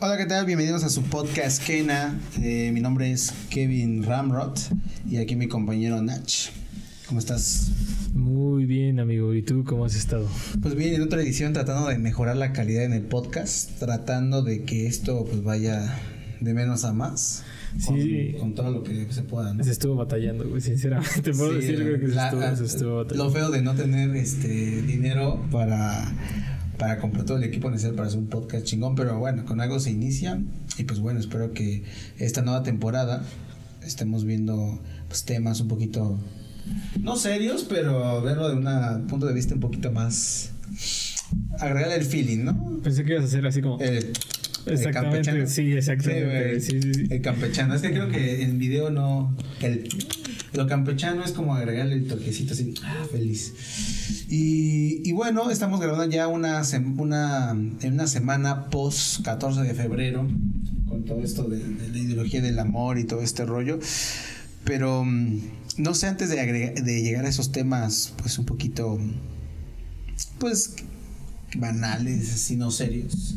Hola, ¿qué tal? Bienvenidos a su podcast Kena. Eh, mi nombre es Kevin Ramrod y aquí mi compañero Nach. ¿Cómo estás? Muy bien, amigo. ¿Y tú cómo has estado? Pues bien, en otra edición tratando de mejorar la calidad en el podcast, tratando de que esto pues vaya de menos a más. Sí. Con, con todo lo que se pueda, ¿no? Se estuvo batallando, güey, sinceramente. Puedo Sí, decir que se la- estuvo, se estuvo batallando. Lo feo de no tener este dinero para, para comprar todo el equipo necesario para hacer un podcast chingón, pero bueno, con algo se inicia y pues bueno, espero que esta nueva temporada estemos viendo pues, temas un poquito, no serios, pero verlo de un punto de vista un poquito más, agregarle el feeling, ¿no? Pensé que ibas a hacer así como. El, el exactamente. campechano. sí, exactamente. Sí, sí, sí. El campechano. Es que creo que en video no. El, lo campechano es como agregarle el toquecito así. Ah, feliz. Y, y bueno, estamos grabando ya una, una, en una semana post 14 de febrero. Con todo esto de, la ideología del amor y todo este rollo. Pero mm, no sé, antes de, de llegar a esos temas, pues un poquito. Pues banales, así no serios.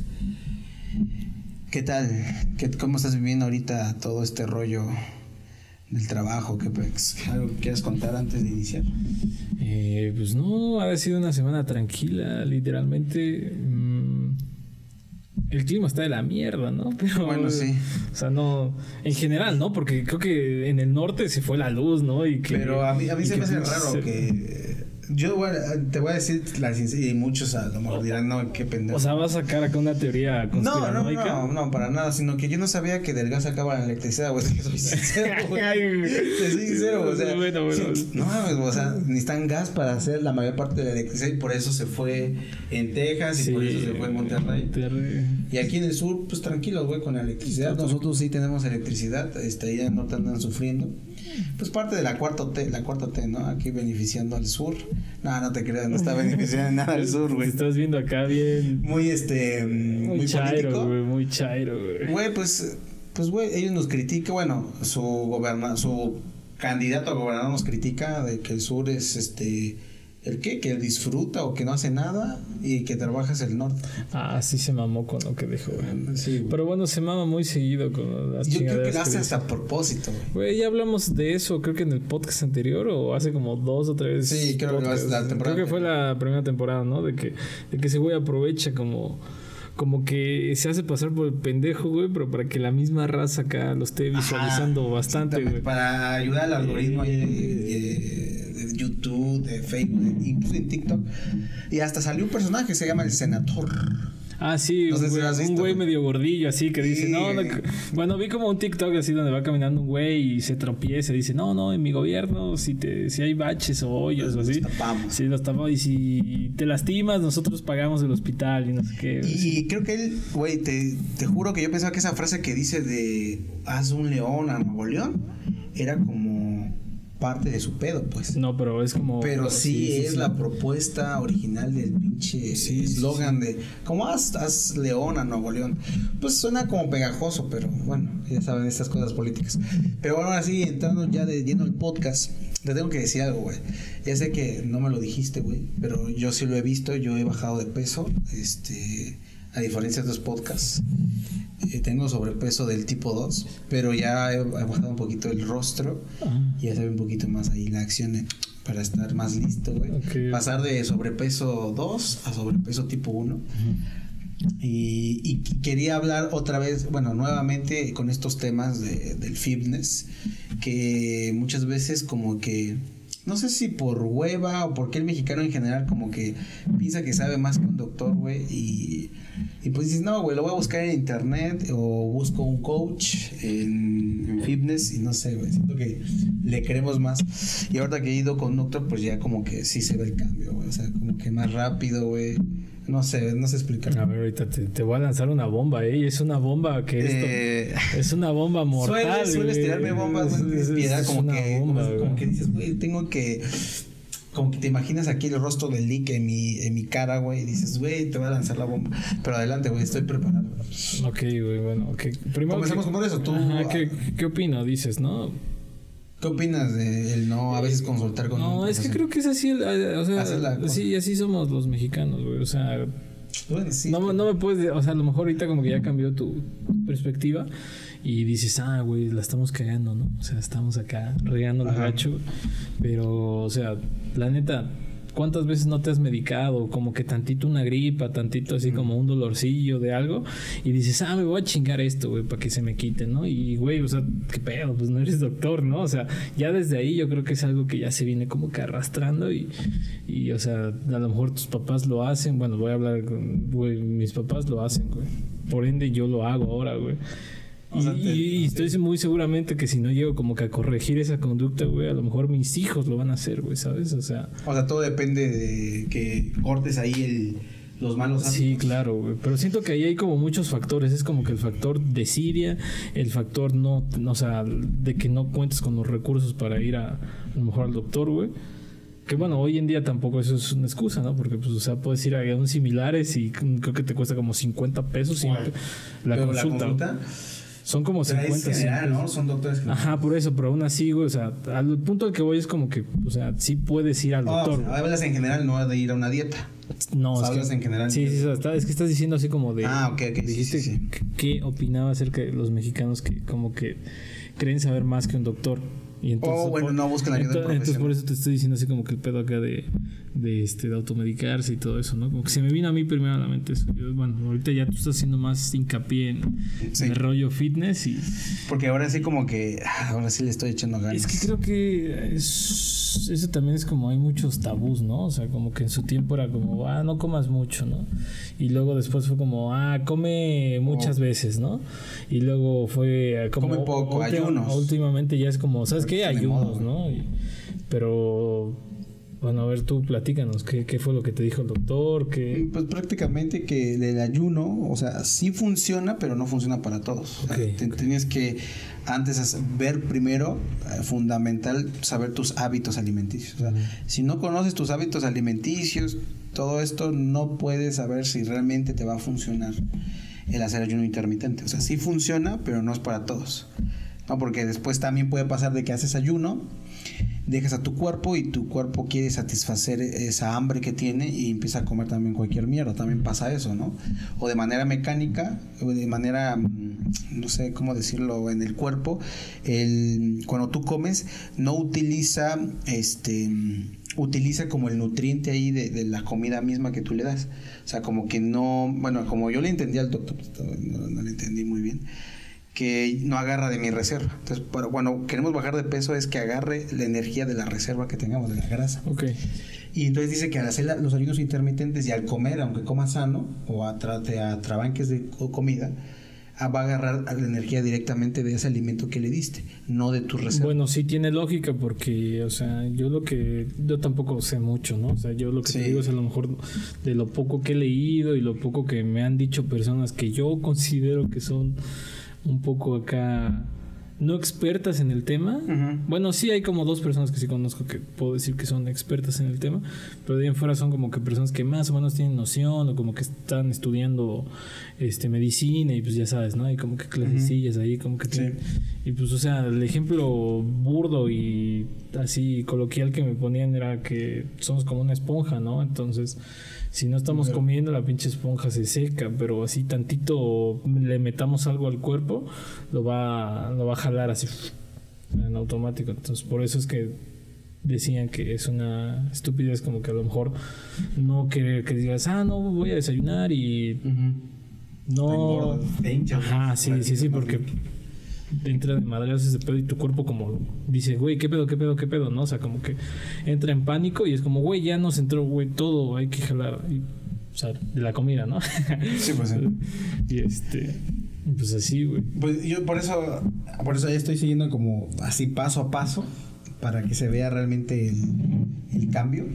¿Qué tal? ¿Qué, ¿Cómo estás viviendo ahorita todo este rollo del trabajo? ¿Qué, pues, ¿Algo que quieras contar antes de iniciar? Eh, pues no, ha sido una semana tranquila, literalmente. mm, el clima está de la mierda, ¿no? Pero. Bueno, sí. O sea, no. En general, ¿no? Porque creo que en el norte se fue la luz, ¿no? Y que, Pero a mí, a mí y se que me hace raro que... Yo te voy a decir la sinceridad y muchos a lo mejor dirán, no, qué pendejo. O sea, vas a sacar acá una teoría no, no, conspiranoica. no, no, para nada, sino que yo no sabía que del gas acaba la electricidad, güey. Te soy sincero, güey. Te soy sincero, o sea, Bueno, bueno. no mames, o sea, necesitan gas para hacer la mayor parte de la electricidad y por eso se fue en Texas y por eso se fue en Monterrey. Monterrey. Y aquí en el sur, pues tranquilos, güey, con la electricidad. Nosotros sí tenemos electricidad, este, ahí en norte andan sufriendo. Pues parte de la cuarta T, la cuarta T, ¿no? Aquí beneficiando al sur. No, no te creas, no está beneficiando nada al sur, güey. Estás viendo acá bien. Muy, este, Muy, muy chairo, güey. Muy chairo, güey. Güey, pues, pues, güey, ellos nos critican, bueno, su goberna, su candidato a gobernador nos critica de que el sur es, este, el qué, que él disfruta o que no hace nada y que trabajas el norte. Ah, sí se mamó con lo que dijo, güey. Sí, güey. Pero bueno, se mama muy seguido con las Yo creo que lo hace hasta a propósito, güey. Güey, ya hablamos de eso, creo que en el podcast anterior o hace como dos o tres. Sí, creo que la temporada Creo que fue la primera temporada, ¿no? De que, de que ese güey aprovecha como. Como que se hace pasar por el pendejo, güey, pero para que la misma raza acá lo esté visualizando Ajá, bastante, güey. Para ayudar al algoritmo de, de- de YouTube, de Facebook, incluso en TikTok. Y hasta salió un personaje que se llama el Senador. Ah, sí, No sé un si güey, un medio gordillo así que dice, no, no, bueno, vi como un TikTok así donde va caminando un güey y se tropieza y dice, no, no, en mi gobierno si te si hay baches o hoyos o así, tapamos. sí los tapamos y si te lastimas nosotros pagamos el hospital y no sé qué. Y creo que él, güey, te, te juro que yo pensaba que esa frase que dice de haz un león a Nuevo León era como parte de su pedo, pues. No, pero es como Pero sí, es sí. la propuesta original del pinche eslogan de como haz, haz León a Nuevo León. Pues suena como pegajoso, pero bueno, ya saben estas cosas políticas. Pero bueno, ahora sí, entrando ya de lleno al podcast, te tengo que decir algo, güey. Ya sé que no me lo dijiste, güey, pero yo sí lo he visto, yo he bajado de peso, este, a diferencia de otros podcasts. Eh, tengo sobrepeso del tipo 2, pero ya he, he bajado un poquito el rostro Ah, y ya se ve un poquito más ahí la acción eh, para estar más listo, güey. Ok. Pasar de sobrepeso 2 a sobrepeso tipo 1. Y, y quería hablar otra vez, bueno, nuevamente con estos temas de, del fitness, que muchas veces como que, no sé si por hueva o porque el mexicano en general como que piensa que sabe más que un doctor, güey, y, y pues dices, no, güey, lo voy a buscar en internet o busco un coach en, en fitness y no sé, güey, siento que le queremos más. Y ahorita que he ido con un doctor, pues ya como que sí se ve el cambio, güey, o sea, como que más rápido, güey. No sé, no sé explicar. A ver, ahorita te, te voy a lanzar una bomba, ¿eh? Es una bomba que esto... Eh, Es una bomba mortal. Sueles, sueles tirarme bombas, Es- güey, es- piedad, es como una que, bomba, como, como que dices, güey, tengo que, como que te imaginas aquí el rostro del Nick en mi, en mi cara, güey, y dices, güey, te voy a lanzar la bomba. Pero adelante, güey, estoy preparado. Ok, güey, bueno, ok. Primero, Comenzamos ¿qué- con eso, tú- Ajá, ¿qué, ¿Qué opino? Dices, ¿no? ¿Qué opinas de el no a veces consultar con No, un es que creo que es así, el- eh, o sea, cosa. así, así somos los mexicanos, güey. O sea, Bueno, sí. No, no me puedes, o sea, a lo mejor ahorita como que ya cambió tu perspectiva y dices, ah, güey, la estamos cagando, ¿no? O sea, estamos acá regando el gacho, pero, o sea, la neta, ¿cuántas veces no te has medicado? Como que tantito una gripa, tantito así como un dolorcillo de algo, y dices, ah, me voy a chingar esto, güey, para que se me quite, ¿no? Y, güey, o sea, qué pedo, pues no eres doctor, ¿no? O sea, ya desde ahí yo creo que es algo que ya se viene como que arrastrando y, y o sea, a lo mejor tus papás lo hacen, bueno, voy a hablar con, güey, mis papás lo hacen, güey. Por ende yo lo hago ahora, güey. O Y, sea, te- y estoy muy seguramente que si no llego como que a corregir esa conducta, güey, a lo mejor mis hijos lo van a hacer, güey, ¿sabes? O sea, O sea, todo depende de que cortes ahí el, los malos hábitos. sí, claro, güey. Pero siento que ahí hay como muchos factores. Es como que el factor desidia, el factor no, no, o sea, de que no cuentes con los recursos para ir a, a lo mejor al doctor, güey. Que bueno, hoy en día tampoco eso es una excusa, ¿no? Porque, pues, o sea, puedes ir a un similares y creo que te cuesta como 50 pesos y la Pero consulta. Son como pero 50 es general, 100 ¿no? Son doctores generales. Ajá, por eso, pero aún así, güey, o sea, al punto al que voy es como que, o sea, sí puedes ir al doctor. o sea, hablas en general, no de ir a una dieta. no, o sea, es hablas que, en general. Sí, sí, está- es que estás diciendo así como de. Ah, ok, ok, Dijiste sí, qué opinaba acerca de los mexicanos que, como que creen saber más que un doctor. Y entonces, Oh, bueno, no buscan ayuda Entonces, entonces por eso te estoy diciendo así como que el pedo acá de, de, este, de automedicarse y todo eso, ¿no? Como que se me vino a mí primero a la mente eso. Yo, bueno, ahorita ya tú estás haciendo más hincapié en, Sí. en el rollo fitness y. Porque ahora sí como que, ah, ahora sí le estoy echando ganas. Es que creo que es- eso también es como hay muchos tabús, ¿no? O sea, como que en su tiempo era como, ah, no comas mucho, ¿no? Y luego después fue como, ah, come muchas veces, ¿no? Y luego fue como... Come poco, ayunos. Últimamente ya es como, ¿sabes qué? Ayunos, moda. ¿no? Y- pero, bueno, a ver, tú platícanos, ¿qué, qué fue lo que te dijo el doctor? ¿Qué... Pues prácticamente que el ayuno, o sea, sí funciona, pero no funciona para todos. O sea, Ok, te- ok. Tienes que antes ver primero, eh, fundamental, saber tus hábitos alimenticios. O sea, si no conoces tus hábitos alimenticios, todo esto no puedes saber si realmente te va a funcionar el hacer ayuno intermitente. O sea, sí funciona, pero no es para todos. ¿no? Porque después también puede pasar de que haces ayuno, dejas a tu cuerpo y tu cuerpo quiere satisfacer esa hambre que tiene y empieza a comer también cualquier mierda. También pasa eso, ¿no? O de manera mecánica, o de manera, mm, no sé cómo decirlo, en el cuerpo, el, cuando tú comes no utiliza, este, mm, utiliza como el nutriente ahí de, la comida misma que tú le das. O sea, como que no, bueno, como yo le entendí al doctor, pues, no le entendí muy bien que no agarra de mi reserva. Entonces, pero cuando queremos bajar de peso es que agarre la energía de la reserva que tengamos, de la grasa. Ok. Y entonces dice que al hacer los ayunos intermitentes y al comer, aunque coma sano, o a, tra- te atrabanques de co- comida, ah, va a agarrar la energía directamente de ese alimento que le diste, no de tu reserva. Bueno, sí tiene lógica porque, o sea, yo lo que, yo tampoco sé mucho, ¿no? O sea, yo lo que Sí. te digo es a lo mejor de lo poco que he leído y lo poco que me han dicho personas que yo considero que son un poco acá, no expertas en el tema. Bueno, sí hay como dos personas que sí conozco que puedo decir que son expertas en el tema, pero de ahí en fuera son como que personas que más o menos tienen noción o como que están estudiando este medicina y pues ya sabes, ¿no? Hay como que clasecillas ahí, como que Sí. tienen- y pues o sea, el ejemplo burdo y así coloquial que me ponían era que somos como una esponja, ¿no? Entonces, si no estamos comiendo la pinche esponja se seca, pero así tantito le metamos algo al cuerpo, lo va lo va a jalar así en automático. Entonces, por eso es que decían que es una estupidez como que a lo mejor no querer que digas, ah, no, voy a desayunar y no... Te engordas, te hinchas. Ajá, sí, sí, sí, porque entra de madreas ese pedo y tu cuerpo como dice, güey, ¿qué pedo, qué pedo, qué pedo? ¿No? O sea, como que entra en pánico y es como, güey, ya nos entró, güey, todo, hay que jalar. Y, o sea, de la comida, ¿no? Sí, pues sí. y este, pues así, güey. Pues yo por eso, por eso ya estoy siguiendo como así paso a paso para que se vea realmente el, el cambio.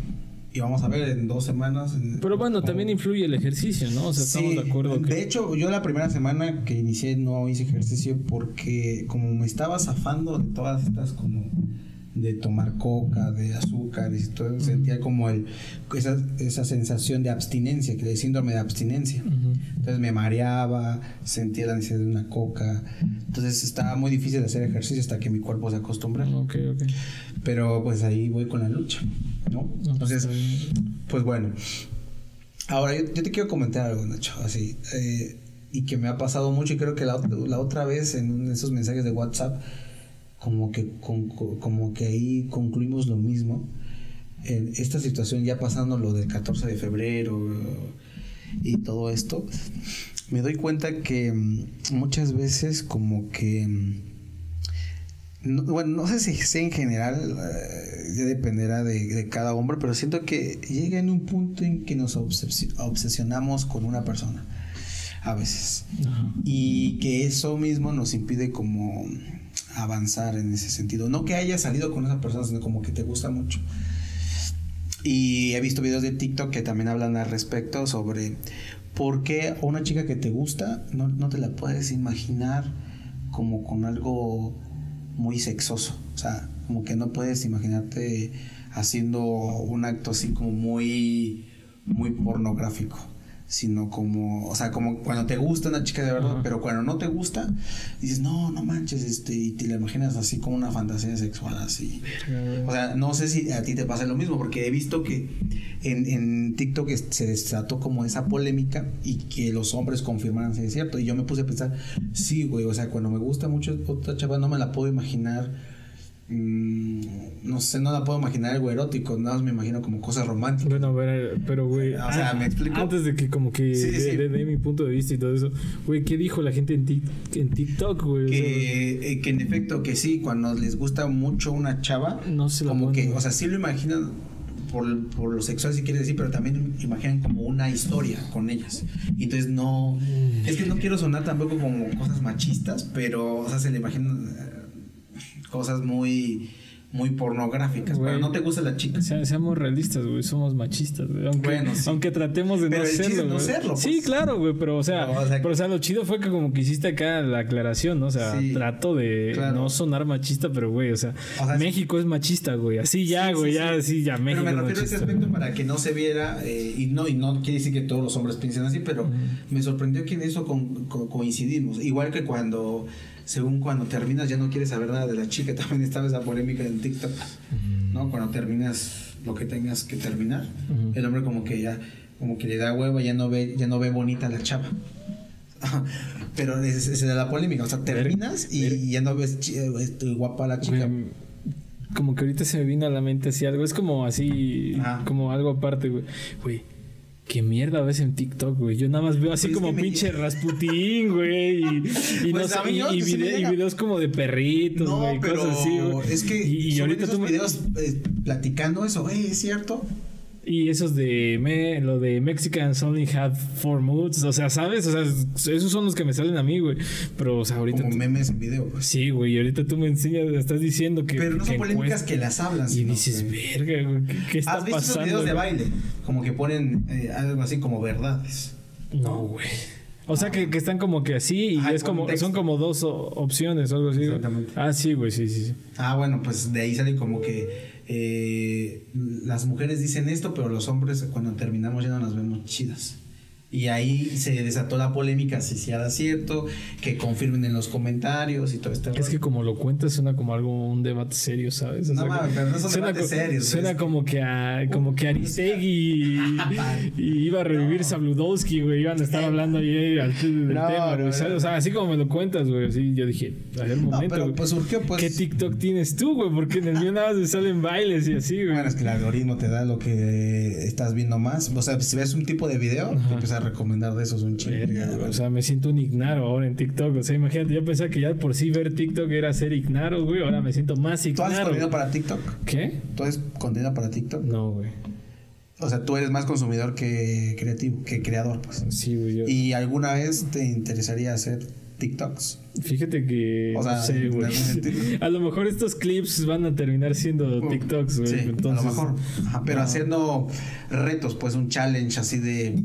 Y vamos a ver en dos semanas. Pero bueno, como- también influye el ejercicio, ¿no? O sea, estamos de acuerdo que... De hecho, yo la primera semana que inicié no hice ejercicio porque como me estaba zafando de todas estas como de tomar coca, de azúcares y todo, sentía como el esa, esa sensación de abstinencia, que de síndrome de abstinencia. Entonces me mareaba, sentía la necesidad de una coca. Entonces estaba muy difícil hacer ejercicio hasta que mi cuerpo se acostumbra. Ok, ok. Pero pues ahí voy con la lucha, ¿no? Pues, Entonces, pues bueno. Ahora, yo, yo te quiero comentar algo, Nacho, así. eh, y que me ha pasado mucho y creo que la, ot- la otra vez en esos mensajes de WhatsApp, como que, con- co- como que ahí concluimos lo mismo. En esta situación, ya pasando lo del 14 de febrero y todo esto, me doy cuenta que mm, muchas veces como que... mm, no- bueno, no sé si sea en general, eh, ya dependerá de, de cada hombre, pero siento que llega en un punto en que nos obsesi- obsesionamos con una persona, a veces. Ajá. Y que eso mismo nos impide como avanzar en ese sentido. No que hayas salido con esa persona, sino como que te gusta mucho. Y he visto videos de TikTok que también hablan al respecto sobre por qué una chica que te gusta no, no te la puedes imaginar como con algo muy sexoso. O sea, como que no puedes imaginarte haciendo un acto así como muy, muy pornográfico. Sino como, o sea, como cuando te gusta una chica de verdad, pero cuando no te gusta, dices, no, no manches, este, y te la imaginas así como una fantasía sexual, así. O sea, no sé si a ti te pasa lo mismo, porque he visto que en, en TikTok se desató como esa polémica y que los hombres confirmaran si es cierto. Y yo me puse a pensar, sí, güey, o sea, cuando me gusta mucho otra chava, no me la puedo imaginar. Mm, no sé, no la puedo imaginar algo erótico, nada más me imagino como cosas románticas. Bueno, a ver, pero güey, O sea, ¿me explico? antes de que como que Sí, de, sí. de- de mi punto de vista y todo eso, güey, ¿qué dijo la gente en, en TikTok, güey? O sea, Que, eh, que en efecto, que sí, cuando les gusta mucho una chava, no se la como ponen, que, güey. o sea, sí lo imaginan por, por lo sexual, si quieres decir, pero también imaginan como una historia con ellas. Y entonces no. Es que no quiero sonar tampoco como cosas machistas, pero, o sea, se le imaginan eh, cosas muy, muy pornográficas. Güey. Pero no te gusta la chica. Se- seamos realistas, güey, somos machistas, güey. Aunque, Bueno, sí. aunque tratemos de Pero no serlo, no Sí, pues. claro, güey, pero o sea, No, o sea, pero o sea, lo chido fue que como que hiciste acá la aclaración, ¿no? O sea, Sí, trato de claro. no sonar machista, pero güey, o sea, O sea, México es machista, güey. Así ya, Sí, güey, ya, sí, ya México Pero me es refiero a ese aspecto para que no se viera, eh, y no, y no quiere decir que todos los hombres piensen así, pero me sorprendió que en eso con- coincidimos. Igual que cuando, según cuando terminas, ya no quieres saber nada de la chica, también estaba esa polémica en TikTok, ¿no? Cuando terminas lo que tengas que terminar, el hombre como que ya, como que le da hueva, ya no ve, ya no ve bonita a la chava. Pero es, es la polémica, o sea, terminas y, ya no ves guapa a la chica. Como que ahorita se me vino a la mente así algo. Es como así, Ajá. como algo aparte, güey. Güey, qué mierda ves en TikTok, güey. Yo nada más veo así Pues es como me- pinche Rasputín, güey. Y, y Pues no sé, y, vide- videos como de perritos, No, güey. pero Cosas así, güey. es que Y, ahorita esos tú me- videos eh, platicando eso, "Ey, es cierto. Y esos de me, lo de Mexicans only have four moods, o sea, ¿sabes? O sea, esos son los que me salen a mí, güey. Pero, o sea, ahorita. Como memes en video. pues. sí, güey, y ahorita tú me enseñas, estás diciendo que. Pero no son que polémicas que las hablan. Y dices, verga, güey, ¿qué, qué está ¿Has visto esos pasando? videos de güey?" baile? Como que ponen eh, algo así como verdades. No, güey. O sea, que, que están como que así y es como, contexto. son como dos opciones o algo así. güey. Exactamente. Ah, sí, güey, sí, sí. sí. Ah, bueno, pues de ahí sale como que eh, las mujeres dicen esto, pero los hombres cuando terminamos ya no las vemos chidas. Y ahí se desató la polémica si sí era cierto, que confirmen en los comentarios y todo este Es rollo. que como lo cuentas suena como algo, un debate serio, ¿sabes? O No, mames, pero no son suena debates co- serios, Suena como que a, como que Aristegui y, y iba a revivir No. Sabludowski, güey. Iban a estar hablando ahí del No, tema. O sea, así como me lo cuentas, güey. Así yo dije, a ver un momento. pero pues surgió pues... ¿Qué TikTok tienes tú, güey? Porque en el mío nada más me salen bailes y así, güey. Bueno, es que el algoritmo te da lo que estás viendo más. O sea, si ves un tipo de video, te empieza a recomendar de esos un chingo. Verga. O sea, me siento un ignaro ahora en TikTok. O sea, imagínate, yo pensaba que ya por sí ver TikTok era ser ignaro, güey. Ahora me siento más ¿Tú haces ignaro. contenido para TikTok? ¿Qué? ¿Tú haces contenido para TikTok? No, güey. O sea, tú eres más consumidor que creativo, que creador, pues. Sí, güey. yo- ¿Y alguna vez te interesaría hacer TikToks? Fíjate que. O sea, no sé, güey. A lo mejor estos clips van a terminar siendo TikToks, güey. Sí, Entonces, a lo mejor. Ajá, pero no. haciendo retos, pues un challenge así de,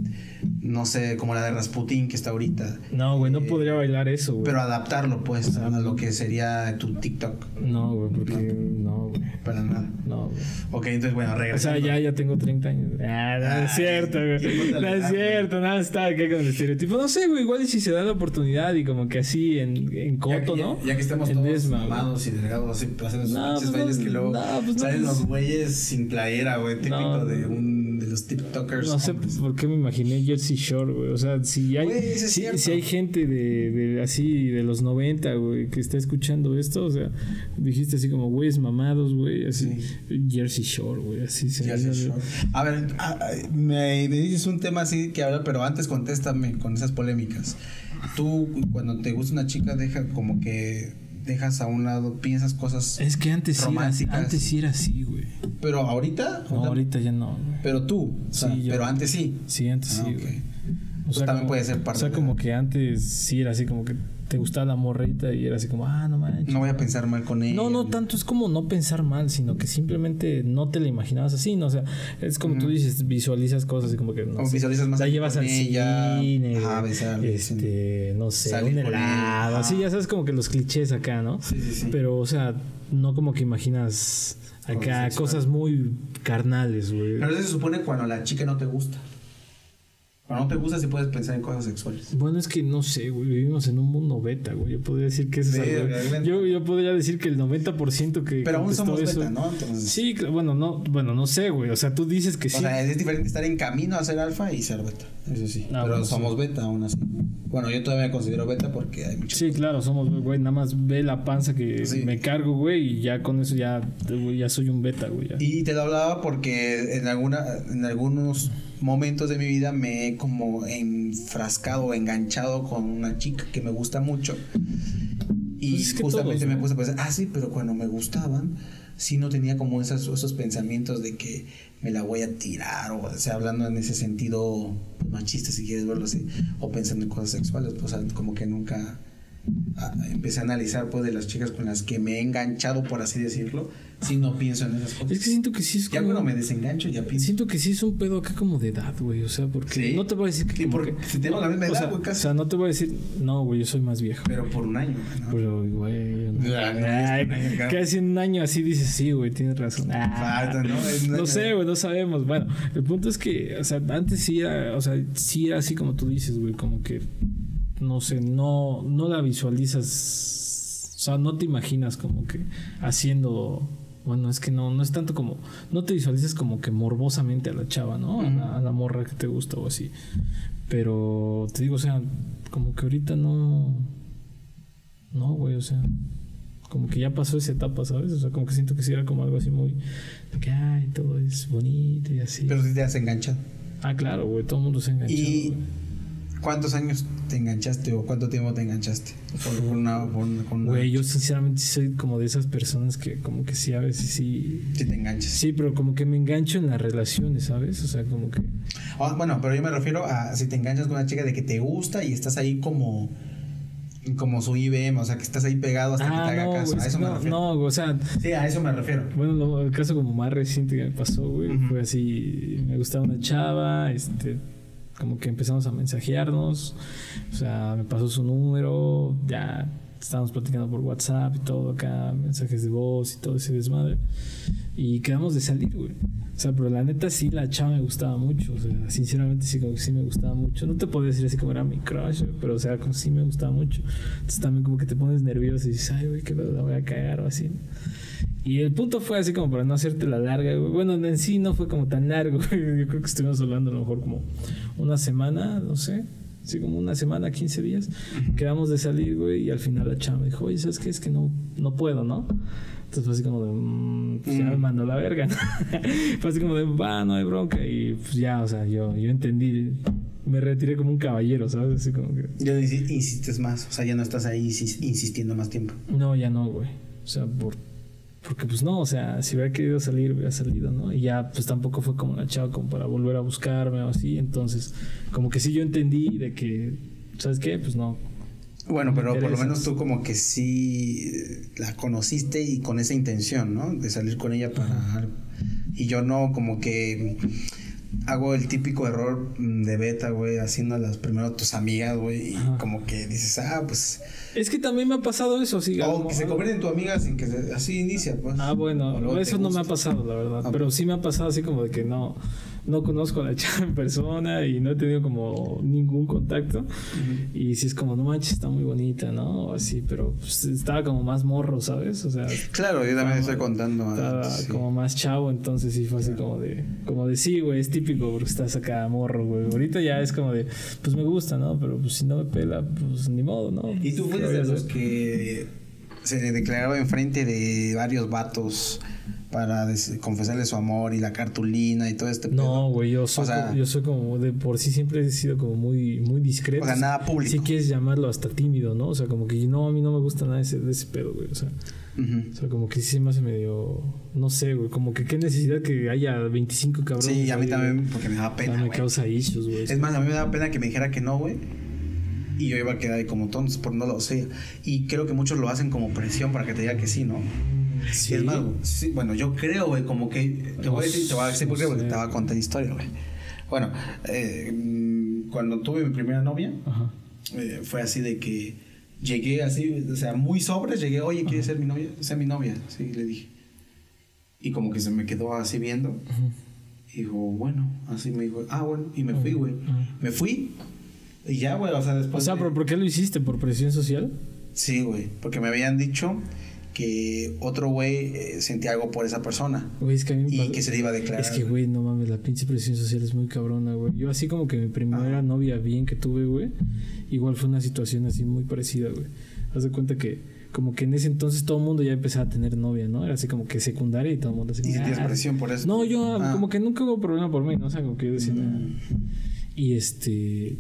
no sé, como la de Rasputin que está ahorita. No, güey, no Eh, podría bailar eso, güey. Pero adaptarlo, pues, a lo que sería tu TikTok. No, güey, porque. No, güey. Para nada. No, güey. Ok, entonces, bueno, O sea, regresando. ya, ya tengo 30 años. Ah, no, es cierto, güey. No es cierto, nada está acá con el estereotipo. No sé, güey, igual si se da la oportunidad y como que así en, en Ya coto, que- ¿no? Ya, que estamos En todos Desma, mamados y delgados así, esos No, pinches pues bailes no, que luego no, pues salen pues- los güeyes sin playera, güey, típico No, de un de los TikTokers. No sé por qué me imaginé Jersey Shore, güey. O sea, si hay, si, si hay gente de, de así de los 90, güey, que está escuchando esto, o sea, dijiste así como güeyes mamados, güey, así. Jersey Shore, güey, así se Jersey Shore. A ver, ah, ah, me, me dices un tema así que habla, pero antes contéstame con esas polémicas. Tú, cuando te gusta una chica, deja como que dejas a un lado, piensas cosas. Es que antes sí, era, Románticas. antes sí era así, güey. Pero ahorita. No, ahorita ya no, güey. Pero tú. o sea, Sí, yo- pero antes sí. Sí, antes Ah, sí, ok. güey. Pues también puede ser parte O sea, de- como que antes sí era así como que te gustaba la morrita y era así como, ah, no manches. No voy a pensar mal con ella. No, no tanto es como no pensar mal, sino que simplemente no te la imaginabas así, ¿no? O sea, es como tú dices, visualizas cosas y como que no O sé, visualizas más la llevas al ella, cine, ajá, besar, este, no sé, un helado, así ya sabes como que los clichés acá, ¿no? Sí, sí, sí. Pero, o sea, no como que imaginas acá cosas muy carnales, güey. Pero eso se supone cuando la chica no te gusta. Cuando no te gusta, sí puedes pensar en cosas sexuales. Bueno, es que no sé, güey. Vivimos en un mundo beta, güey. Yo podría decir que eso es yo, yo podría decir que el 90% que. Pero aún somos eso- beta, ¿no? Entonces, Sí, bueno, no, bueno, no sé, güey. O sea, tú dices que sí. O sea, es diferente estar en camino a ser alfa y ser beta. Eso sí. Ah, Pero bueno, somos beta aún así. Bueno, yo todavía me considero beta porque hay muchos. Sí, claro, somos, güey, nada más ve la panza que Sí. me cargo, güey, y ya con eso ya, güey, ya soy un beta, güey. ya. Y te lo hablaba porque en alguna en algunos momentos de mi vida me he como enfrascado o enganchado con una chica que me gusta mucho. Y Pues es que justamente todos, me puse a pensar, ah, sí, pero cuando me gustaban, sí no tenía como esas, esos pensamientos de que me la voy a tirar, o, sea, hablando en ese sentido pues, machista, si quieres verlo así, o pensando en cosas sexuales, pues, o sea, como que nunca ah, empecé a analizar, pues, de las chicas con las que me he enganchado, por así decirlo, si no pienso en esas cosas. Es que siento que sí es Ya como- cuando me desengancho, ya pienso. Siento que sí es un pedo acá como de edad, güey. O sea, porque Sí. no te voy a decir que. Porque que- si tenemos la misma edad, güey, o sea, no te voy a decir, no, güey, yo soy más viejo. Pero por un año, ¿no? Pero, güey, no- Ah, no, casi un año así dices, sí, güey, tienes razón. Ah, Falta, ¿no? Es no sé, güey, no sabemos. Bueno, el punto es que, o sea, antes sí era, o sea, sí era así como tú dices, güey, como que, no sé, no, no la visualizas, o sea, no te imaginas como que haciendo, bueno, es que no, no es tanto como, no te visualizas como que morbosamente a la chava, ¿no? A la, a la morra que te gusta o así. Pero te digo, o sea, como que ahorita no, no, güey, o sea, como que ya pasó esa etapa, ¿sabes? O sea, como que siento que sí era como algo así muy, de que, ay, todo es bonito y así. Pero si te has enganchado. ah, claro, güey, todo el mundo se ha enganchado. ¿Y güey. Cuántos años te enganchaste o cuánto tiempo te enganchaste? Por una, por una- con una- Güey, yo sinceramente soy como de esas personas que como que sí, a veces sí... Te enganchas. Sí, pero como que me engancho en las relaciones, ¿sabes? O sea, como que... Ah, bueno, pero yo me refiero a si te enganchas con una chica de que te gusta y estás ahí como como su IBM, o sea, que estás ahí pegado hasta que te Ah, haga no, caso. güey, a es eso que me no, refiero. no, o sea, Sí, a eso me refiero. Bueno, lo- el caso como más reciente que me pasó, güey, fue así, me gustaba una chava, este, como que empezamos a mensajearnos, o sea, me pasó su número, ya estábamos platicando por WhatsApp y todo acá, mensajes de voz y todo ese desmadre, y quedamos de salir, güey. O sea, pero la neta sí, la chava me gustaba mucho, o sea, sinceramente sí, como que sí me gustaba mucho. No te puedo decir así como era mi crush, pero o sea, como sí me gustaba mucho. Entonces también como que te pones nervioso y dices, ay, güey, que la voy a cagar o así. Y el punto fue así como para no hacerte la larga, güey. Bueno, en sí no fue como tan largo, güey. Yo creo que estuvimos hablando a lo mejor como una semana, no sé. Así como una semana, 15 días. Quedamos de salir, güey. Y al final la chava me dijo, oye, ¿sabes qué? Es que no, no puedo, ¿no? Entonces fue así como de, mm, pues ya me mandó la verga. ¿no? fue así como de, va, no hay bronca. Y pues ya, o sea, yo, yo entendí. Me retiré como un caballero, ¿sabes? Así como que... Ya insi- insistes más, o sea, ya no estás ahí insis- insistiendo más tiempo. No, ya no, güey. O sea, por, porque pues no, o sea, si hubiera querido salir, hubiera salido, ¿no? Y ya pues tampoco fue como la chava como para volver a buscarme o así. Entonces, como que sí yo entendí de que, ¿sabes qué? Pues no. Bueno, pero por lo menos tú como que sí eh, la conociste y con esa intención, ¿no? De salir con ella para... Y yo no, como que hago el típico error mm, de beta, güey, haciéndolas primero tus amigas, güey, y Ajá. como que dices, ah, pues... Es que también me ha pasado eso, sí. O como- que se convierten en tu amiga sin que se- así inicia, pues. Ah, bueno, eso no me ha pasado, la verdad. Ah, Pero sí me ha pasado así como de que no. No conozco a la chava en persona y no he tenido como ningún contacto. Y si es como, no manches, está muy bonita, ¿no? Así, pero pues, estaba como más morro, ¿sabes? O sea. Claro, yo también estoy contando. Estaba como más chavo, entonces sí fue así como de, como de sí, güey, es típico porque estás acá morro, güey. Ahorita ya es como de, pues me gusta, ¿no? Pero pues si no me pela, pues ni modo, ¿no? ¿Y tú fuiste de los que se declaraba enfrente de varios vatos? Para confesarle su amor y la cartulina y todo este No, güey, yo soy, como, yo soy como de por sí siempre he sido como muy muy discreto. O sea, nada público. Si quieres llamarlo hasta tímido, ¿no? O sea, como que no, a mí no me gusta nada de ese, de ese pedo, güey. O sea, o sea, como que sí se me hace medio. No sé, güey. Como que qué necesidad que haya 25 cabrones. Sí, a mí también, porque me da pena. me causa issues, güey. Es más, a mí me da pena que me dijera que no, güey. Y yo iba a quedar ahí como tonto, por no lo sé. Y creo que muchos lo hacen como presión para que te diga que sí, ¿no? Sí. es más, sí, bueno, yo creo, güey, como que. Te voy a decir, te voy a decir por qué, porque te voy a contar historia, güey. Bueno, eh, cuando tuve mi primera novia, eh, fue así de que llegué así, o sea, muy sobres, llegué, oye, ¿quieres ser mi novia? Ser mi novia, sí, le dije. Y como que se me quedó así viendo. Y dijo, bueno, así me dijo, ah, bueno, y me fui, güey. Me fui. Y ya, güey, o sea, después. O sea, ¿pero por qué lo hiciste? ¿Por presión social? Sí, güey, porque me habían dicho que otro güey eh, sentía algo por esa persona. es que a mí me y que se le iba a declarar. Es que, güey, no mames, la pinche presión social es muy cabrona, güey. Yo así como que mi primera novia bien que tuve, güey, igual fue una situación así muy parecida, güey. Haz de cuenta que como que en ese entonces todo el mundo ya empezaba a tener novia, ¿no? Era así como que secundaria y todo el mundo así. ¿Y sentías ah, presión por eso? No, yo ah. como que nunca hubo problema por mí, ¿no? O sea, como que yo decía... Mm. Y este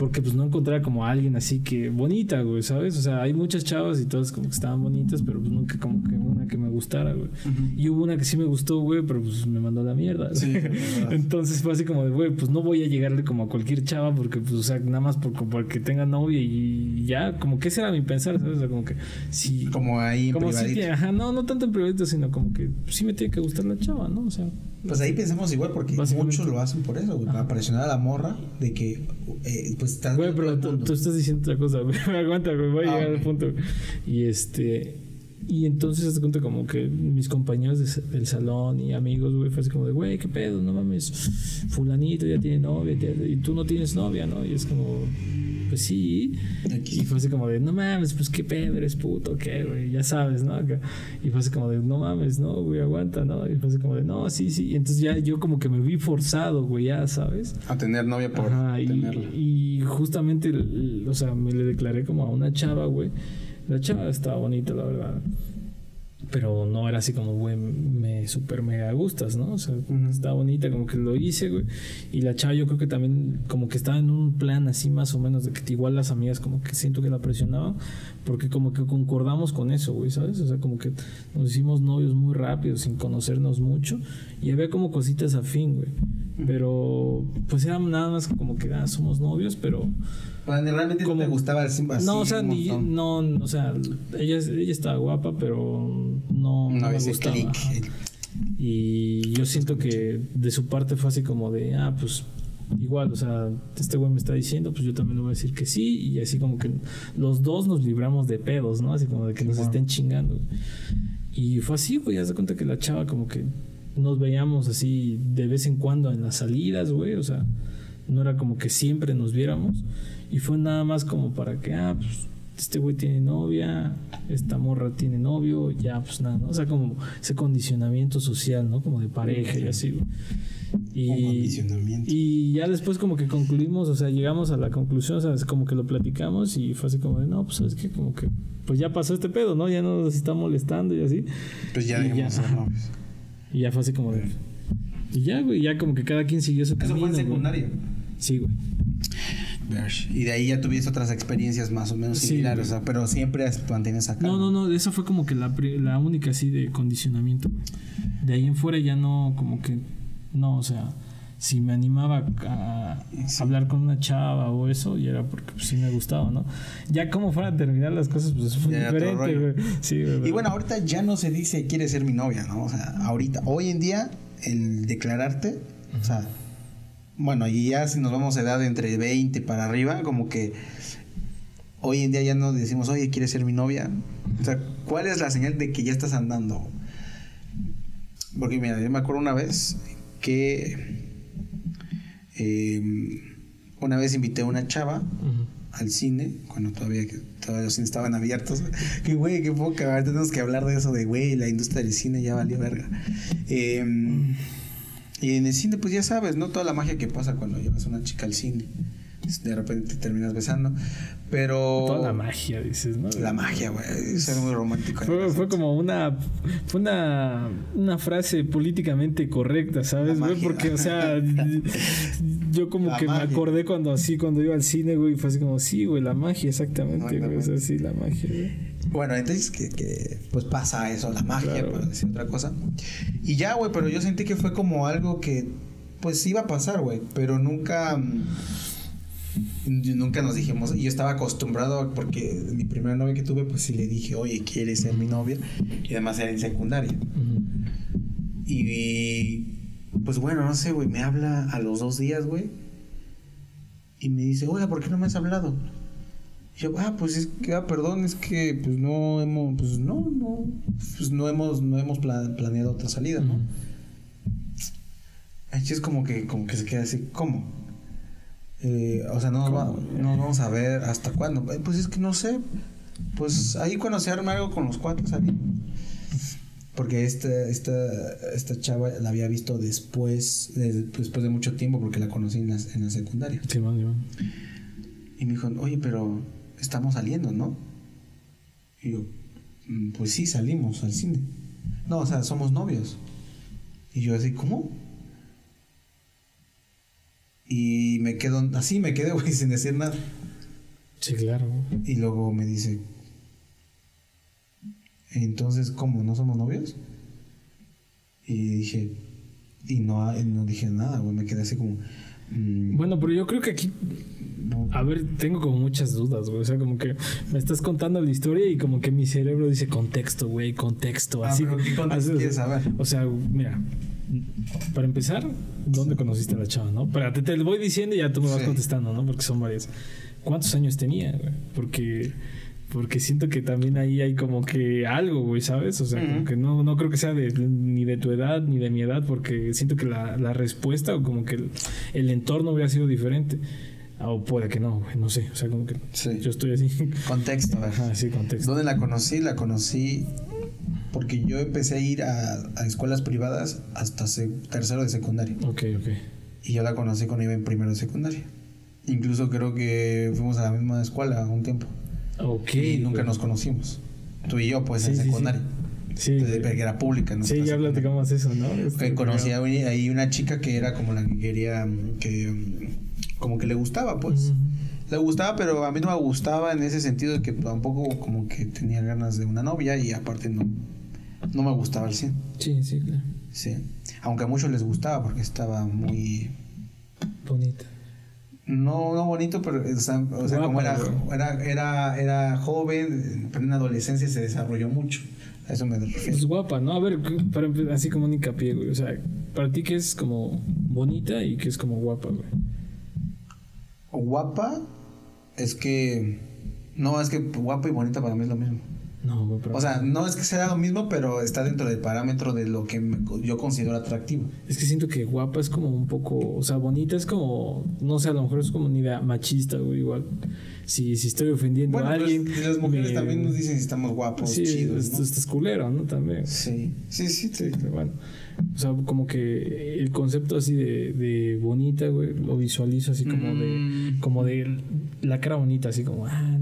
porque pues no encontraba como a alguien así que bonita, güey, ¿sabes? O sea, hay muchas chavas y todas como que estaban bonitas, pero pues nunca como que una que me gustara, güey. Y hubo una que sí me gustó, güey, pero pues me mandó a la mierda. Sí, Entonces fue así como de, güey, pues no voy a llegarle como a cualquier chava porque pues, o sea, nada más por, porque tenga novia y ya, como que ese era mi pensar, ¿sabes? O sea, como que sí. Como ahí en como Sí, ajá, no, no tanto en privadito, sino como que pues, sí me tiene que gustar la chava, ¿no? O sea. Pues ahí pensamos igual porque muchos lo hacen por eso, güey, para presionar a la morra de que, eh, pues Güey, pero tú, estás diciendo otra cosa, güey. Aguanta, güey. Voy a ah, llegar al punto. Y este. Y entonces te cuenta como que mis compañeros del salón y amigos, güey, fue así como de, güey, qué pedo, no mames, fulanito ya tiene novia y tú no tienes novia, ¿no? Y es como, pues sí. Y fue así como de, no mames, pues qué pedo, eres puto, qué, güey, ya sabes, ¿no? Y fue así como de, no mames, no, güey, aguanta, ¿no? Y fue así como de, no, sí, sí. Y entonces ya yo como que me vi forzado, güey, ya sabes. A tener novia por Ajá, y, y, justamente, o sea, me le declaré como a una chava, güey. La chava estaba bonita, la verdad pero no era así como, güey, me super mega gustas, ¿no? O sea, está bonita, como que lo hice, güey. Y la chava yo creo que también como que estaba en un plan así más o menos de que igual las amigas como que siento que la presionaban, porque como que concordamos con eso, güey, ¿sabes? O sea, como que nos hicimos novios muy rápido, sin conocernos mucho, y había como cositas afín, güey. Pero pues era nada más como que ah, somos novios, pero realmente como, no me gustaba así. No, o sea, no, o sea, ella, ella estaba guapa, pero no, no, me gustaba. Y yo siento que de su parte fue así como de, ah, pues igual, o sea, este güey me está diciendo, pues yo también le voy a decir que sí, y así como que los dos nos libramos de pedos, ¿no? Así como de que nos estén chingando. Y fue así, güey, ya se cuenta que la chava como que nos veíamos así de vez en cuando en las salidas, güey, o sea, no era como que siempre nos viéramos. Y fue nada más como para que, ah, pues este güey tiene novia, esta morra tiene novio, ya pues nada, ¿no? O sea, como ese condicionamiento social, ¿no? Como de pareja y así, güey. Y, y ya después como que concluimos, o sea, llegamos a la conclusión, o sea, como que lo platicamos y fue así como de, no, pues sabes que como que, pues ya pasó este pedo, ¿no? Ya no nos está molestando y así. Pues ya dijimos, Y ya fue así como de... Y ya, güey, ya como que cada quien siguió su camino. ¿Eso fue en secundaria? Sí, güey. Y de ahí ya tuviste otras experiencias más o menos similares, pero siempre mantienes acá. No, no, no, esa fue como que la, la única así de condicionamiento. De ahí en fuera ya no, como que, no, o sea, si me animaba a hablar con una chava o eso, y era porque pues, sí me gustaba, ¿no? Ya como fuera a terminar las cosas, pues eso fue diferente, güey. Sí, y bueno, ahorita ya no se dice quiere ser mi novia, ¿no? O sea, ahorita, hoy en día, el declararte, o sea, bueno, y ya si nos vamos a edad entre 20 para arriba, como que hoy en día ya no decimos, oye, ¿quieres ser mi novia? O sea, ¿cuál es la señal de que ya estás andando? Porque mira, yo me acuerdo una vez que Eh, una vez invité a una chava al cine, cuando todavía, todavía los cines estaban abiertos. Que güey, qué poca, ahora tenemos que hablar de eso, de güey, la industria del cine ya valió verga. Eh, y en el cine, pues ya sabes, ¿no? Toda la magia que pasa cuando llevas a una chica al cine. De repente te terminas besando. Pero. Toda la magia, dices, ¿no? La magia, güey. Es muy romántico. Fue, fue como una fue una, una frase políticamente correcta, ¿sabes, güey? Porque, o sea, yo como La que magia. me acordé cuando así, cuando iba al cine, güey, fue así como, sí, güey, la magia, exactamente, güey, o sea, sí, la magia, güey. Bueno, entonces que, que, pues pasa eso, la magia, Claro. para decir otra cosa. Y ya, güey, pero yo sentí que fue como algo que pues iba a pasar, güey, pero nunca mm, nunca nos dijimos, yo estaba acostumbrado porque mi primera novia que tuve pues sí le dije, "Oye, ¿quieres ser mi novia?" Y además era en secundaria. Y pues bueno, no sé, güey, me habla a los dos días, güey. Y me dice, oiga, ¿por qué no me has hablado? Y yo, ah, pues es que, ah, perdón, es que pues no hemos, pues no, no, pues no hemos, no hemos pla- planeado otra salida, ¿no? Ujú. Así es como que, como que se queda así, ¿cómo? Eh, o sea, no, nos va- no nos vamos a ver hasta cuándo. Eh, Pues es que no sé. Pues ahí cuando se arma algo con los cuatro salimos. Porque esta, esta, esta chava la había visto después, de- después de mucho tiempo, porque la conocí en la, en la secundaria. Sí, man, sí, man. Y me dijo, oye, pero estamos saliendo, ¿no? Y yo, "Mm, pues sí, salimos al cine. No, o sea, somos novios. Y yo así, ¿cómo? Y me quedo, así me quedé, güey, sin decir nada. Sí, claro. Y luego me dice, entonces, ¿cómo? ¿No somos novios? Y dije, y no, no dije nada, güey, me quedé así como... mm, Bueno, pero yo creo que aquí. A ver, tengo como muchas dudas, güey. O sea, como que me estás contando la historia y como que mi cerebro dice contexto, güey, contexto. Ah, Así, pero ¿qué contexto así- quieres saber? O sea, mira, para empezar, ¿dónde conociste a la chava, no? Espérate, te lo voy diciendo y ya tú me vas Sí. contestando, ¿no? Porque son varias. ¿Cuántos años tenía, güey? Porque, porque siento que también ahí hay como que algo, güey, ¿sabes? O sea, como que no, no creo que sea de, ni de tu edad ni de mi edad, porque siento que la, la respuesta o como que el, el entorno hubiera sido diferente. Ah, O puede que no, güey, no sé. O sea, como que Sí. yo estoy así. Contexto. Ajá, sí, contexto. ¿Dónde la conocí? La conocí porque yo empecé a ir a, a escuelas privadas hasta tercero de secundaria. Ok, ok. Y yo la conocí cuando iba en primero de secundaria. Incluso creo que fuimos a la misma escuela un tiempo. Ok. y nunca güey. nos conocimos. Tú y yo, pues, Sí, en secundaria. Sí, Entonces, porque era pública, ¿no? sí, ya platicamos eso, ¿no? Este, Que conocí a- ahí una chica que era como la que quería, mm, que mm, como que le gustaba, pues. Le gustaba, pero a mí no me gustaba en ese sentido de que tampoco como que tenía ganas de una novia y aparte no, no me gustaba el 100. Sí, sí, claro. Sí. Aunque a muchos les gustaba porque estaba muy... Bonita. No, no bonito, pero o sea, o sea, Guapa, como era, era, era, era joven, pero en la adolescencia se desarrolló mucho. A eso me refiero. Es guapa, ¿no? A ver, para así como un hincapié, güey. O sea, para ti que es como bonita y que es como guapa, güey. Guapa es que... No, es que guapa y bonita para mí es lo mismo. No, pero. O sea, no es que sea lo mismo, pero está dentro del parámetro de lo que me- yo considero atractivo. Es que siento que guapa es como un poco. O sea, bonita es como. No sé, a lo mejor es como una idea machista, güey, igual. Si, si estoy ofendiendo Bueno, a alguien. pues, las mujeres me- también nos dicen si estamos guapos, Sí, chidos, esto ¿no? estás culero, ¿no? También. Sí, sí, sí. Sí, pero bueno. O sea, como que el concepto así de, de bonita, güey, lo visualizo así como de. Mm. Como de la cara bonita, así como, ah,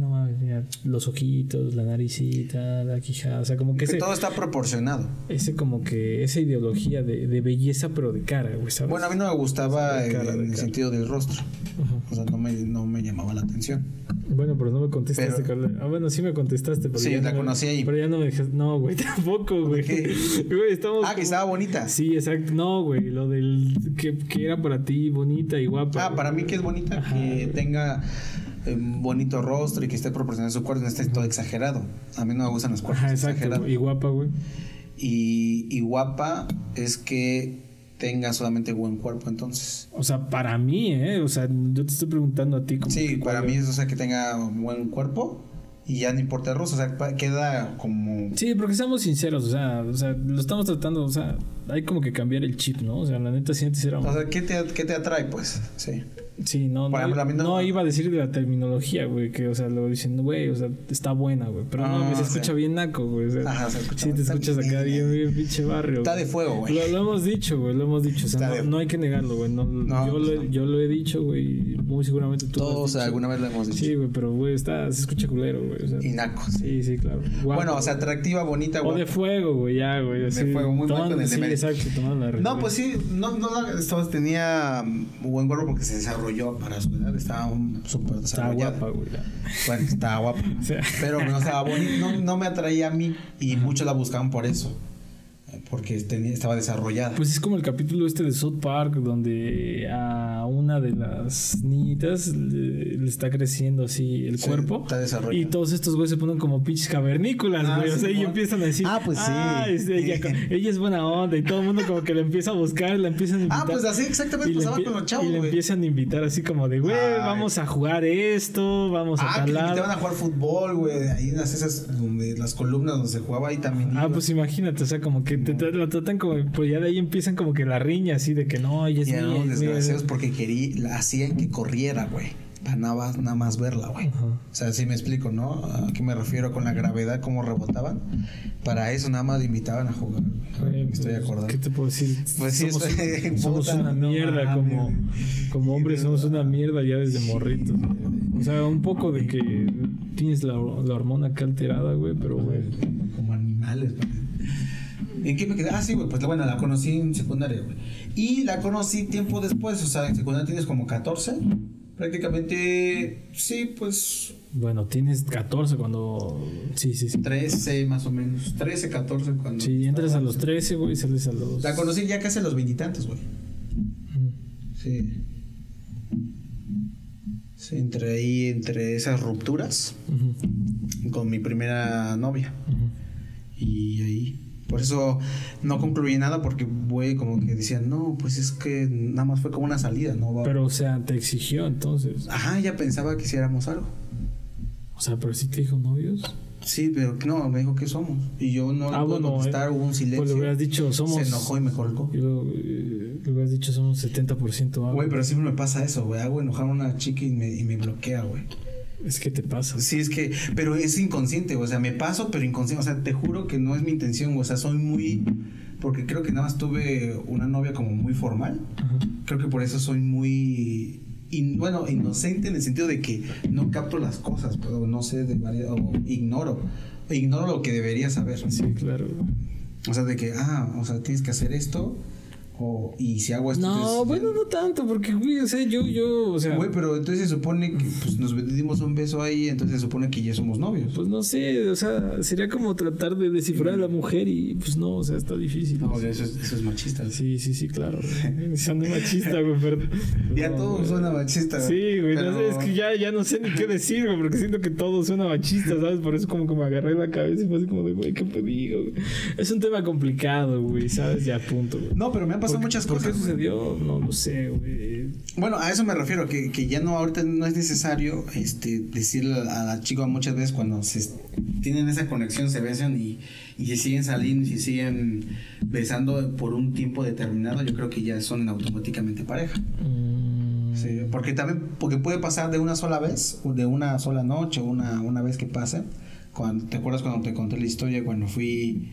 los ojitos, la naricita, la quijada. O sea, como que Que ese, todo está proporcionado. ese como que esa ideología de, de belleza, pero de cara, güey, ¿sabes? Bueno, a mí no me gustaba De en, cara, de en el sentido del rostro. Ajá. O sea, no me, no me llamaba la atención. Bueno, pero no me contestaste, Pero- Carla. Ah, bueno, sí me contestaste. Pero Sí, ya la no conocí ahí. Pero ya no me dejaste. No, güey, tampoco, güey. Güey, estamos. Ah, que estaba bonita. Sí, exacto. No, güey, lo del que, que era para ti bonita y guapa. Ah, güey. para mí que es bonita, Ajá, que güey. tenga bonito rostro y que esté proporcionado su cuerpo, no esté todo exagerado. A mí no me gustan los cuerpos Ajá, exacto. exagerados. Y guapa, güey. Y, y guapa es que tenga solamente buen cuerpo, entonces. O sea, para mí, ¿eh? O sea, yo te estoy preguntando a ti como. Sí, para mí es o sea, que tenga buen cuerpo y ya no importa el rostro, o sea, queda como... Sí, porque seamos sinceros, o sea, o sea, lo estamos tratando, o sea, hay como que cambiar el chip, ¿no? O sea, la neta, si antes era... O sea, ¿qué te, qué te atrae, pues? Sí. sí, no, por no, ejemplo, no- no iba a decir de la terminología, güey, que, o sea, lo dicen, güey, o sea, está buena, güey, pero no, Ah, se sí. escucha bien naco, güey, o sea, Ajá, se escucha sí, te escuchas acá bien. bien, bien, pinche barrio. Está güey. de fuego, güey. Lo, lo hemos dicho, güey, lo hemos dicho. O sea, no, de- no hay que negarlo, güey. No, No, yo, pues lo, he- no. yo lo he dicho, güey. Muy seguramente tú lo has Todos dicho. alguna vez lo hemos dicho. Sí, güey, pero, güey, está, se escucha culero, güey. O sea, Y nacos. sí, sí, claro. Guapo, Bueno, o sea, güey. atractiva, bonita, O guapa. de fuego, güey, ya, güey. así, fuego, muy mal con el de. Exacto, tomando la No, pues sí, no, no estaba- tenía mm, buen cuerpo porque se desarrolló para su edad, estaba súper Está desarrollada. guapa, güey. Bueno, estaba guapa. Pero no estaba bonita, no, no me atraía a mí y muchos la buscaban por eso. Porque tenía, estaba desarrollada. Pues es como el capítulo este de South Park, donde a una de las niñitas le, le está creciendo así el Sí, cuerpo. está desarrollada. Y todos estos güeyes se ponen como pinches cavernícolas, Ah, güey. o sea, y empiezan a decir, Ah, pues sí. "Ah, es ella, ella es buena onda. Y todo el mundo como que la empieza a buscar, la empiezan a invitar. ah, pues así exactamente pasaba con los chavos, y le güey. empiezan a invitar así como de, güey, Ay. vamos a jugar esto, vamos a Ah, tal que le lado". a jugar fútbol, güey. Ahí en las esas, donde las columnas donde se jugaba ahí también. Ah, iba. pues imagínate, o sea, como que te, te- la tratan como, pues ya de ahí empiezan como que la riña así de que no, ella es mía, mía, desgraciados es- porque quería, la hacían que corriera, güey. Para nada, más- nada más verla, güey. O sea, sí me explico, ¿no? ¿A qué me refiero con la gravedad, cómo rebotaban? Para eso nada más invitaban a jugar. Me estoy pues, acordando. ¿Qué te puedo decir? Pues sí, somos, una no mierda como, como hombres, somos una mierda ya desde morritos. O sea, un poco de que tienes la, la hormona acá alterada, güey, pero güey. Como animales, güey. ¿En qué me quedé? Ah, sí, güey, pues bueno, la conocí en secundaria, güey. Y la conocí tiempo después, o sea, en secundaria tienes como 14. Prácticamente, sí, pues Bueno, tienes 14 cuando. Sí, sí, sí. 13 más o menos. 13, 14 cuando. Sí, entras a los 13, güey, sales a los. La conocí ya casi a los veintitantos, güey. Ujú. Sí. Sí, entre ahí, entre esas rupturas, con mi primera novia. Y ahí. Por eso no concluí nada porque, güey, como que decían, no, pues es que nada más fue como una salida, ¿no? Pero, o sea, te exigió entonces. Ajá, ella pensaba que hiciéramos algo. O sea, pero sí te dijo novios. Sí, pero no, me dijo que somos. Y yo no Ah, bueno, contestar, eh, hubo un silencio. Pues le hubieras dicho, somos. Se enojó y me colgó. Y luego, eh, le hubieras dicho, somos 70% agua. Güey, pero siempre me pasa eso, güey. Hago enojar a una chica y me, y me bloquea, güey. Es que te pasa. Sí, es que, pero es inconsciente, o sea, me paso, pero inconsciente, o sea, te juro que no es mi intención, o sea, soy muy, porque creo que nada más tuve una novia como muy formal, Ajá. creo que por eso soy muy, in- bueno, inocente en el sentido de que no capto las cosas, pero no sé de varias, o ignoro, ignoro lo que debería saber, Sí, claro. o sea, de que, ah, o sea, tienes que hacer esto, o, y si hago esto, No, entonces- bueno, no tanto, porque, güey, o sea, yo, yo, o sea, Güey, pero entonces se supone que pues, nos dimos un beso ahí, entonces se supone que ya somos novios. pues no sé, o sea, sería como tratar de descifrar a la mujer y pues no, o sea, está difícil. No, eso es, eso es machista. Sí, sí, sí, claro. güey. Soné machista, güey, pero. Ya no, todo güey. suena machista. Sí, güey, no sé, es que ya, ya no sé ni qué decir, güey, porque siento que todo suena machista, ¿sabes? Por eso como que me agarré la cabeza y fue así como de, güey, ¿qué te digo? güey? Es un tema complicado, güey, ¿sabes? Ya, punto, güey. No, pero me han pasado ¿Por qué- muchas ¿Por cosas. qué güey. sucedió? No lo sé, güey. Bueno, a eso me refiero, que, que ya no, ahorita no es necesario este, decirle a la chica muchas veces cuando se tienen esa conexión, se besan y, y se siguen saliendo y se siguen besando por un tiempo determinado, yo creo que ya son automáticamente pareja. Mm, Sí, porque también, porque puede pasar de una sola vez, o de una sola noche, una, una vez que pase. Cuando, ¿Te acuerdas cuando te conté la historia cuando fui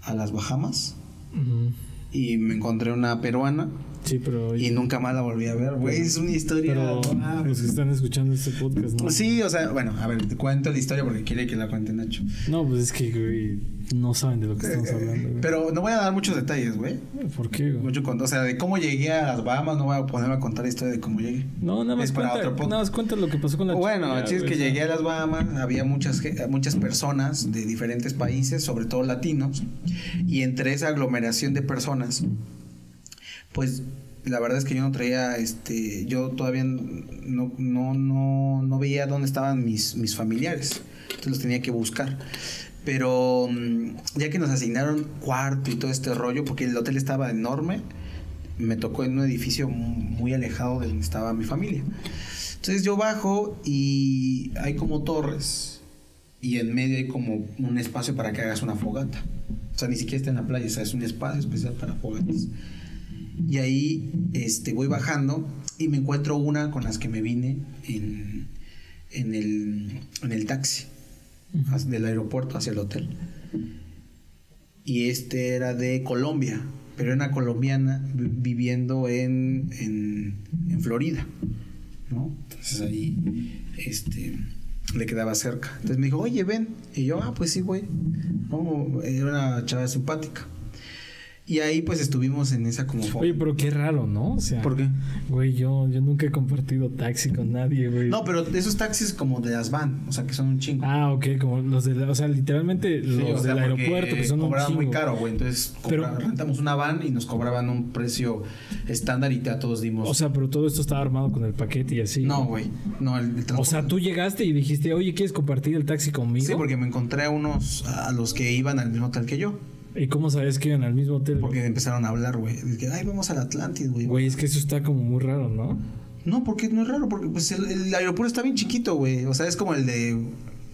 a las Bahamas ujú. Y me encontré una peruana Sí, pero. y nunca más la volví a ver? Güey, es una historia. Pero mames. los que están escuchando este podcast, ¿no? Sí, o sea, bueno, a ver, te cuento la historia porque quiere que la cuente Nacho. No, pues es que, güey, no saben de lo que estamos hablando, güey. Pero no voy a dar muchos detalles, güey. ¿Por qué, güey? Mucho con- o sea, de cómo llegué a las Bahamas, no voy a ponerme a contar la historia de cómo llegué. No, nada más, Es para cuenta, otro podcast. nada más cuenta lo que pasó con la Bueno, chica, el chiste es que llegué a las Bahamas, había muchas, muchas personas de diferentes países, sobre todo latinos, y entre esa aglomeración de personas, pues la verdad es que yo no traía, este, yo todavía no, no, no, no veía dónde estaban mis, mis familiares, entonces los tenía que buscar. Pero mm, ya que nos asignaron cuarto y todo este rollo, porque el hotel estaba enorme, me tocó en un edificio muy alejado de donde estaba mi familia. Entonces yo bajo y hay como torres y en medio hay como un espacio para que hagas una fogata. O sea, ni siquiera está en la playa, o sea, es un espacio especial para fogatas. Y ahí este, voy bajando y me encuentro una con las que me vine en, en, el, en el taxi del aeropuerto hacia el hotel. Y este era de Colombia, pero era una colombiana viviendo en, en, en Florida. ¿no? Entonces ahí este, le quedaba cerca. Entonces me dijo, oye, ven. Y yo, ah, pues sí, güey. No, era una chava simpática. Y ahí pues estuvimos en esa como... Oye, pero qué raro, ¿no? O sea, ¿Por qué? Güey, yo, yo nunca he compartido taxi con nadie, güey. No, pero esos taxis como de las van, o sea, que son un chingo. Ah, ok, como los de... O sea, literalmente Sí, los o sea, del aeropuerto, que son un cobraban chingo. muy caro, güey. Entonces Pero- compra- rentamos una van y nos cobraban un precio estándar y ya todos dimos... O sea, pero todo esto estaba armado con el paquete y así. no, güey. No, el, el O sea, tú llegaste y dijiste, oye, ¿quieres compartir el taxi conmigo? Sí, porque me encontré a unos, a los que iban al mismo hotel que yo. ¿Y cómo sabes que iban al mismo hotel? Porque empezaron a hablar, güey. Que, ay, vamos al Atlantis, güey. Güey, es que eso está como muy raro, ¿no? No, porque no es raro, porque pues el, el aeropuerto está bien chiquito, güey. O sea, es como el de.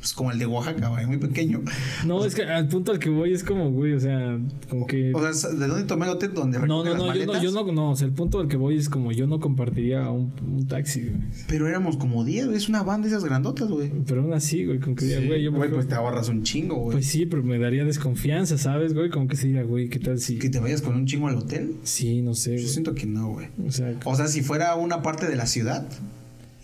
Pues como el de Oaxaca, güey, muy pequeño. No, es que al punto al que voy es como, güey, o sea, como que... O sea, ¿de dónde tomé el hotel? ¿Donde No, no, las no, yo no, yo no, no, o sea, el punto al que voy es como yo no compartiría un, un taxi, güey. Pero éramos como 10, güey. Es una van de esas grandotas, güey. Pero aún así, güey, como que diga, güey, yo Güey, pues te ahorras un chingo, güey. Pues sí, pero me daría desconfianza, ¿sabes, güey? Como que se diga, güey, ¿qué tal si...? Que te vayas con un chingo al hotel. Sí, no sé, Yo güey. siento que no, güey. O sea, O sea, si fuera una parte de la ciudad,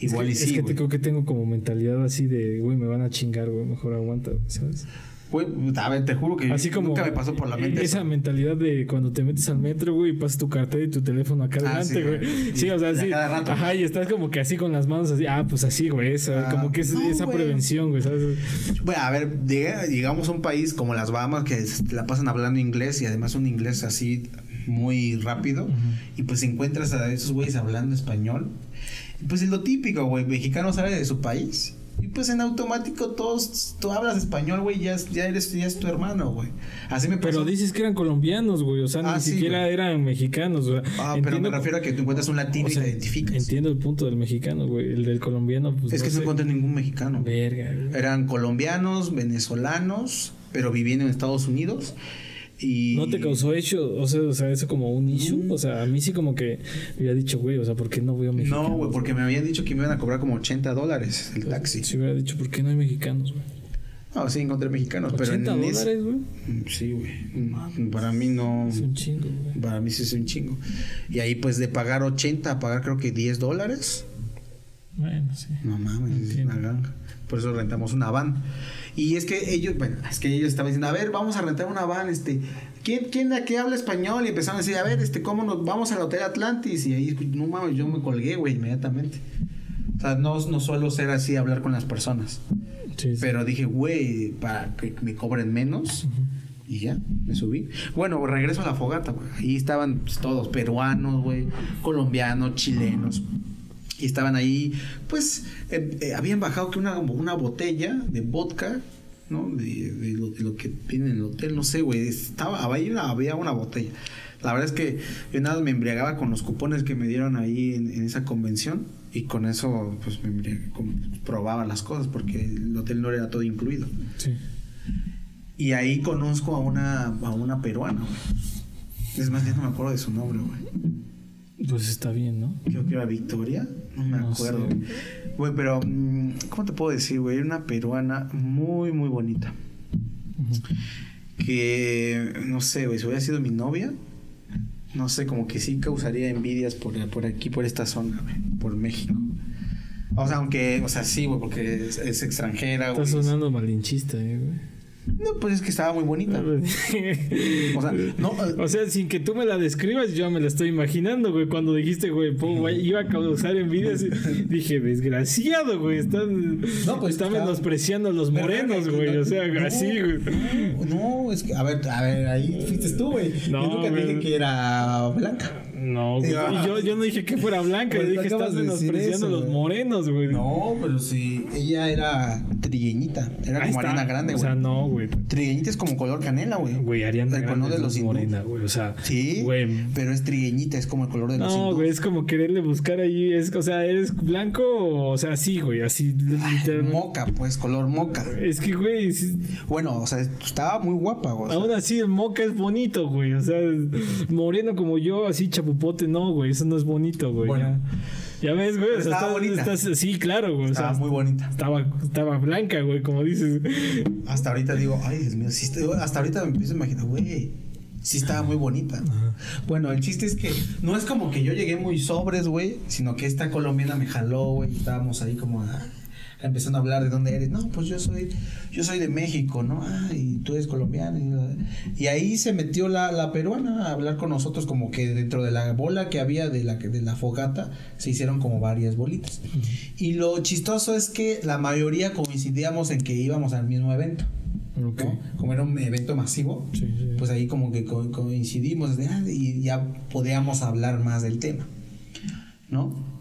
igual es y que, sí, es que te- creo que tengo como mentalidad así de, güey, me van a chingar, güey, mejor aguanta, güey, ¿sabes? Güey, a ver, te juro que Así como nunca me pasó por la mente esa eso. mentalidad de cuando te metes al metro, güey, y pasas tu cartera y tu teléfono acá Ah, adelante, güey. Sí, o sea, Y sí. rato. Ajá, y estás como que así con las manos así, ah, pues así, güey, esa, Ah, como que es, no, esa güey. prevención, güey, ¿sabes? Bueno, a ver, llega- llegamos a un país como las Bahamas que la pasan hablando inglés y además un inglés así muy rápido. Y pues encuentras a esos güeyes hablando español. Pues es lo típico, güey. Mexicano sale de su país. Y pues en automático todos, tú hablas español, güey, ya, es- ya eres ya es tu hermano, güey. Así me pasó. Pero dices que eran colombianos, güey, o sea, Ah, ni sí, siquiera güey. eran mexicanos, sea, Ah, pero me entiendo- refiero a que tú encuentras un latino o sea, y te identificas. Entiendo el punto del mexicano, güey, el del colombiano, pues es que no encontré ningún mexicano. Verga, güey. Eran colombianos, venezolanos, pero viviendo en Estados Unidos. Y... ¿No te causó hecho, o sea, o sea, eso como un issue? O sea, a mí sí como que me había dicho, güey, o sea, ¿por qué no veo mexicanos? No, güey, porque me habían dicho que me iban a cobrar como 80 dólares el taxi. Si hubiera dicho, ¿por qué no hay mexicanos, güey? No, sí encontré mexicanos, pero en 80 ese- dólares, güey. Mm, Sí, güey. Para mí no. Es un chingo, güey. Para mí sí es un chingo. Y ahí, pues, de pagar 80 a pagar creo que 10 dólares. Bueno, sí. No mames, es una ganga. Por eso rentamos una van. Y es que ellos, bueno, es que ellos estaban diciendo, a ver, vamos a rentar una van, este. ¿Quién, quién aquí habla español? Y empezaron a decir, a ver, este, ¿cómo nos vamos al Hotel Atlantis? Y ahí, no mames, yo me colgué, güey, inmediatamente. O sea, no, no suelo ser así, hablar con las personas. Sí, sí. Pero dije, güey, para que me cobren menos. Y ya, me subí. Bueno, regreso a la fogata, güey. Ahí estaban pues, todos, peruanos, güey, colombianos, chilenos. Y estaban ahí, pues, eh, eh, habían bajado que una, una botella de vodka, ¿no? De, de lo, de lo que tiene en el hotel, no sé, güey. Estaba, había una, había una botella. La verdad es que yo nada me embriagaba con los cupones que me dieron ahí en, en esa convención. Y con eso, pues, me embriagaba, probaba las cosas, porque el hotel no era todo incluido. Sí. Y ahí conozco a una, a una peruana, güey. Es más, ya no me acuerdo de su nombre, güey. Pues está bien, ¿no? Creo que era Victoria. No me No acuerdo. güey. Pero, mm, ¿cómo te puedo decir, güey? Era una peruana muy, muy bonita. Que, no sé, güey, si hubiera sido mi novia, no sé, como que sí causaría envidias por, por aquí, por esta zona, güey, por México. O sea, aunque, o sea, sí, güey, porque es, es extranjera, Está güey. sonando malinchista, eh, güey. No, pues es que estaba muy bonita. O sea, no, eh, O sea, sin que tú me la describas, yo me la estoy imaginando, güey. Cuando dijiste, güey, po, güey, iba a causar envidia, dije, desgraciado, güey. Están, No, pues, está menospreciando a los morenos, no, güey. O sea, no, así, güey. No, no, es que, a ver, a ver, ahí fuiste tú, güey. No, Yo nunca güey. dije que era blanca. No, güey. Yo, yo no dije que fuera blanca, yo dije acabas estás de menospreciando a eso, los morenos, güey. No, pero sí. Ella era trigueñita. Era Ahí como está. Ariana Grande, O güey. sea, no, güey. Trigueñita es como color canela, güey. Güey, Ariana El color de es los hindús. morena, güey. O sea, Sí. güey. Pero es trigueñita, es como el color de los No, güey, es como quererle buscar ahí. Es, o sea, ¿eres blanco? O sea, sí, güey, así. Moca, pues, color moca. Es que, güey, sí- Bueno, o sea, estaba muy guapa, güey. o aún así el moca es bonito, güey. O sea, moreno como yo, así chapupote, no, güey, eso no es bonito, güey. Bueno. ya, ya ves, güey. o sea, Estaba bonita. estás- sí, claro, güey. O estaba sea, muy bonita. estaba, estaba blanca, güey, como dices. Hasta ahorita digo, ay, Dios mío, sí hasta ahorita me empiezo a imaginar, güey, sí estaba muy bonita. Bueno, el chiste es que no es como que yo llegué muy sobres, güey, sino que esta colombiana me jaló, güey, y estábamos ahí como ah, empezando a hablar de dónde eres. No, pues yo soy, yo soy de México, ¿no? Ah, y tú eres colombiano. Y, ahí se metió la, la peruana a hablar con nosotros, como que dentro de la bola que había de la, de la fogata, se hicieron como varias bolitas. Y lo chistoso es que la mayoría coincidíamos en que íbamos al mismo evento. ¿no? Como era un evento masivo, Sí, sí. pues ahí como que co- coincidimos ah, y ya podíamos hablar más del tema, ¿no?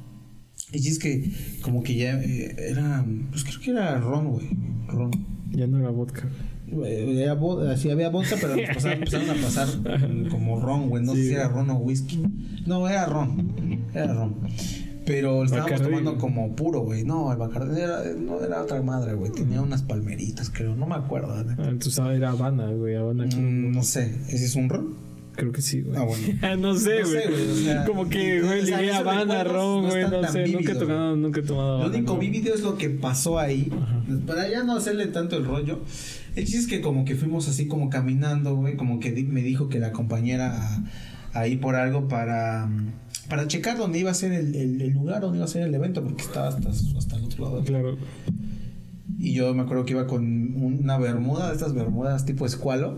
Y es que como que ya eh, era, pues creo que era ron, güey, ron. Ya no era vodka. Eh, Era vo- sí había vodka, pero nos pasaron- empezaron a pasar como ron, güey. No Sí, sé si era ron o whisky. No, era ron. Era ron. Pero estábamos tomando güey. como puro, güey. No, el Bacardí era, no, era otra madre, güey. Tenía unas palmeritas, creo. No me acuerdo. Ah, Entonces ah, era Habana, güey. Habana. Mm, no sé. ¿Ese es un ron? Creo que sí, güey. Ah, bueno. no sé, No sé, güey. güey, o sea, Como que, güey, ligué Habana, recuerdos ron, no güey. No sé, nunca he tomado, nunca he tomado Lo único vívido es lo que pasó ahí. Para ya no hacerle tanto el rollo. El chiste es que como que fuimos así como caminando, güey. Como que me dijo que la acompañara a- ahí por algo para, para checar dónde iba a ser el, el- el lugar, dónde iba a ser el evento, porque estaba hasta, hasta el otro lado. Claro. Y yo me acuerdo que iba con una bermuda, de estas bermudas tipo escualo,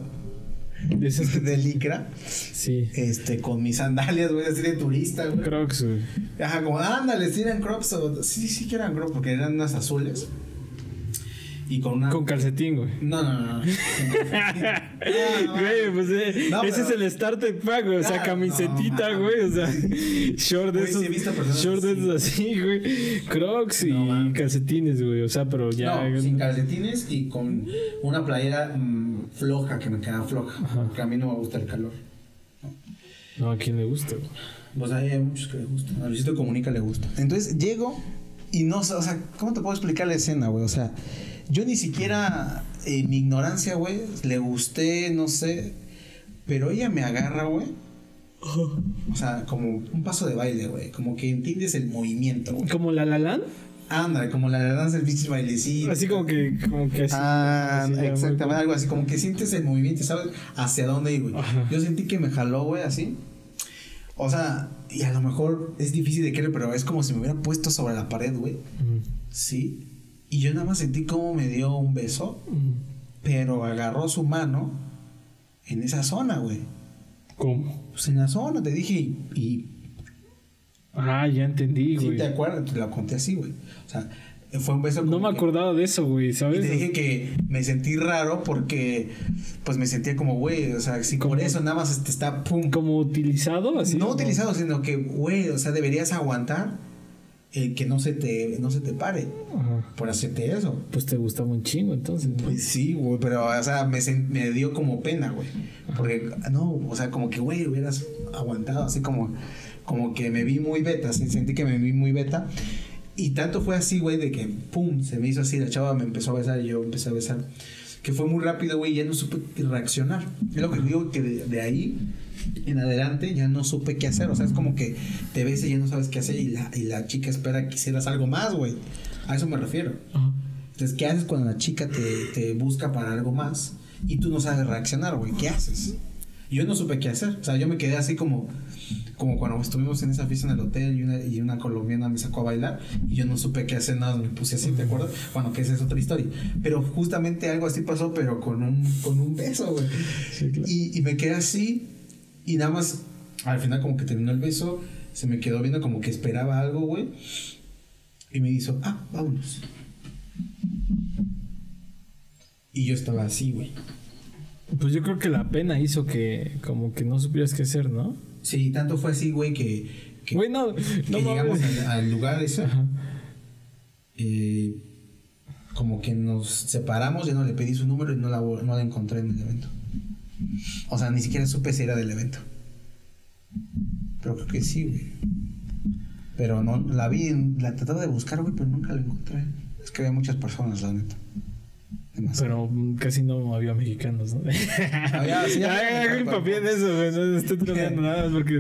De licra, Sí. este, con mis sandalias, güey, así de turista, güey. Crocs, güey. Ajá, como, ándale, si eran crops. o- sí, sí que eran crops, porque eran unas azules. Y con una. Con calcetín, güey. No, no, no. no. Güey, pues eh, No, ese pero- es el starter pack, güey. O sea, Ah, camisetita, no, güey. O sea, short de sí esos. short de así. esos así, güey. Crocs y calcetines, güey. O sea, pero ya. No, sin calcetines y con una playera mm, floja, que me queda floja. Porque a mí no me gusta el calor. No, a quién le gusta. Pues ahí hay muchos que le gustan. A Luisito Comunica le gusta. Entonces llego y no sé, o sea, ¿cómo te puedo explicar la escena, güey? O sea, yo ni siquiera, en mi ignorancia, güey, le gusté, no sé. Pero ella me agarra, güey. O sea, como un paso de baile, güey. Como que entiendes el movimiento, güey. Como la Lalan. Ándale, como la danza del bichos bailecito. Así como que, como que así. Ah, así, exactamente, muy- algo así, como que sientes el movimiento, ¿sabes? Hacia dónde ir, güey. Ajá. Yo sentí que me jaló, güey, así. O sea, y a lo mejor es difícil de creer, pero es como si me hubiera puesto sobre la pared, güey. Sí. Y yo nada más sentí como me dio un beso, pero agarró su mano en esa zona, güey. ¿Cómo? Pues en la zona, te dije, y, y Ah, ya entendí, sí güey. te acuerdas, te lo conté así, güey. O sea, fue un beso no me que- acordaba de eso, güey, Y ¿sabes? te dije que me sentí raro porque, pues me sentía como, güey, o sea, si por Como- eso nada más te está, pum. Como utilizado, así. no como- utilizado, sino que, güey, o sea, deberías aguantar el que no se te, no se te pare Ajá. por hacerte eso. Pues te gustaba un chingo, entonces. ¿no? Pues sí, güey, pero, o sea, me, me dio como pena, güey. Porque, no, o sea, como que, güey, hubieras aguantado, así como, como que me vi muy beta, sentí que me vi muy beta. Y tanto fue así, güey, de que, pum, se me hizo así, la chava me empezó a besar y yo empecé a besar. Que fue muy rápido, güey, ya no supe reaccionar. Es lo que digo, que de, de ahí en adelante ya no supe qué hacer. O sea, es como que te ves y ya no sabes qué hacer y la, y la chica espera que hicieras algo más, güey. A eso me refiero. Ajá. Entonces, ¿qué haces cuando la chica te, te busca para algo más y tú no sabes reaccionar, güey? ¿Qué haces? Yo no supe qué hacer. O sea, yo me quedé así como, como cuando estuvimos en esa fiesta en el hotel y una, y una colombiana me sacó a bailar y yo no supe qué hacer, nada, me puse así, ¿te acuerdas? Bueno, que esa es otra historia. Pero justamente algo así pasó, pero con un, con un beso, güey. Sí, claro. Y, y me quedé así y nada más, al final como que terminó el beso, se me quedó viendo como que esperaba algo, güey. Y me hizo, ah, vámonos. Y yo estaba así, güey. Pues yo creo que la pena hizo que como que no supieras qué hacer, ¿no? Sí, tanto fue así, güey, que, que, Güey, no, que no llegamos al, al lugar ese. Eh, como que nos separamos, ya no le pedí su número y no la, no la encontré en el evento. O sea, ni siquiera supe si era del evento. Pero creo que sí, güey. Pero no, la vi, la trataba de buscar, güey, pero nunca la encontré. Es que había muchas personas, la neta. Pero casi no había mexicanos, ¿no? Había- sí, había Ay, eso, güey. No estoy tratando nada porque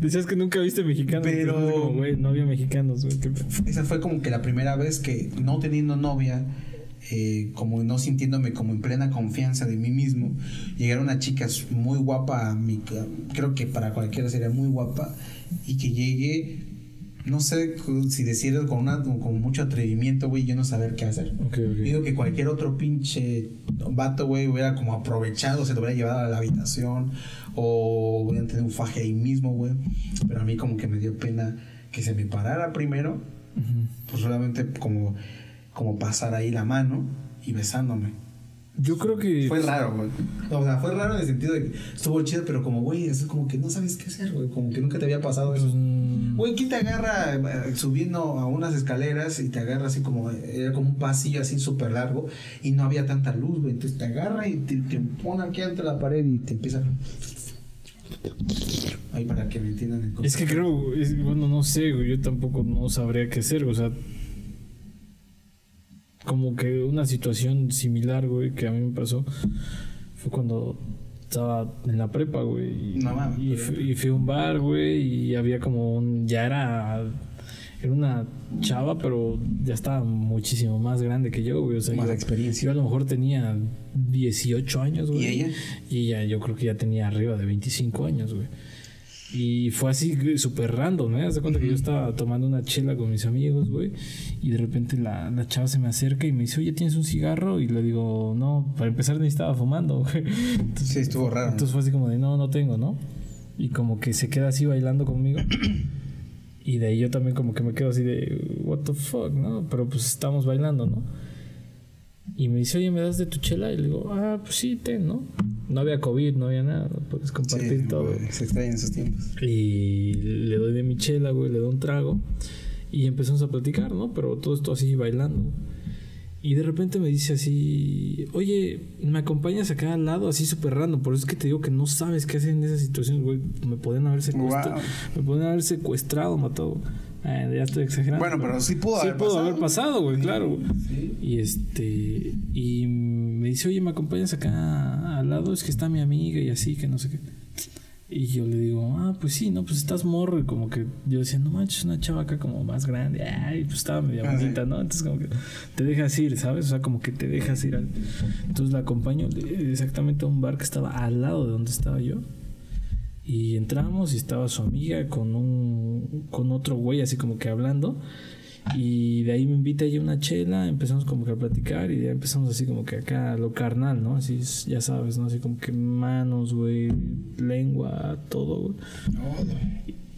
decías que nunca viste mexicanos. Pero- entonces, como, güey, no había mexicanos, güey. Esa fue como que la primera vez que, no teniendo novia, eh, como no sintiéndome como en plena confianza de mí mismo, llegara una chica muy guapa, a mi, creo que para cualquiera sería muy guapa, y que llegue, no sé si decirlo con, una, con mucho atrevimiento, güey, yo no saber qué hacer. Digo que cualquier otro pinche vato, güey, hubiera como aprovechado, se lo hubiera llevado a la habitación o hubieran tenido un faje ahí mismo, güey. Pero a mí como que me dio pena que se me parara primero, pues solamente como, como pasar ahí la mano y besándome. Yo creo que. Fue raro, güey. O sea, fue raro en el sentido de que estuvo chido, pero como, güey, es como que no sabes qué hacer, güey. Como que nunca te había pasado eso. mm, Güey, ¿quién te agarra eh, subiendo a unas escaleras y te agarra así como, era como un pasillo así súper largo y no había tanta luz, güey? Entonces te agarra y te, te pone aquí ante la pared y te empieza Ahí para que me entiendan el Es que creo, es- bueno, no sé, güey, yo tampoco no sabría qué hacer, o sea, como que una situación similar, güey, que a mí me pasó, fue cuando estaba en la prepa, güey, y, No y, fui, y fui a un bar, güey, y había como un, ya era, era una chava, pero ya estaba muchísimo más grande que yo, güey, o sea, Más yo, experiencia. yo a lo mejor tenía 18 años, güey. ¿Y ella? Y ella yo creo que ya tenía arriba de 25 años, güey. Y fue así súper random, ¿eh? Haz cuenta que yo estaba tomando una chela con mis amigos, güey. Y de repente la, la chava se me acerca y me dice, oye, ¿tienes un cigarro? Y le digo, no, para empezar ni estaba fumando, güey. Entonces, Sí, estuvo raro. entonces fue así como de, no, no tengo, ¿no? Y como que se queda así bailando conmigo. Y de ahí yo también como que me quedo así de, what the fuck, ¿no? Pero pues estamos bailando, ¿no? Y me dice, oye, ¿me das de tu chela? Y le digo, ah, pues sí, ten, ¿no? No había COVID, no había nada, puedes compartir Sí, todo. güey, se extrañan esos tiempos. Y le doy de mi chela, güey, le doy un trago. Y empezamos a platicar, ¿no? Pero todo esto así bailando. Y de repente me dice así, oye, ¿me acompañas acá al lado? Así súper random. Por eso es que te digo que no sabes qué hacer en esas situaciones, güey. Me podían haber secuestrado. Guau. Me podían haber secuestrado, matado. Eh, ya estoy exagerando. Bueno, pero sí pudo sí haber pudo pasado. haber pasado, güey, claro. güey. Sí. Y este. Y me dice, oye, ¿me acompañas acá al lado? Es que está mi amiga y así, que no sé qué. Y yo le digo, ah, pues sí, no, pues estás morro. Y como que yo decía, no manches, una chava acá como más grande. Ay, pues estaba media Ah, sí. bonita, ¿no? Entonces, como que te dejas ir, ¿sabes? O sea, como que te dejas ir. al- Entonces la acompaño de- exactamente a un bar que estaba al lado de donde estaba yo. Y entramos y estaba su amiga con un con otro güey así como que hablando. Y de ahí me invita ella una chela, empezamos como que a platicar y ya empezamos así como que acá lo carnal, ¿no? Así, es- ya sabes, ¿no? Así como que manos, güey, lengua, todo, güey.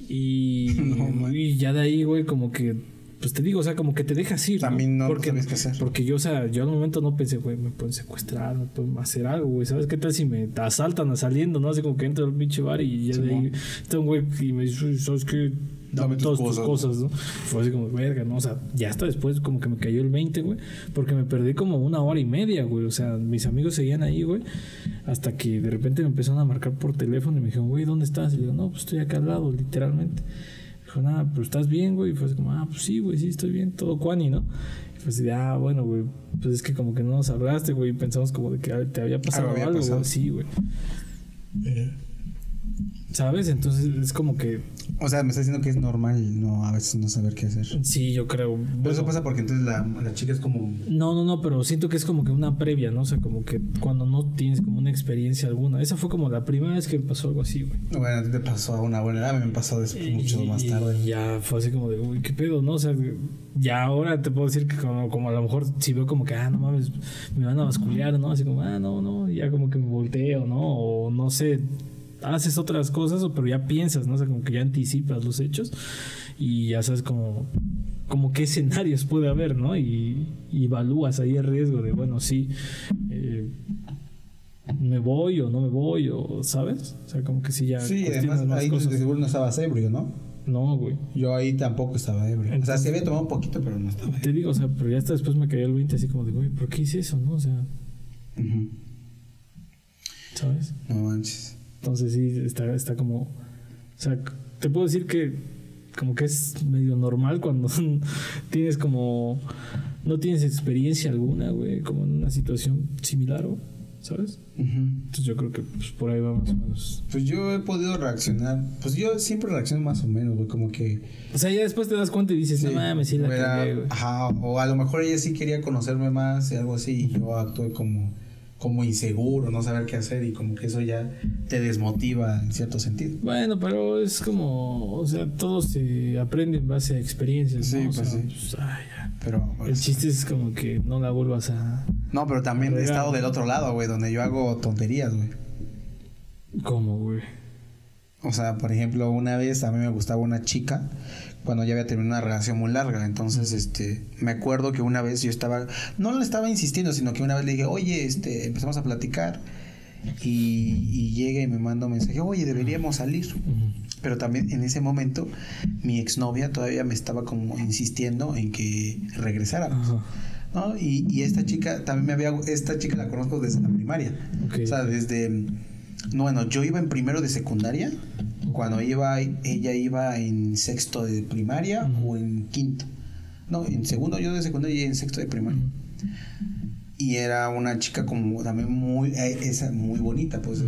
Y, No, y ya de ahí, güey, como que, pues te digo, o sea, como que te dejas ir. También no porque, sabes qué hacer. Porque yo, o sea, yo al momento no pensé, güey, me pueden secuestrar, me pueden hacer algo, güey. ¿Sabes qué tal si me asaltan saliendo, no? Así como que entro al pinche bar y ya de ahí está un güey y me dice, "Uy, ¿sabes qué? Dame todas tus cosas". ¿no? Fue así como, verga, ¿no? O sea, ya hasta después como que me cayó el 20, güey. Porque me perdí como una hora y media, güey. O sea, mis amigos seguían ahí, güey. Hasta que de repente me empezaron a marcar por teléfono y me dijeron, güey, ¿dónde estás? Y digo, no, pues estoy acá al lado, literalmente. Dijo, nada, pero estás bien, güey. Y fue así como, ah, pues sí, güey, sí, estoy bien, todo cuani, ¿no? Y fue así de, ah, bueno, güey, pues es que como que no nos hablaste, güey. y Pensamos como de que te había pasado Algo algo, pasado. güey. Sí, güey. ¿Sabes? Entonces es como que, O sea, me está diciendo que es normal no a veces no saber qué hacer. sí, yo creo. Pero bueno, eso pasa porque entonces la, la chica es como No, no, no, pero siento que es como que una previa, ¿no? O sea, como que cuando no tienes como una experiencia alguna. Esa fue como la primera vez que me pasó algo así, güey. Bueno, a ti te pasó a una buena edad, me pasó después, mucho Y- más y tarde. ya fue así como de, uy, ¿qué pedo, no? O sea, ya ahora te puedo decir que como, como a lo mejor si veo como que, ah, no mames, me van a basculear, ¿no? Así como, ah, no, no, ya como que me volteo, ¿no? O no sé, haces otras cosas, pero ya piensas, ¿no? O sea, como que ya anticipas los hechos y ya sabes como, como qué escenarios puede haber, ¿no? Y, y evalúas ahí el riesgo de, bueno, sí, eh, me voy o no me voy o, ¿sabes? O sea, como que sí ya... Sí, además más ahí cosas. seguro no estabas ebrio, ¿no? No, güey. Yo ahí tampoco estaba ebrio. O sea, sí había tomado un poquito, pero no estaba ebrio. Te digo, o sea, pero ya hasta después me cayó el 20 así como de, güey, ¿por qué hice eso, no? O sea. ¿sabes? No manches. Entonces sí, está, está como... O sea, te puedo decir que como que es medio normal cuando tienes como... No tienes experiencia alguna, güey, como en una situación similar, güey, ¿sabes? Entonces yo creo que pues, por ahí va más o menos. Pues yo he podido reaccionar. Pues yo siempre reacciono más o menos, güey. Como que. O sea, ya después te das cuenta y dices, no mames, sí la güey. Ajá. O a lo mejor ella sí quería conocerme más y algo así. Y yo actué como, como inseguro, no saber qué hacer. Y como que eso ya te desmotiva en cierto sentido. Bueno, pero es como, o sea, todo se aprende en base a experiencias, ¿no? Sí, O pues sea, sí. pues, ay, ya. Pero. El chiste es como que no la vuelvas a... No, pero también he estado del otro lado, güey, donde yo hago tonterías, güey. ¿Cómo, güey? O sea, por ejemplo, una vez a mí me gustaba una chica cuando ya había terminado una relación muy larga. Entonces, este, me acuerdo que una vez yo estaba, no le estaba insistiendo, sino que una vez le dije, oye, este, empezamos a platicar. Y, y llega y me manda un mensaje, oye, deberíamos salir. Pero también en ese momento mi exnovia todavía me estaba como insistiendo en que regresáramos. Ajá. ¿no? Y, y esta chica también me había, esta chica la conozco desde la primaria. Ok. O sea, desde, no, bueno, yo iba en primero de secundaria, cuando iba, ella iba en sexto de primaria o en quinto. No, en segundo yo de secundaria y en sexto de primaria. Y era una chica como también muy, eh, esa, muy bonita, pues.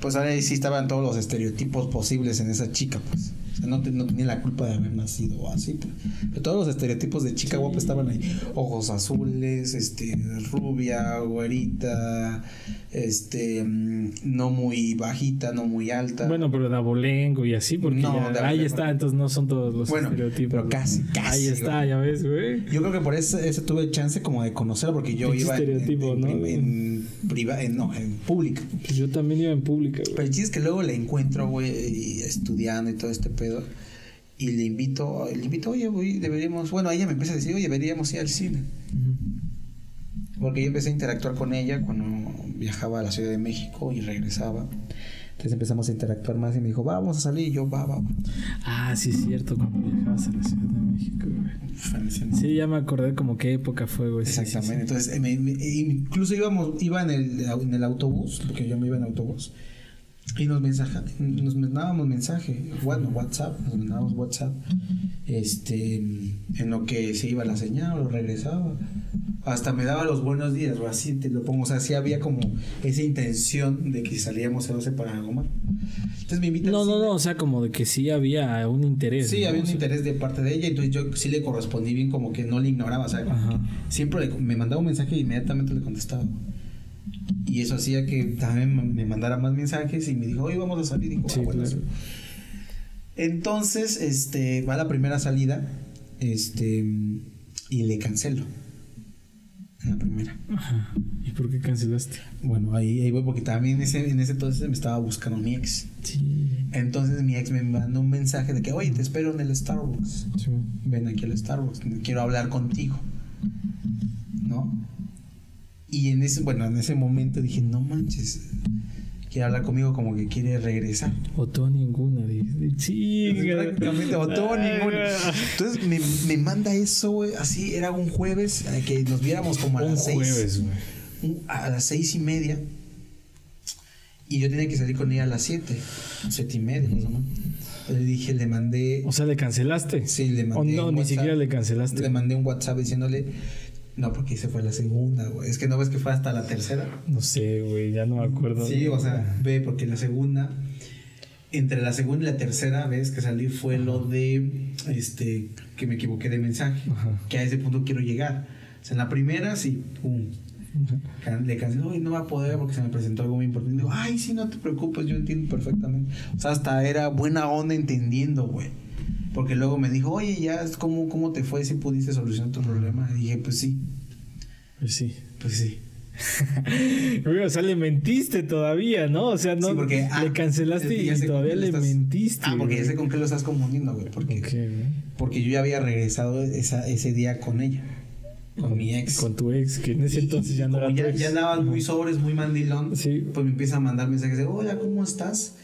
Pues ahora sí estaban todos los estereotipos posibles en esa chica, pues. O sea, no, te- no tenía la culpa de haber nacido así, pues. Pero todos los estereotipos de chica guapa estaban ahí. Ojos azules, este, rubia, güerita, este, mm, no muy bajita, no muy alta. Bueno, pero de abolengo y así, porque No, ya- de ahí está, entonces no son todos los Bueno, estereotipos. pero casi, casi, Ahí está, ya ves, güey. Yo creo que por eso, eso tuve chance como de conocerla, porque yo iba en, en, ¿no? en priva- en- no, en pública. Pues yo también iba en pública, Pero güey. el chiste es que luego la encuentro, güey, estudiando y todo este pedo. Y le invito, le invito, oye, güey, deberíamos. Bueno, ella me empieza a decir, oye, deberíamos ir al cine. Porque yo empecé a interactuar con ella cuando viajaba a la Ciudad de México y regresaba. Entonces empezamos a interactuar más y me dijo, vamos a salir. Y yo, va, va. va. Ah, sí, es cierto, cuando viajabas a la Ciudad de México, Sí, ya me acordé como qué época fue, güey. Sí, sí, Exactamente. sí. Entonces, eh, me- me- incluso íbamos, iba en el, en el autobús, porque yo me iba en autobús, y nos mensaja, nos mandábamos mensaje, bueno, WhatsApp, nos mandábamos WhatsApp, este, en lo que se iba la señal o regresaba. Hasta me daba los buenos días, o así te lo pongo. O sea, sí había como esa intención de que salíamos a 12 para algo más. Entonces me invita No, no, no, o sea, como de que sí había un interés. Sí, ¿no? había O un sea, interés de parte de ella, entonces yo sí le correspondí bien, como que no le ignoraba, o sea, siempre le- me mandaba un mensaje e inmediatamente le contestaba. Y eso hacía que también me- mandara más mensajes y me dijo, hoy vamos a salir. Y dijo, Sí, "Ah, bueno, claro. sí". Entonces, este, va la primera salida, este, y le cancelo. En la primera. Ajá. ¿Y por qué cancelaste? Bueno, ahí, ahí voy, porque también en ese, en ese entonces me estaba buscando mi ex. Sí. Entonces mi ex me mandó un mensaje de que, oye, te espero en el Starbucks. sí. ven aquí al Starbucks, quiero hablar contigo. ¿No? Y en ese, bueno, en ese momento dije, no manches, quiere hablar conmigo como que quiere regresar. O a ninguna. Dije, sí, Prácticamente, o todo ninguno. Entonces me, me manda eso, güey, así, era un jueves, eh, que nos viéramos como a Un las seis. jueves, un- a las seis y media. Y yo tenía que salir con ella a las siete, siete y media, más o menos. Le dije, le mandé... O sea, ¿le cancelaste? Sí, le O mandé. no, un ni WhatsApp. siquiera le cancelaste. Le mandé un WhatsApp diciéndole. No, porque esa fue la segunda, güey. Es que no ves que fue hasta la tercera. No sé, güey, ya no me acuerdo. Sí, o sea, ve, porque la segunda. Entre la segunda y la tercera vez que salí fue lo de. Este. Que me equivoqué de mensaje. Ajá. Que a ese punto quiero llegar. O sea, en la primera, sí, pum. Le cancelé, "Ay, no va a poder porque se me presentó algo muy importante. Digo, ay, sí, no te preocupes, yo entiendo perfectamente. O sea, hasta era buena onda entendiendo, güey. Porque luego me dijo, oye, ya, ¿cómo, ¿cómo te fue si pudiste solucionar tu problema? Y dije, pues sí, Pues sí. pues sí. O sea, le mentiste todavía, ¿no? O sea, no Sí, porque, ah, le cancelaste y todavía le estás- mentiste. Ah, porque ya sé con qué lo estás confundiendo, güey. Porque, güey. porque yo ya había regresado esa, ese día con ella. con mi ex. Con tu ex, que en ese entonces ya no era tu ya, ex. ya andaban muy sobres, muy mandilón, Sí. pues me empieza a mandar mensajes de, hola, ¿cómo estás?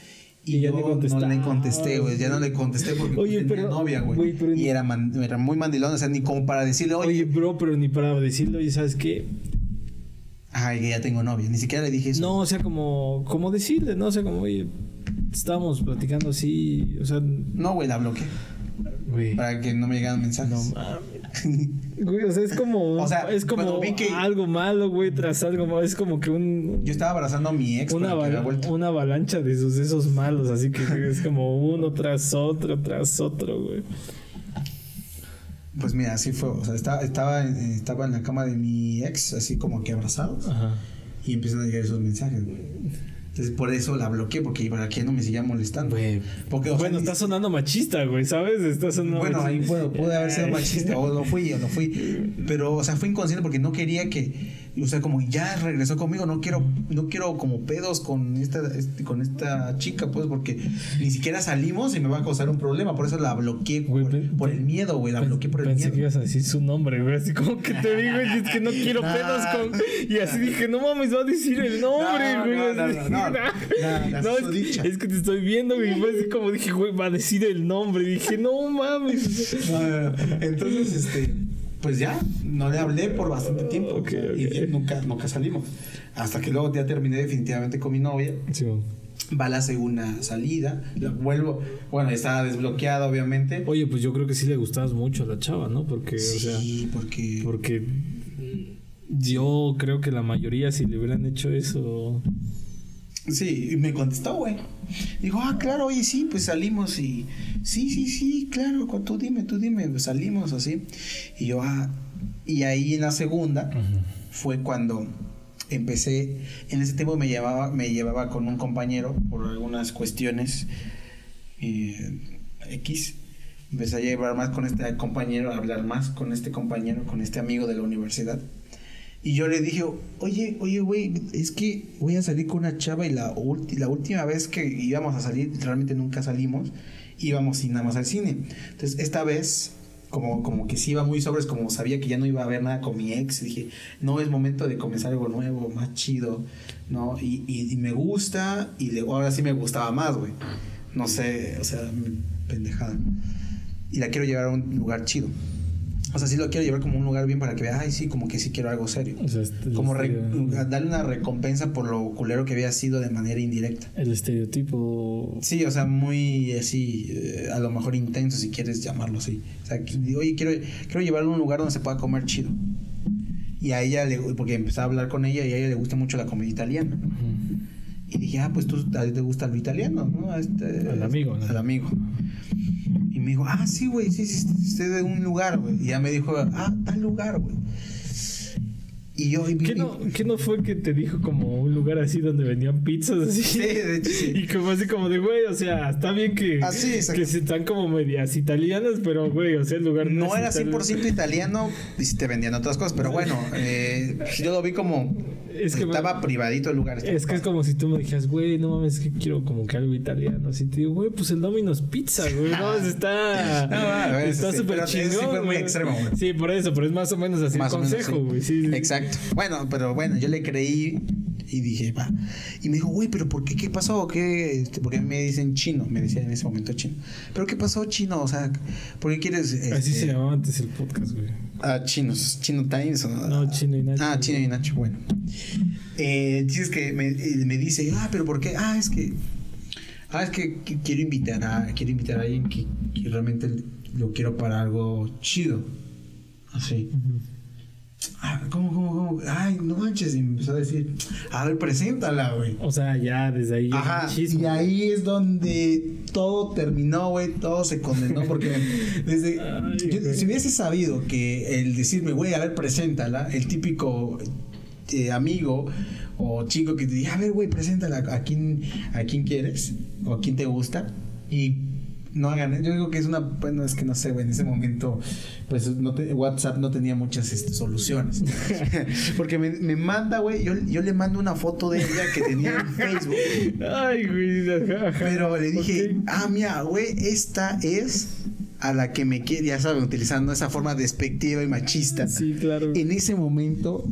Y, Y ya le no le contesté, güey, ya no le contesté porque Oye, tenía pero- novia, güey. Y era, man- era muy mandilón, o sea, ni como para decirle, oye, Oye, bro, pero ni para decirlo, y sabes qué? ay, que ya tengo novia, ni siquiera le dije eso. No, o sea, como, como decirle, ¿no? O sea, como, oye, estábamos platicando así, o sea, No, güey, la bloqueé, güey. para que no me llegaran mensajes. No. Güey, o sea, es como, O sea, es como cuando vi que- algo malo, güey, tras algo malo. Es como que un, Yo estaba abrazando a mi ex, una, aval- avalancha de esos, de esos malos. Así que es como uno tras otro, tras otro, güey. Pues mira, así fue, o sea, estaba, estaba, estaba en la cama de mi ex, así como que abrazados, Ajá. y empiezan a llegar esos mensajes, güey. Entonces, por eso la bloqueé, porque para que no me siga molestando. Porque, o sea, Bueno, está sonando machista, güey, ¿sabes? Está sonando Bueno, ahí puedo, pude haber sido machista, o lo fui, o lo fui. Pero, o sea, fue inconsciente porque no quería que, o sea, como ya regresó conmigo, no quiero, no quiero como pedos con esta, este, con esta chica, pues, porque ni siquiera salimos y me va a causar un problema. Por eso la bloqueé Güey, por, el miedo, güey, la bloqueé por el Pensé miedo. que ibas a decir su nombre, güey. Así como que te digo, y es que no quiero Nah. pedos con. Y así dije, no mames, va a decir el nombre, No, güey. no, no, no, no. es, que te estoy viendo, güey. Fue así como dije, güey, va a decir el nombre. Y dije, no mames. No. Entonces, este, pues ya, no le hablé por bastante tiempo. Y nunca, nunca salimos. Hasta que luego ya terminé definitivamente con mi novia. Sí. Va la segunda salida. la vuelvo. Bueno, estaba desbloqueada, obviamente. Oye, pues yo creo que sí le gustabas mucho a la chava, ¿no? Porque, o sea, sí, porque. porque yo creo que la mayoría, si le hubieran hecho eso. Sí, y me contestó, güey. Dijo, ah, claro, oye, sí, pues salimos y. Sí, sí, sí, claro, tú dime, tú dime, pues salimos así. Y yo, ah. Y ahí en la segunda fue cuando empecé. En ese tiempo me llevaba, me llevaba con un compañero por algunas cuestiones eh, X. Empecé a llevar más con este compañero, a hablar más con este compañero, con este amigo de la universidad. Y yo le dije, oye, oye, güey, es que voy a salir con una chava y la, la última vez que íbamos a salir, realmente nunca salimos, íbamos sin nada más al cine. Entonces, esta vez, como, como que sí iba muy sobres, como sabía que ya no iba a haber nada con mi ex, dije, no, es momento de comenzar algo nuevo, más chido, ¿no? Y, y, y me gusta, y le- ahora sí me gustaba más, güey. No sé, o sea, pendejada. Y la quiero llevar a un lugar chido. O sea, sí lo quiero llevar como un lugar bien para que vea, ay, sí, como que sí quiero algo serio. O sea, este- Como re- darle una recompensa por lo culero que había sido de manera indirecta. el estereotipo. Sí, o sea, muy así, eh, a lo mejor intenso si quieres llamarlo así. O sea, que oye, quiero, quiero llevarlo a un lugar donde se pueda comer chido. Y a ella, le, porque empecé a hablar con ella y a ella le gusta mucho la comida italiana. Y dije, ah, pues tú a ti te gusta lo italiano, ¿no? Este- Al amigo, ¿no? Al amigo. Me dijo, ah, sí, güey, sí, sí, estoy de un lugar, güey. Y ya me dijo, ah, tal lugar, güey. Y yo, y, ¿Qué no, ¿Qué no fue que te dijo como un lugar así donde vendían pizzas así? Sí, de hecho, sí. Y como así como de, güey, o sea, está bien que, sí, exacto. que se están como medias italianas, pero, güey, o sea, el lugar no, No era italiano. 100% italiano y sí te vendían otras cosas, pero bueno, eh, yo lo vi como Es que- estaba privadito el lugar. Es que es como si tú me dijeras, güey, no mames, es que quiero como que algo italiano. Así te digo, güey, pues el Domino's Pizza, güey. No, está. No, está sí, súper sí fue muy extremo, güey. Sí, por eso, pero es más o menos así Más el consejo, sí. güey. Sí, sí. Exacto. Bueno, pero bueno, yo le creí y dije, va. Y me dijo, güey, pero ¿por qué? ¿Qué pasó? ¿Qué? Este, porque me dicen chino, me decía en ese momento chino. ¿Pero qué pasó chino? O sea, ¿por qué quieres? Así este, se llamaba antes el podcast, güey. Ah, chinos, Chino Times. o- No, Chino y Nacho. Ah, Chino y Nacho, bueno. Eh, dices que me, me dice, ah, pero ¿por qué? Ah, es que. Ah, es que qui- quiero invitar a. Quiero invitar a alguien que, que realmente lo quiero para algo chido. Así. ¿Cómo, cómo, cómo? Ay, no manches. Y me empezó a decir, a ver, preséntala, güey. O sea, ya desde ahí. Ajá, y ahí es donde todo terminó, güey, todo se condenó, porque desde, Ay, yo- güey. si hubiese sabido que el decirme, güey, a ver, preséntala, el típico eh, amigo o chico que te diga, a ver, güey, preséntala, ¿a quién, a quién quieres? ¿O a quién te gusta? Y no hagan, yo digo que es una, bueno, es que no sé, güey, en ese momento, pues no te- WhatsApp no tenía muchas este, soluciones. Porque me, me manda, güey, yo, yo le mando una foto de ella que tenía en Facebook. Ay, güey. Pero le dije, ah, mira, güey, esta es a la que me quiere, ya saben, utilizando esa forma despectiva y machista. Sí, claro. En ese momento,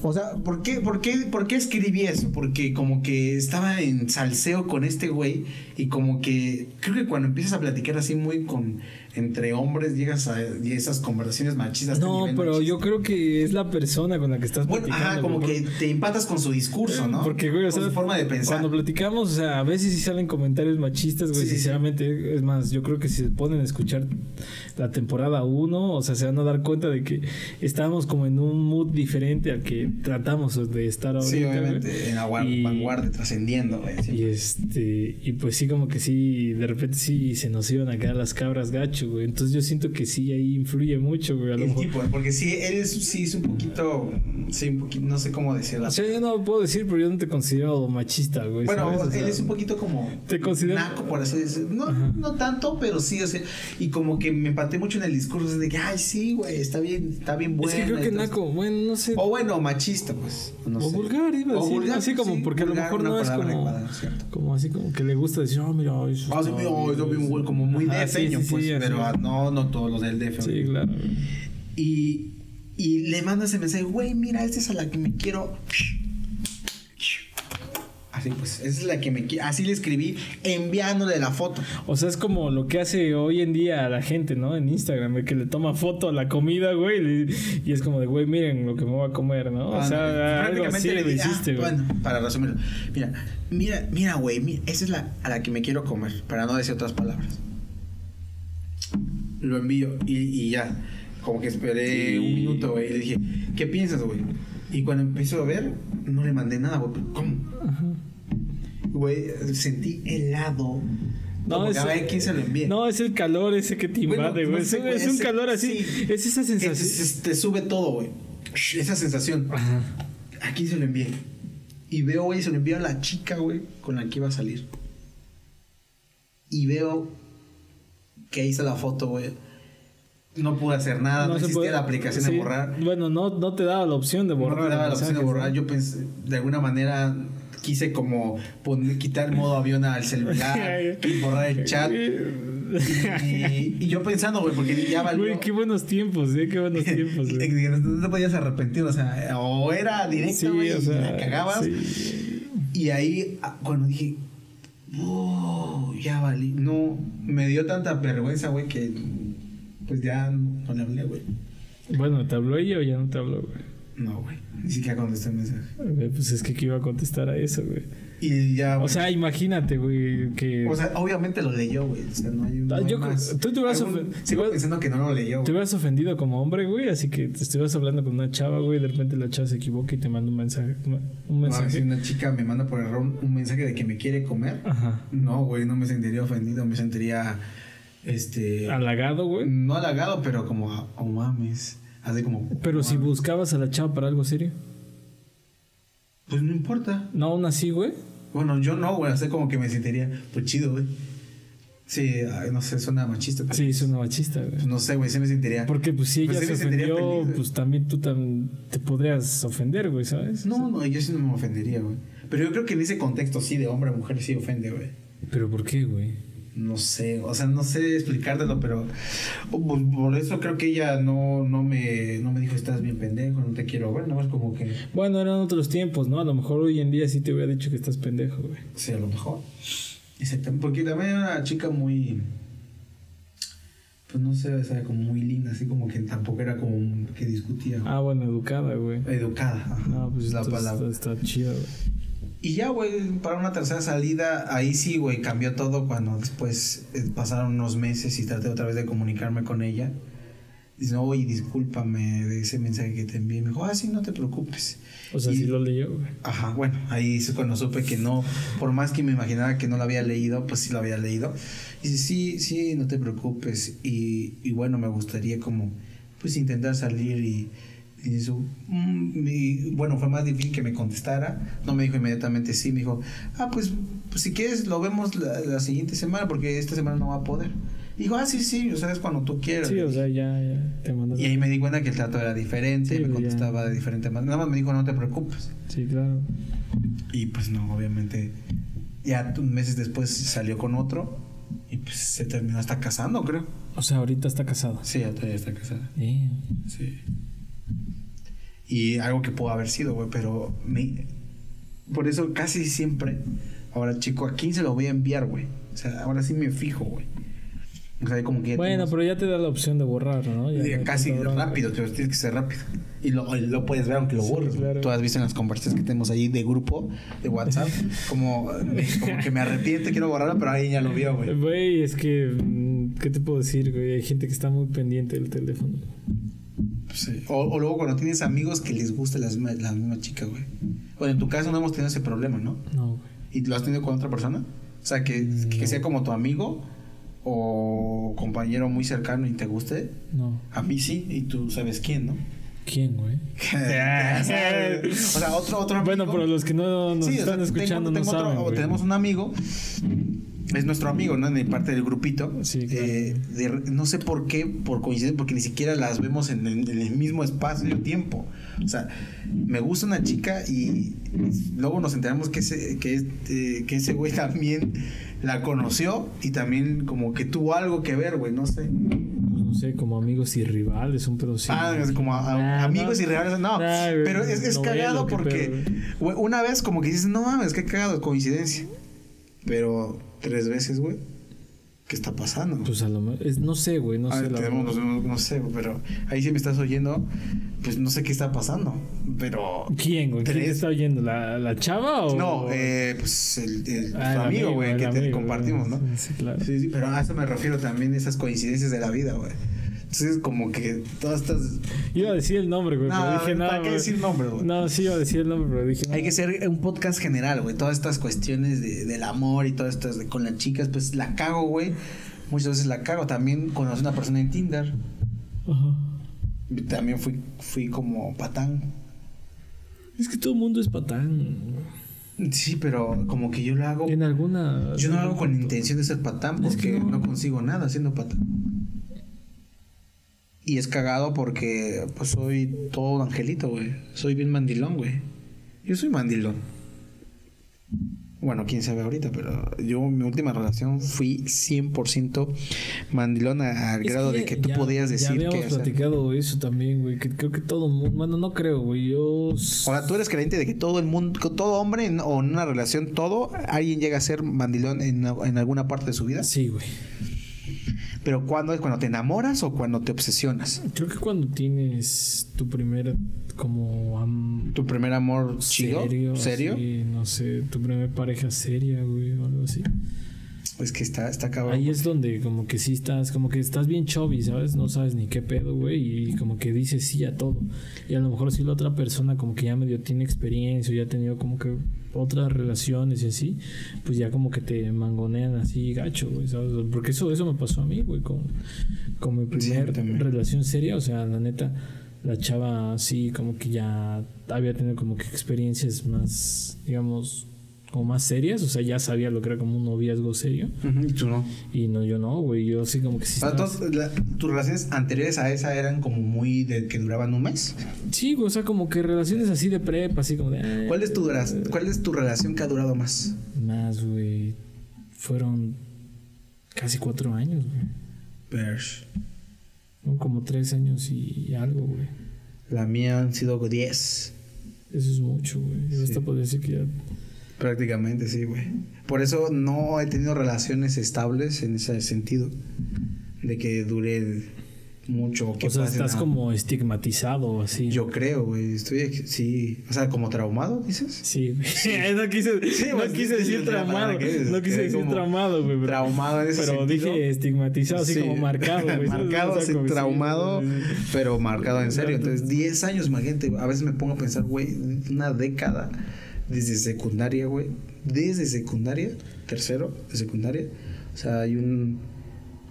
o sea, ¿por qué, por qué, por qué escribí eso? Porque como que estaba en salseo con este güey y como que creo que cuando empiezas a platicar así muy con entre hombres llegas a esas conversaciones machistas. No, pero yo creo que es la persona con la que estás bueno, platicando. Ajá, como que te empatas con su discurso, ¿no? Porque, güey, o sea, su forma de pensar. Cuando platicamos, o sea, a veces sí salen comentarios machistas, güey, sinceramente. Es más, yo creo que si se ponen a escuchar la temporada 1, o sea, se van a dar cuenta de que estábamos como en un mood diferente al que tratamos de estar ahorita. Sí, obviamente, en la vanguardia, trascendiendo, güey. Y este, y pues sí, como que sí, de repente sí se nos iban a quedar las cabras gacho, güey. Entonces yo siento que sí ahí influye mucho, güey. el tipo, porque sí, él es, sí es un poquito, sí, un poquito, no sé cómo decirlo. O sea, yo no puedo decir, pero yo no te considero machista, güey. Bueno, él es un poquito como te considero naco, por así decirlo. No, no tanto, pero sí, o sea, y como que me empaté mucho en el discurso de que, ay, sí, güey, está bien, está bien bueno. Es que creo que naco, bueno, no sé. O bueno, machista, pues. No o vulgar, iba a decir. O vulgar, así como, porque a lo mejor no es como, como así como que le gusta decir, oh, mira, eso. Ah, sí, mira, como muy de feño, pues, pero no, no todos los del DF. Sí, claro. Y, y le manda ese mensaje, güey, mira, esta es a la que me quiero Así pues, esa es la que me Así le escribí enviándole la foto. O sea, es como lo que hace hoy en día a la gente, ¿no? En Instagram, que le toma foto a la comida, güey. Y es como de, güey, miren lo que me voy a comer, ¿no? o sea, algo así le hiciste, güey. Bueno, para resumirlo. Mira, mira, mira, güey, esa es la a la que me quiero comer, para no decir otras palabras. Lo envío y, y ya. Como que esperé un minuto, güey. Y le dije, ¿qué piensas, güey? Y cuando empezó a ver, no le mandé nada, güey. ¿Cómo? Ajá güey, sentí helado. No, es, ¿quién se lo envía? no, es el calor ese que te invade, güey. es, un calor así. Es esa sensación. te sube todo, güey. Esa sensación. Ajá. ¿A quién se lo envié? Y veo, güey, se lo envió a la chica, güey, con la que iba a salir. Y veo que hizo la foto, güey. No pude hacer nada, no, existía la aplicación de borrar. Bueno, no, no te daba la opción de borrar. No te daba la opción de borrar. Yo pensé, de alguna manera quise como poner, quitar el modo avión al celular, y borrar el chat. Y, yo pensando, güey, porque ya valió. Güey, qué buenos tiempos, ¿eh? Qué buenos tiempos, güey. no te podías arrepentir, o sea, o era directo, güey, o sea, y la cagabas. Y ahí, ah, cuando dije, oh, ya valí. No, me dio tanta vergüenza, güey, que pues ya no le hablé, güey. Bueno, ¿te habló ella o ya no te habló, güey? No, güey. Ni siquiera contesté el mensaje. Pues es que que iba a contestar a eso, güey. Y ya. O sea, imagínate, güey, que. O sea, obviamente lo leyó, güey. O sea, no hay. un. Ah, yo, Tú te hubieras ofendido. Sigo pensando que no lo leyó. Te hubieras ofendido como hombre, güey. Así que te estuvieras hablando con una chava, güey. De repente la chava se equivoca y te manda un mensaje. Un mensaje. si una chica me manda por error un mensaje de que me quiere comer. Ajá. No, güey, no me sentiría ofendido. Me sentiría. Este. Halagado, güey. No halagado, pero como. Oh mames. Así como. Pero si buscabas a la chava para algo serio. Pues no importa. No, aún así, güey. Bueno, yo no, güey. Así como que me sentiría, pues chido, güey. Sí, no sé, suena machista. Pero sí, suena machista, güey. Pues no sé, güey, sí me sentiría. Porque, pues, si pues ella se ofendió, pues también tú te podrías ofender, güey, ¿sabes? No, no, yo sí no me ofendería, güey. Pero yo creo que en ese contexto, sí, de hombre a mujer, sí ofende, güey. ¿Pero por qué, güey? No sé, o sea, no sé explicártelo, pero por eso creo que ella no, no, me, no me dijo, estás bien pendejo, no te quiero ver, nada más como que... Bueno, eran otros tiempos, ¿no? A lo mejor hoy en día sí te hubiera dicho que estás pendejo, güey. Sí, a lo mejor. Exactamente, porque también era una chica muy... Pues no sé, o sea, como muy linda, así como que tampoco era como que discutía. Ah, bueno, educada, güey. Educada. No, pues la palabra. Está, está chida, güey. Y ya, güey, para una tercera salida, ahí sí, güey, cambió todo cuando después eh, pasaron unos meses y traté otra vez de comunicarme con ella. Dice, oye, discúlpame de ese mensaje que te envié. Me dijo, ah, sí, no te preocupes. O sea, sí lo leyó, güey. Ajá, bueno, ahí es cuando supe que no, por más que me imaginaba que no lo había leído, pues sí lo había leído. Dice, sí, sí, no te preocupes. Y, y bueno, me gustaría como, pues intentar salir y y eso, mm, bueno, fue más difícil que me contestara. No me dijo inmediatamente sí, me dijo, ah, pues, pues si quieres lo vemos la, siguiente semana porque esta semana no va a poder. Y dijo, ah, sí, sí, o sea, es cuando tú quieras. Sí, o sea, ya, ya te Y ahí me di cuenta que el trato era diferente, me contestaba de diferente manera. Nada más me dijo, no te preocupes. Sí, claro. Y pues no, obviamente, ya meses después salió con otro Y pues se terminó hasta casando, creo. O sea, ahorita está casado. Sí, ya está casada. Eh, Sí. Y algo que pudo haber sido, güey, pero me... Por eso casi siempre, ahora chico, ¿a quién se lo voy a enviar, güey? O sea, ahora sí me fijo, güey. O sea, como que... Bueno, tenemos- pero ya te da la opción de borrar, ¿no? Ya- ya casi te borran. rápido, pero tienes que ser rápido. Y lo, lo puedes ver aunque lo borres. claro. Tú has visto en las conversaciones que tenemos ahí de grupo, de WhatsApp, como, como que me arrepiento, quiero borrarlo, pero ahí ya lo vio, güey. Güey, es que. mm, ¿Qué te puedo decir, güey? Hay gente que está muy pendiente del teléfono. Sí. O, o luego cuando tienes amigos que les gusta la misma, la misma chica, güey. Bueno, en tu caso no hemos tenido ese problema, ¿no? No, güey. ¿Y lo has tenido con otra persona? O sea, que, que sea como tu amigo o compañero muy cercano y te guste. No. A mí sí, y tú sabes quién, ¿no? ¿Quién, güey? o sea, otro, otro amigo. Bueno, pero los que no nos Sí, o sea, están escuchando tengo- no otro- saben. tenemos un amigo, es nuestro amigo, ¿no? En parte del grupito. Sí, claro. Eh, de- no sé por qué, por coincidencia, porque ni siquiera las vemos en, el- en el mismo espacio y tiempo. O sea, me gusta una chica y luego nos enteramos que ese, que este- que ese güey también la conoció y también como que tuvo algo que ver, güey, no sé. Pues no sé, como amigos y rivales, un pedo. Ah, es como a- Nah, amigos no. y rivales, no. Nah, pero es, cagado porque pedo, una vez como que dices, no mames, qué cagado, coincidencia. Pero tres veces, güey, ¿qué está pasando? Pues a lo mejor. No sé, güey, no Ah, sé. la tenemos- verdad. no, no sé, pero ahí sí me estás oyendo, pues no sé qué está pasando. Pero. ¿Quién, güey? ¿Quién te está oyendo? ¿La, la chava o.? No, eh, pues el, el- Ah, tu amigo, güey, que te amigo, compartimos. ¿no? Sí, claro. Sí, sí, pero a eso me refiero también, esas coincidencias de la vida, güey. Entonces, como que todas estas. Iba a decir el nombre, güey, No, pero dije ¿para nada. qué decir nombre, güey? No, sí iba a decir el nombre, pero dije. Hay no. que ser un podcast general, güey. Todas estas cuestiones de- del amor y todas estas de- con las chicas, pues la cago, güey. Muchas veces la cago. También conocí a una persona en Tinder. Ajá. También fui, fui como patán. Es que todo el mundo es patán. Sí, pero como que yo lo hago. En alguna. Yo no lo hago con intención de ser patán Es porque que no. no. consigo nada siendo patán. Y es cagado porque pues soy todo un angelito, güey. Soy bien mandilón, güey. Yo soy mandilón. Bueno, quién sabe ahorita, pero yo mi última relación fui 100% mandilón al Es grado que de que tú ya- podías Ya decir habíamos que... o sea, platicado eso también, güey. Que creo que todo mundo. Bueno, no creo, güey. Yo. Ahora, tú eres creyente de que todo el mundo, todo hombre en- o en una relación, todo, alguien llega a ser mandilón en, en alguna parte de su vida. Sí, güey. Pero ¿cuándo es? ¿Cuando te enamoras o cuando te obsesionas? Creo que cuando tienes tu primer. Como. ¿Tu primer amor chido? serio. ¿Serio? No sé. Tu primer pareja seria, güey. O algo así. Es que está, está cabrón. Ahí es donde como que sí estás, como que estás bien chubby, ¿sabes? No sabes ni qué pedo, güey, y como que dices sí a todo. Y a lo mejor si la otra persona como que ya medio tiene experiencia, ya ha tenido como que otras relaciones y así, pues ya como que te mangonean así gacho, güey, ¿sabes? Porque eso, eso me pasó a mí, güey, con, con mi Sí, primer también. relación seria, o sea, la neta, la chava así como que ya había tenido como que experiencias más, digamos, como más serias, o sea, ya sabía lo que era como un noviazgo serio. Y tú no. Y no, yo no, güey. Yo sí como que sí la- ¿Tus relaciones anteriores a esa eran como muy de que duraban un mes? Sí, güey, o sea, como que relaciones así de prepa, así como de... eh, ¿Cuál es tu, dura- cuál es tu relación que ha durado más? Más, güey. Fueron casi cuatro años, güey. Persh. Fueron como tres años y algo, güey. La mía han sido 10. Eso es mucho, güey. Yo Sí. hasta podría decir que ya... Prácticamente, sí, güey. Por eso no he tenido relaciones estables en ese sentido. De que dure mucho. Que O sea, estás a- como estigmatizado así. Yo creo, güey. Estoy, sí. O sea, como traumado, dices. Sí, güey. no quise, no pues, quise sí, decir sí, traumado. No quise decir traumado, güey. pero- Traumado en ese Pero sentido. dije estigmatizado, así Sí. como marcado, güey. marcado, O sea, sí, como- sí, traumado, sí, sí. pero marcado en serio. Entonces, 10 años, imagínate. A veces me pongo a pensar, güey, una década desde secundaria, güey. Desde secundaria, tercero de secundaria. O sea, hay un.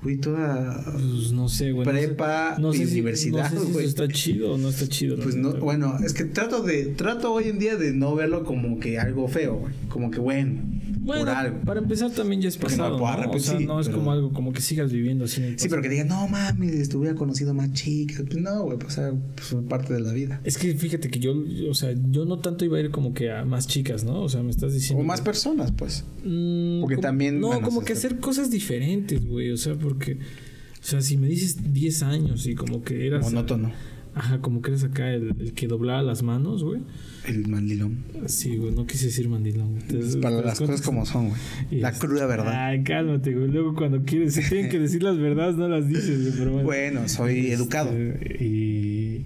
Fui toda. Pues no sé, güey. Prepa no sé, y no sé si- universidad, no sé si güey. eso está chido o no está chido. Pues no, güey. bueno, es que trato de, trato hoy en día de no verlo como que algo feo, güey. Como que bueno, Bueno, por algo. para empezar también ya es Porque no pasado, ¿no? O arrepentir, sea, no es pero- como algo como que sigas viviendo así. en el Sí, pero que digan, no mames, te hubiera conocido más chicas. Pues no, güey, pues, o sea, pues, es parte de la vida. Es que fíjate que yo, o sea, yo no tanto iba a ir como que a más chicas, ¿no? O sea, me estás diciendo. O más que- personas, pues. Mm, Porque como- también, No, como que hacer cosas diferentes, güey. O sea, porque. O sea, si me dices 10 años y como que eras. Monótono. Ajá, como que eres acá el, el que doblaba las manos, güey. El mandilón. Sí, güey, no quise decir mandilón. güey. Para las cosas como son, güey. Y La es- cruda verdad. Ay, cálmate, güey. Luego cuando quieres, si tienen que decir las verdades, no las dices, güey. Pero bueno. Bueno, soy educado. Este, y,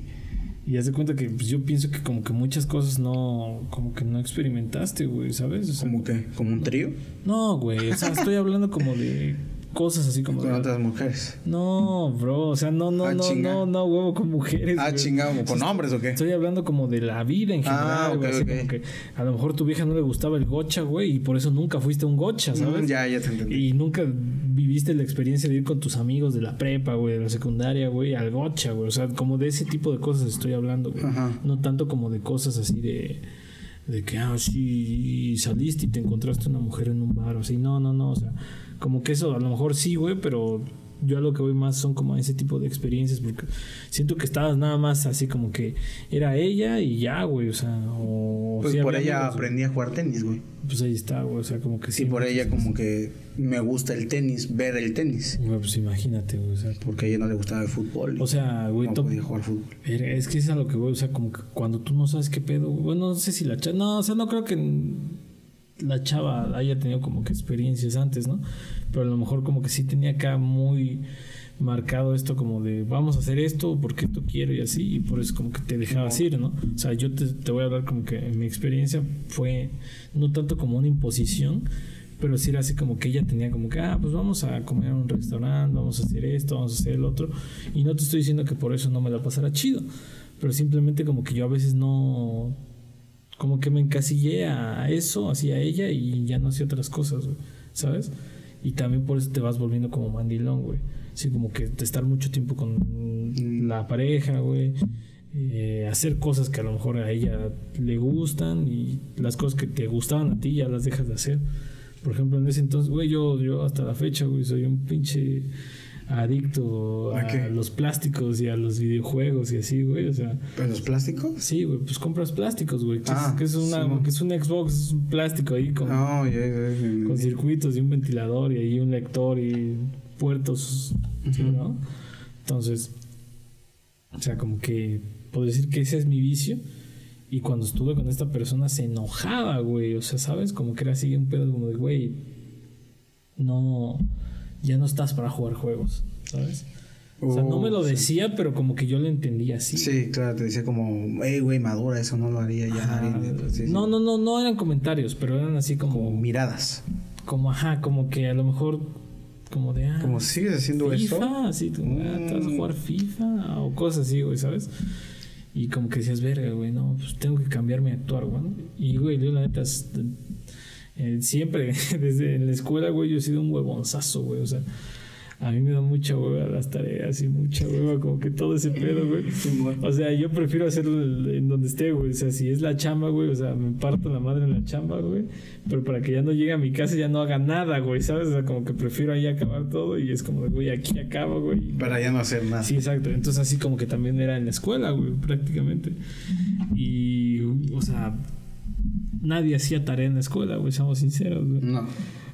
y haz de cuenta que pues, yo pienso que como que muchas cosas no, como que no experimentaste, güey, ¿sabes? O sea, ¿Como que? ¿Como un trío? no, güey, o sea, estoy hablando como de cosas así como Con de, otras mujeres. no, bro, o sea, no, no, Ah, no, chinga. no, no, huevo con mujeres. Ah, chingado, ¿con hombres o qué? Estoy hablando como de la vida en general, Ah, ok, güey, así como que a lo mejor tu vieja no le gustaba el gocha, güey, y por eso nunca fuiste un gocha, ¿sabes? Mm, ya, ya te entendí. Y nunca viviste la experiencia de ir con tus amigos de la prepa, güey, de la secundaria, güey, al gocha, güey. O sea, como de ese tipo de cosas estoy hablando, güey. Ajá. No tanto como de cosas así de, de que, ah, sí, saliste y te encontraste una mujer en un bar, o así. No, no, no. O sea, como que eso a lo mejor sí, güey, pero yo a lo que voy más son como ese tipo de experiencias, porque siento que estabas nada más así como que era ella y ya, güey, o sea, o. Pues sí por ella amigos, aprendí a jugar tenis, güey. Pues ahí está, güey, o sea, como que Sí, por ella como que me gusta el tenis, ver el tenis. Güey, pues imagínate, güey, o sea, Porque a ella no le gustaba el fútbol. y O sea, güey, no podía jugar fútbol. Es que es a lo que voy, o sea, como que cuando tú no sabes qué pedo, güey, bueno, no sé si la no, o sea, no creo que la chava haya tenido como que experiencias antes, ¿no? Pero a lo mejor como que sí tenía acá muy marcado esto como de vamos a hacer esto porque esto quiero y así y por eso como que te dejabas ir, ¿no? O sea, yo te, te voy a hablar como que en mi experiencia fue no tanto como una imposición, pero sí era así como que ella tenía como que, ah, pues vamos a comer a un restaurante, vamos a hacer esto, vamos a hacer el otro. Y no te estoy diciendo que por eso no me la pasara chido, pero simplemente como que yo a veces no, como que me encasillé a eso, así a ella y ya no hacía otras cosas, güey, ¿sabes? Y también por eso te vas volviendo como mandilón, güey. Así como que estar mucho tiempo con la pareja, güey. eh, hacer cosas que a lo mejor a ella le gustan y las cosas que te gustaban a ti ya las dejas de hacer. Por ejemplo, en ese entonces, güey, yo, yo hasta la fecha, güey, soy un pinche adicto a, ¿A los plásticos y a los videojuegos y así, güey. O sea, ¿Pero los plásticos? sí, güey, pues compras plásticos, güey. Que, Ah, es, que es una, sí, que es un Xbox, es un plástico ahí con, con circuitos y un ventilador y ahí un lector y puertos, ¿sí. ¿no? Entonces, o sea, como que puedo decir que ese es mi vicio. Y cuando estuve con esta persona se enojaba, güey. O sea, ¿sabes? Como que era así un pedo como de, güey, no, ya no estás para jugar juegos, ¿sabes? O sea, no me lo sí. decía, pero como que yo lo entendía así. Sí, claro, te decía como, hey, güey, madura, eso no lo haría ya sí. No, no, no, no eran comentarios, pero eran así Como como, miradas. como, ajá, como que a lo mejor, como de, ah, Como sigues haciendo FIFA, eso. así, tú, ah, ¿te vas a Mm. jugar FIFA o cosas así, güey, ¿sabes? Y como que decías, verga, güey, no, pues tengo que cambiarme a actuar, güey. ¿no? Y, güey, yo la neta, eh, siempre, desde en la escuela, güey, yo he sido un huevonzazo, güey, o sea, a mí me da mucha hueva las tareas y mucha hueva, como que todo ese pedo, güey. O sea, yo prefiero hacerlo en donde esté, güey. O sea, si es la chamba, güey, o sea, me parto la madre en la chamba, güey. Pero para que ya no llegue a mi casa y ya no haga nada, güey, ¿sabes? O sea, como que prefiero ahí acabar todo y es como de, güey, aquí acabo, güey. Para ya no hacer nada. Sí, exacto. Entonces así como que también era en la escuela, güey, prácticamente. Y, o sea, nadie hacía tarea en la escuela, güey, seamos sinceros, güey. No.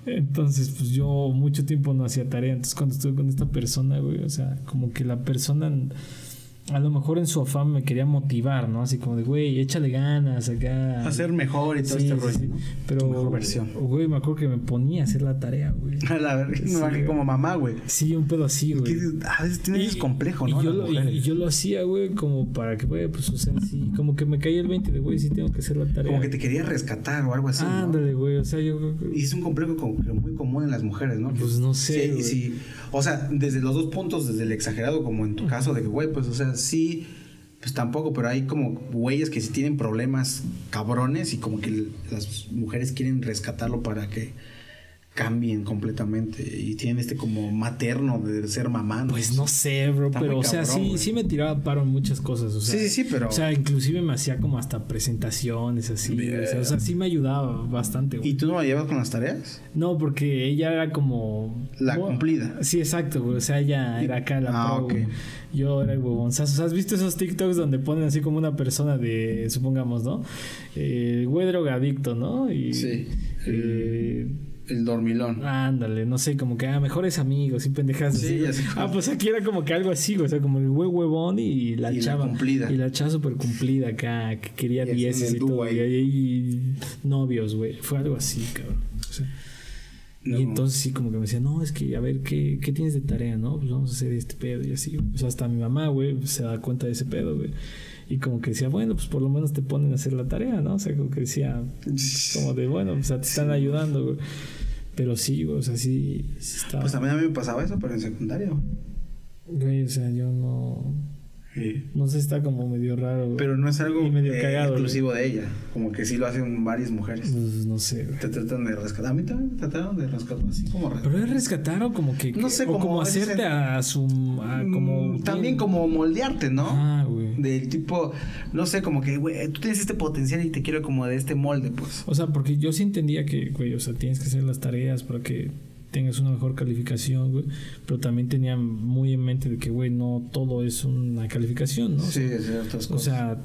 Entonces, pues yo mucho tiempo no hacía tarea. Entonces, cuando estuve con esta persona, güey, o sea, como que la persona a lo mejor en su afán me quería motivar, ¿no? Así como de, güey, échale ganas acá. Hacer mejor y todo Sí, este sí, rollo, sí. ¿no? Pero, Tu mejor versión. güey, me acuerdo que me ponía a hacer la tarea, güey. A la verga, no como mamá, güey. Sí, un pedo así, güey. A veces tiene ese complejo, ¿no? Y yo, lo, y- yo lo hacía, güey, como para que, güey, pues, o sea, sí, como que me caía el 20 de, güey, sí tengo que hacer la tarea. Como que te quería rescatar o algo así. Ándale, güey, o sea, yo creo que- Y es un complejo como que muy común en las mujeres, ¿no? Pues no sé, sí. O sea, desde los dos puntos, desde el exagerado, como en tu caso, de que, güey, pues, o sea, sí, pues tampoco, pero hay como güeyes que sí tienen problemas cabrones y como que las mujeres quieren rescatarlo para que cambien completamente y tienen este como materno de ser mamá. Pues no sé, bro, Está pero o sea, cabrón, sí, sí me tiraba paro en muchas cosas. O sea, Sí, sí, sí, pero- O sea, inclusive me hacía como hasta presentaciones así. O sea, o sea, sí me ayudaba bastante, güey. ¿Y tú no la llevas con las tareas? No, porque ella era como. La cumplida. Sí, exacto, güey. O sea, ella era acá la Ah, pro. Yo era el huevonzazo. O sea, ¿has visto esos TikToks donde ponen así como una persona de, supongamos, ¿no? Eh, güey drogadicto, ¿no? Y, Sí. eh, El dormilón. ándale, no sé, como que, ah, mejores amigos y pendejas. Sí, así, ya. Ah, pues aquí era como que algo así, güey. O sea, como el güey huevón y la Y la chava. cumplida. Y la chava súper cumplida acá, que quería Y haciendo dieces el y dúo todo. Y, y novios, güey. Fue algo así, cabrón. O sea, No. y entonces sí, como que me decía, no, es que a ver, ¿qué, qué tienes de tarea? No, pues vamos a hacer este pedo y así. Pues hasta mi mamá, güey, se da cuenta de ese pedo, güey. Y como que decía, bueno, pues por lo menos te ponen a hacer la tarea, ¿no? O sea, como que decía, como de, bueno, o sea, te están ayudando, güey. Pero sí, güey, o sea, sí, sí estaba. Pues también a mí me pasaba eso, pero en secundaria. güey. Güey, o sea, yo no. Sí. No sé, está como medio raro. Pero no es algo medio eh, cagado, exclusivo de ella. Como que sí lo hacen varias mujeres. Pues no sé, güey. Te tratan de rescatar. A mí también me trataron de rescatar. Así como rescatar. Pero es rescatar o como que. No sé, o como como ese- hacerte a su. a como. Mm, También como moldearte, ¿no? Ah, güey. Del tipo, no sé, como que, güey, tú tienes este potencial y te quiero como de este molde, pues. O sea, porque yo sí entendía que, güey, o sea, tienes que hacer las tareas para que tengas una mejor calificación, güey. Pero también tenía muy en mente de que, güey, no todo es una calificación, ¿no? O Sí, ciertas O cosas. sea,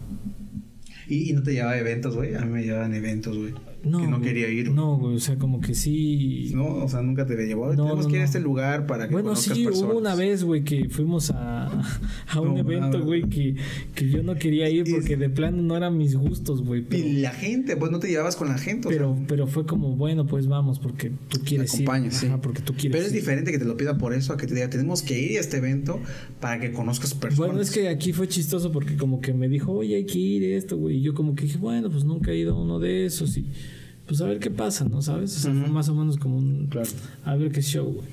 y, y no te llevaba eventos, güey. A mí me llevaban eventos, güey. No. que no güey. quería ir. güey. No, güey, o sea, como que sí. No, o sea, nunca te llevó. No, Tenemos no, que ir a este lugar para que Bueno, sí, personas. hubo una vez, güey, que fuimos a, a un evento, mames. güey, que, que yo no quería ir Es- porque de plano no eran mis gustos, güey. Pero, Y la gente, pues no te llevabas con la gente. o pero, sea, pero fue como, bueno, pues vamos, porque tú quieres ir. sí. Ajá, porque tú quieres pero es ir. diferente que te lo pida por eso a que te diga, tenemos que ir a este evento para que conozcas personas. Bueno, es que aquí fue chistoso porque como que me dijo, oye, hay que ir a esto, güey. Y yo como que dije, bueno, pues nunca he ido a uno de esos y pues a ver qué pasa, ¿no? ¿Sabes? O sea, fue más o menos como un... Claro. A ver qué show, güey.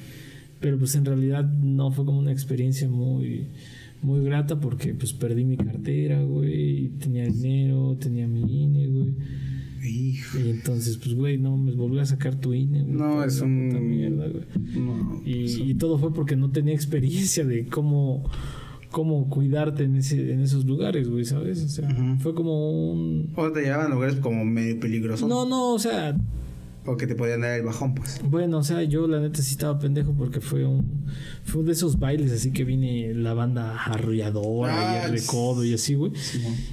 Pero pues en realidad no fue como una experiencia muy... Muy grata porque pues perdí mi cartera, güey. Tenía dinero, tenía mi INE, güey. Hijo. Y entonces, pues, güey, no me volví a sacar tu INE, güey. No, es un- puta mierda, güey. No. Y, y todo fue porque no tenía experiencia de cómo, cómo cuidarte en, ese, en esos lugares, güey, ¿sabes? O sea, fue como un... O te llevaban a lugares como medio peligrosos. No, no, o sea, O que te podían dar el bajón, pues. bueno, o sea, yo la neta sí estaba pendejo porque fue un... Fue de esos bailes así que viene la banda arrolladora Ah, y el recodo y así, güey.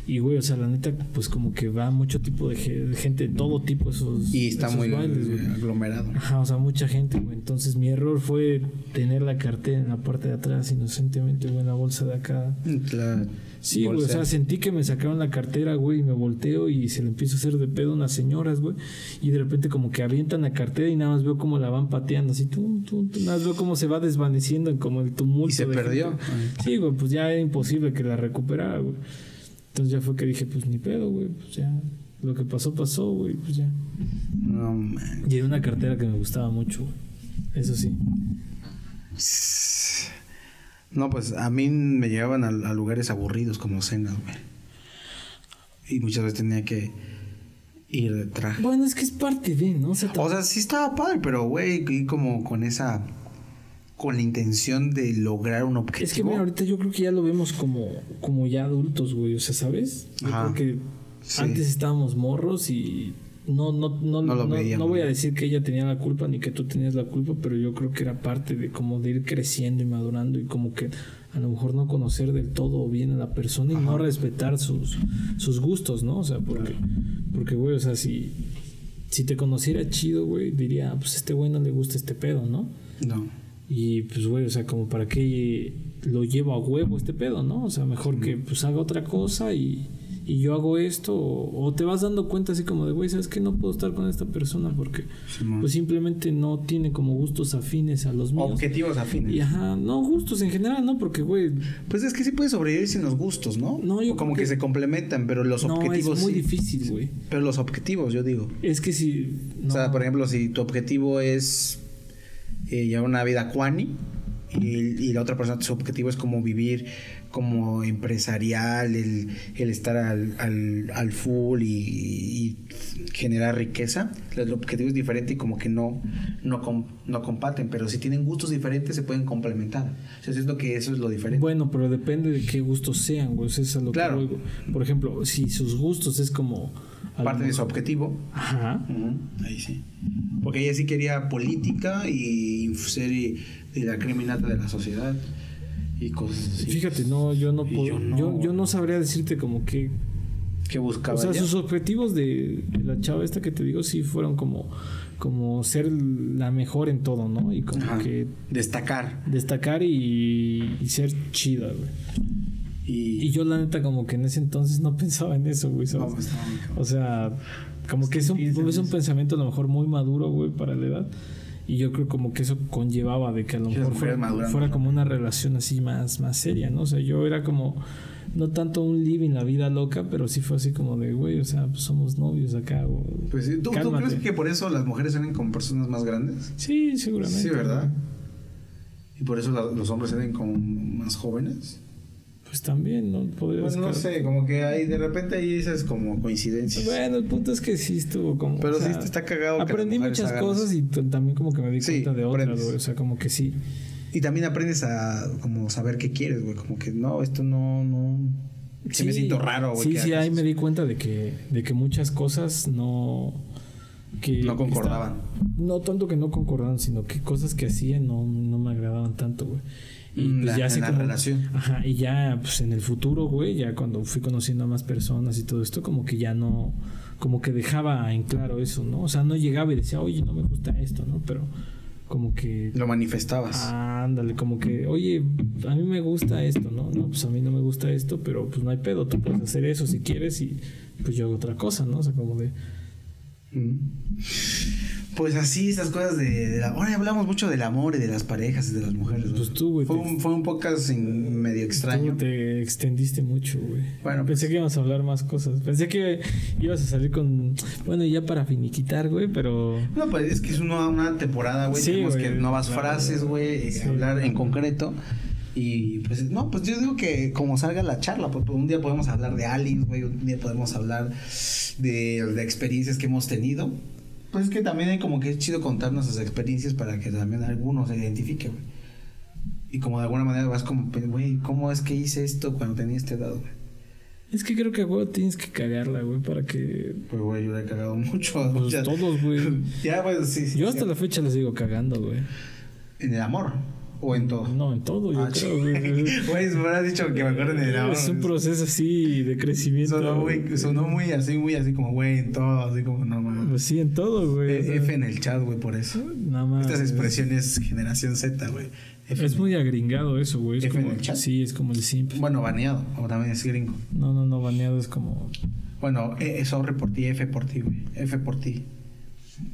Y, güey, o sea, la neta, pues como que va mucho tipo de ge- de gente, todo tipo esos, Y está esos muy bailes, güey. aglomerado. Ajá, o sea, mucha gente, güey. Entonces mi error fue tener la cartera en la parte de atrás inocentemente, güey, en la bolsa de acá. La Sí, güey, o sea, sentí que me sacaron la cartera, güey, y me volteo y se le empiezo a hacer de pedo a unas señoras, güey. Y de repente como que avientan la cartera y nada más veo cómo la van pateando, así, tum, tum, tum, nada más veo cómo se va desvaneciendo en como el tumulto. Y se de perdió. gente. Sí, güey, pues ya era imposible que la recuperara, güey. Entonces ya fue que dije, pues ni pedo, güey, pues ya. Lo que pasó, pasó, güey, pues ya. No, man. Y era una cartera que me gustaba mucho, güey. Eso sí. No, pues a mí me llevaban a, a lugares aburridos como cenas, güey. Y muchas veces tenía que ir de traje. Bueno, es que es parte de, ¿no? O sea, O sea, sí estaba padre, pero güey, y como con esa. con la intención de lograr un objetivo. Es que mira, ahorita yo creo que ya lo vemos como, como ya adultos, güey. O sea, ¿sabes? Yo Ajá. creo que Sí. antes estábamos morros y no, no, no, No no, voy a decir que ella tenía la culpa ni que tú tenías la culpa, pero yo creo que era parte de como de ir creciendo y madurando y como que a lo mejor no conocer del todo bien a la persona y no respetar sus, sus gustos, ¿no? O sea, porque, porque güey, o sea, si, si te conociera chido, güey, diría, "Ah, pues este güey no le gusta este pedo, ¿no? No. Y pues, güey, o sea, como para qué lo llevo a huevo este pedo, ¿no? O sea, mejor que pues haga otra cosa y, y yo hago esto. O, o te vas dando cuenta así como de, güey, ¿sabes qué? No puedo estar con esta persona porque pues simplemente no tiene como gustos afines a los míos. Objetivos afines. Y ajá, no gustos en general, ¿no? Porque, güey, Pues es que sí puedes sobrevivir sin los gustos, ¿no? No, yo O como que, que- se complementan, pero los no, objetivos es muy sí. difícil, güey. Pero los objetivos, yo digo. Es que si... O sea, por ejemplo, si tu objetivo es eh, llevar una vida cuani y, y la otra persona su objetivo es como vivir como empresarial, el, el estar al, al, al full y, y generar riqueza. El objetivo es diferente y como que no, no, com- no comparten, pero si tienen gustos diferentes se pueden complementar. O sea, eso es lo que eso es lo diferente. Bueno, pero depende de qué gustos sean, güey. Eso es a lo Claro. que voy. Por ejemplo, si sus gustos es como. Parte de su objetivo. Ajá. Ahí sí. Porque ella sí quería política y ser y- y la criminata de la sociedad y cosas así. Fíjate, no, yo no puedo. yo Yo no, yo, no güey. sabría decirte como que. que buscaba O sea, ella? sus objetivos de la chava esta que te digo sí fueron como. Como ser la mejor en todo, ¿no? Y como Ajá. que destacar. destacar y, y ser chida, güey. Y, Y yo la neta como que en ese entonces no pensaba en eso, güey. No, pues, no. O sea, como que es un, es un pensamiento a lo mejor muy maduro, güey, para la edad. Y yo creo como que eso conllevaba de que a lo mejor fuera, fuera como una relación así más, más seria, ¿no? O sea, yo era como, no tanto un living, la vida loca, pero sí fue así como de, güey, o sea, pues somos novios acá, güey. Pues, sí, ¿tú, ¿tú crees que por eso las mujeres salen con personas más grandes? Sí, seguramente. Sí, ¿verdad? Y por eso la- los hombres salen con más jóvenes. Pues también, ¿no? Podría Pues no sé, como que hay de repente ahí dices como coincidencias. Bueno, el punto es que sí estuvo como. Pero o sea, sí está cagado. Aprendí muchas cosas y también como que me di Sí, cuenta de otras, güey. O sea, como que sí. Y también aprendes a como saber qué quieres, güey. Como que no, esto no, no. Sí, me siento raro, güey. Sí, sí, ahí me di cuenta de que, de que muchas cosas no. Que No concordaban. no tanto que no concordaban, sino que cosas que hacían no, no me agradaban tanto, güey. Y Mm, pues ya así la como- relación. Ajá, y ya pues en el futuro, güey, ya cuando fui conociendo a más personas y todo esto, como que ya no, como que dejaba en claro eso, ¿no? O sea, no llegaba y decía, oye, no me gusta esto, ¿no? Pero como que Lo manifestabas. Ándale, como que, oye, a mí me gusta esto, ¿no? No, pues a mí no me gusta esto, pero pues no hay pedo, tú puedes hacer eso si quieres y pues yo hago otra cosa, ¿no? O sea, como de... Mm. Pues así, estas cosas de, de la... Ahora hablamos mucho del amor y de las parejas y de las mujeres. Pues tú, güey, Fue un, fue un podcast medio extraño. Tú te extendiste mucho, güey. Bueno, Pensé pues- que íbamos a hablar más cosas. Pensé que ibas a salir con... Bueno, ya para finiquitar, güey, pero... No, pues es que es una, una temporada, güey. Sí, Tenemos güey, que nuevas claro. frases, güey. eh, Sí. Hablar en concreto. Y pues, no, pues yo digo que como salga la charla, pues un día podemos hablar de aliens, güey. Un día podemos hablar de, de experiencias que hemos tenido. Pues es que también hay como que es chido contar nuestras experiencias para que también alguno se identifique, güey. Y como de alguna manera vas como, güey, ¿cómo es que hice esto cuando tenía esta edad, güey? Es que creo que, güey, tienes que cagarla, güey, para que... Pues, güey, yo le he cagado mucho. Pues muchas- todos, güey. ya, pues, sí, sí. Yo hasta la fecha les digo cagando, güey. ¿En el amor? ¿O en todo? No, en todo, yo Ah, creo, güey. Güey, me hubieras dicho que me acuerden de la Es un proceso así de crecimiento. Sonó muy, sonó muy así, muy así como, güey, en todo, así como, no mames. Pues sí, en todo, güey. o Eh, sea, F en el chat, güey, por eso. Nada más. Estas expresiones generación Z, güey. Es muy agringado eso, güey. Es F en el chat. sí, es como el simp. Bueno, baneado, o también es gringo. No, no, no, baneado es como. Bueno, eh, sobre por ti, F por ti, güey. F por ti.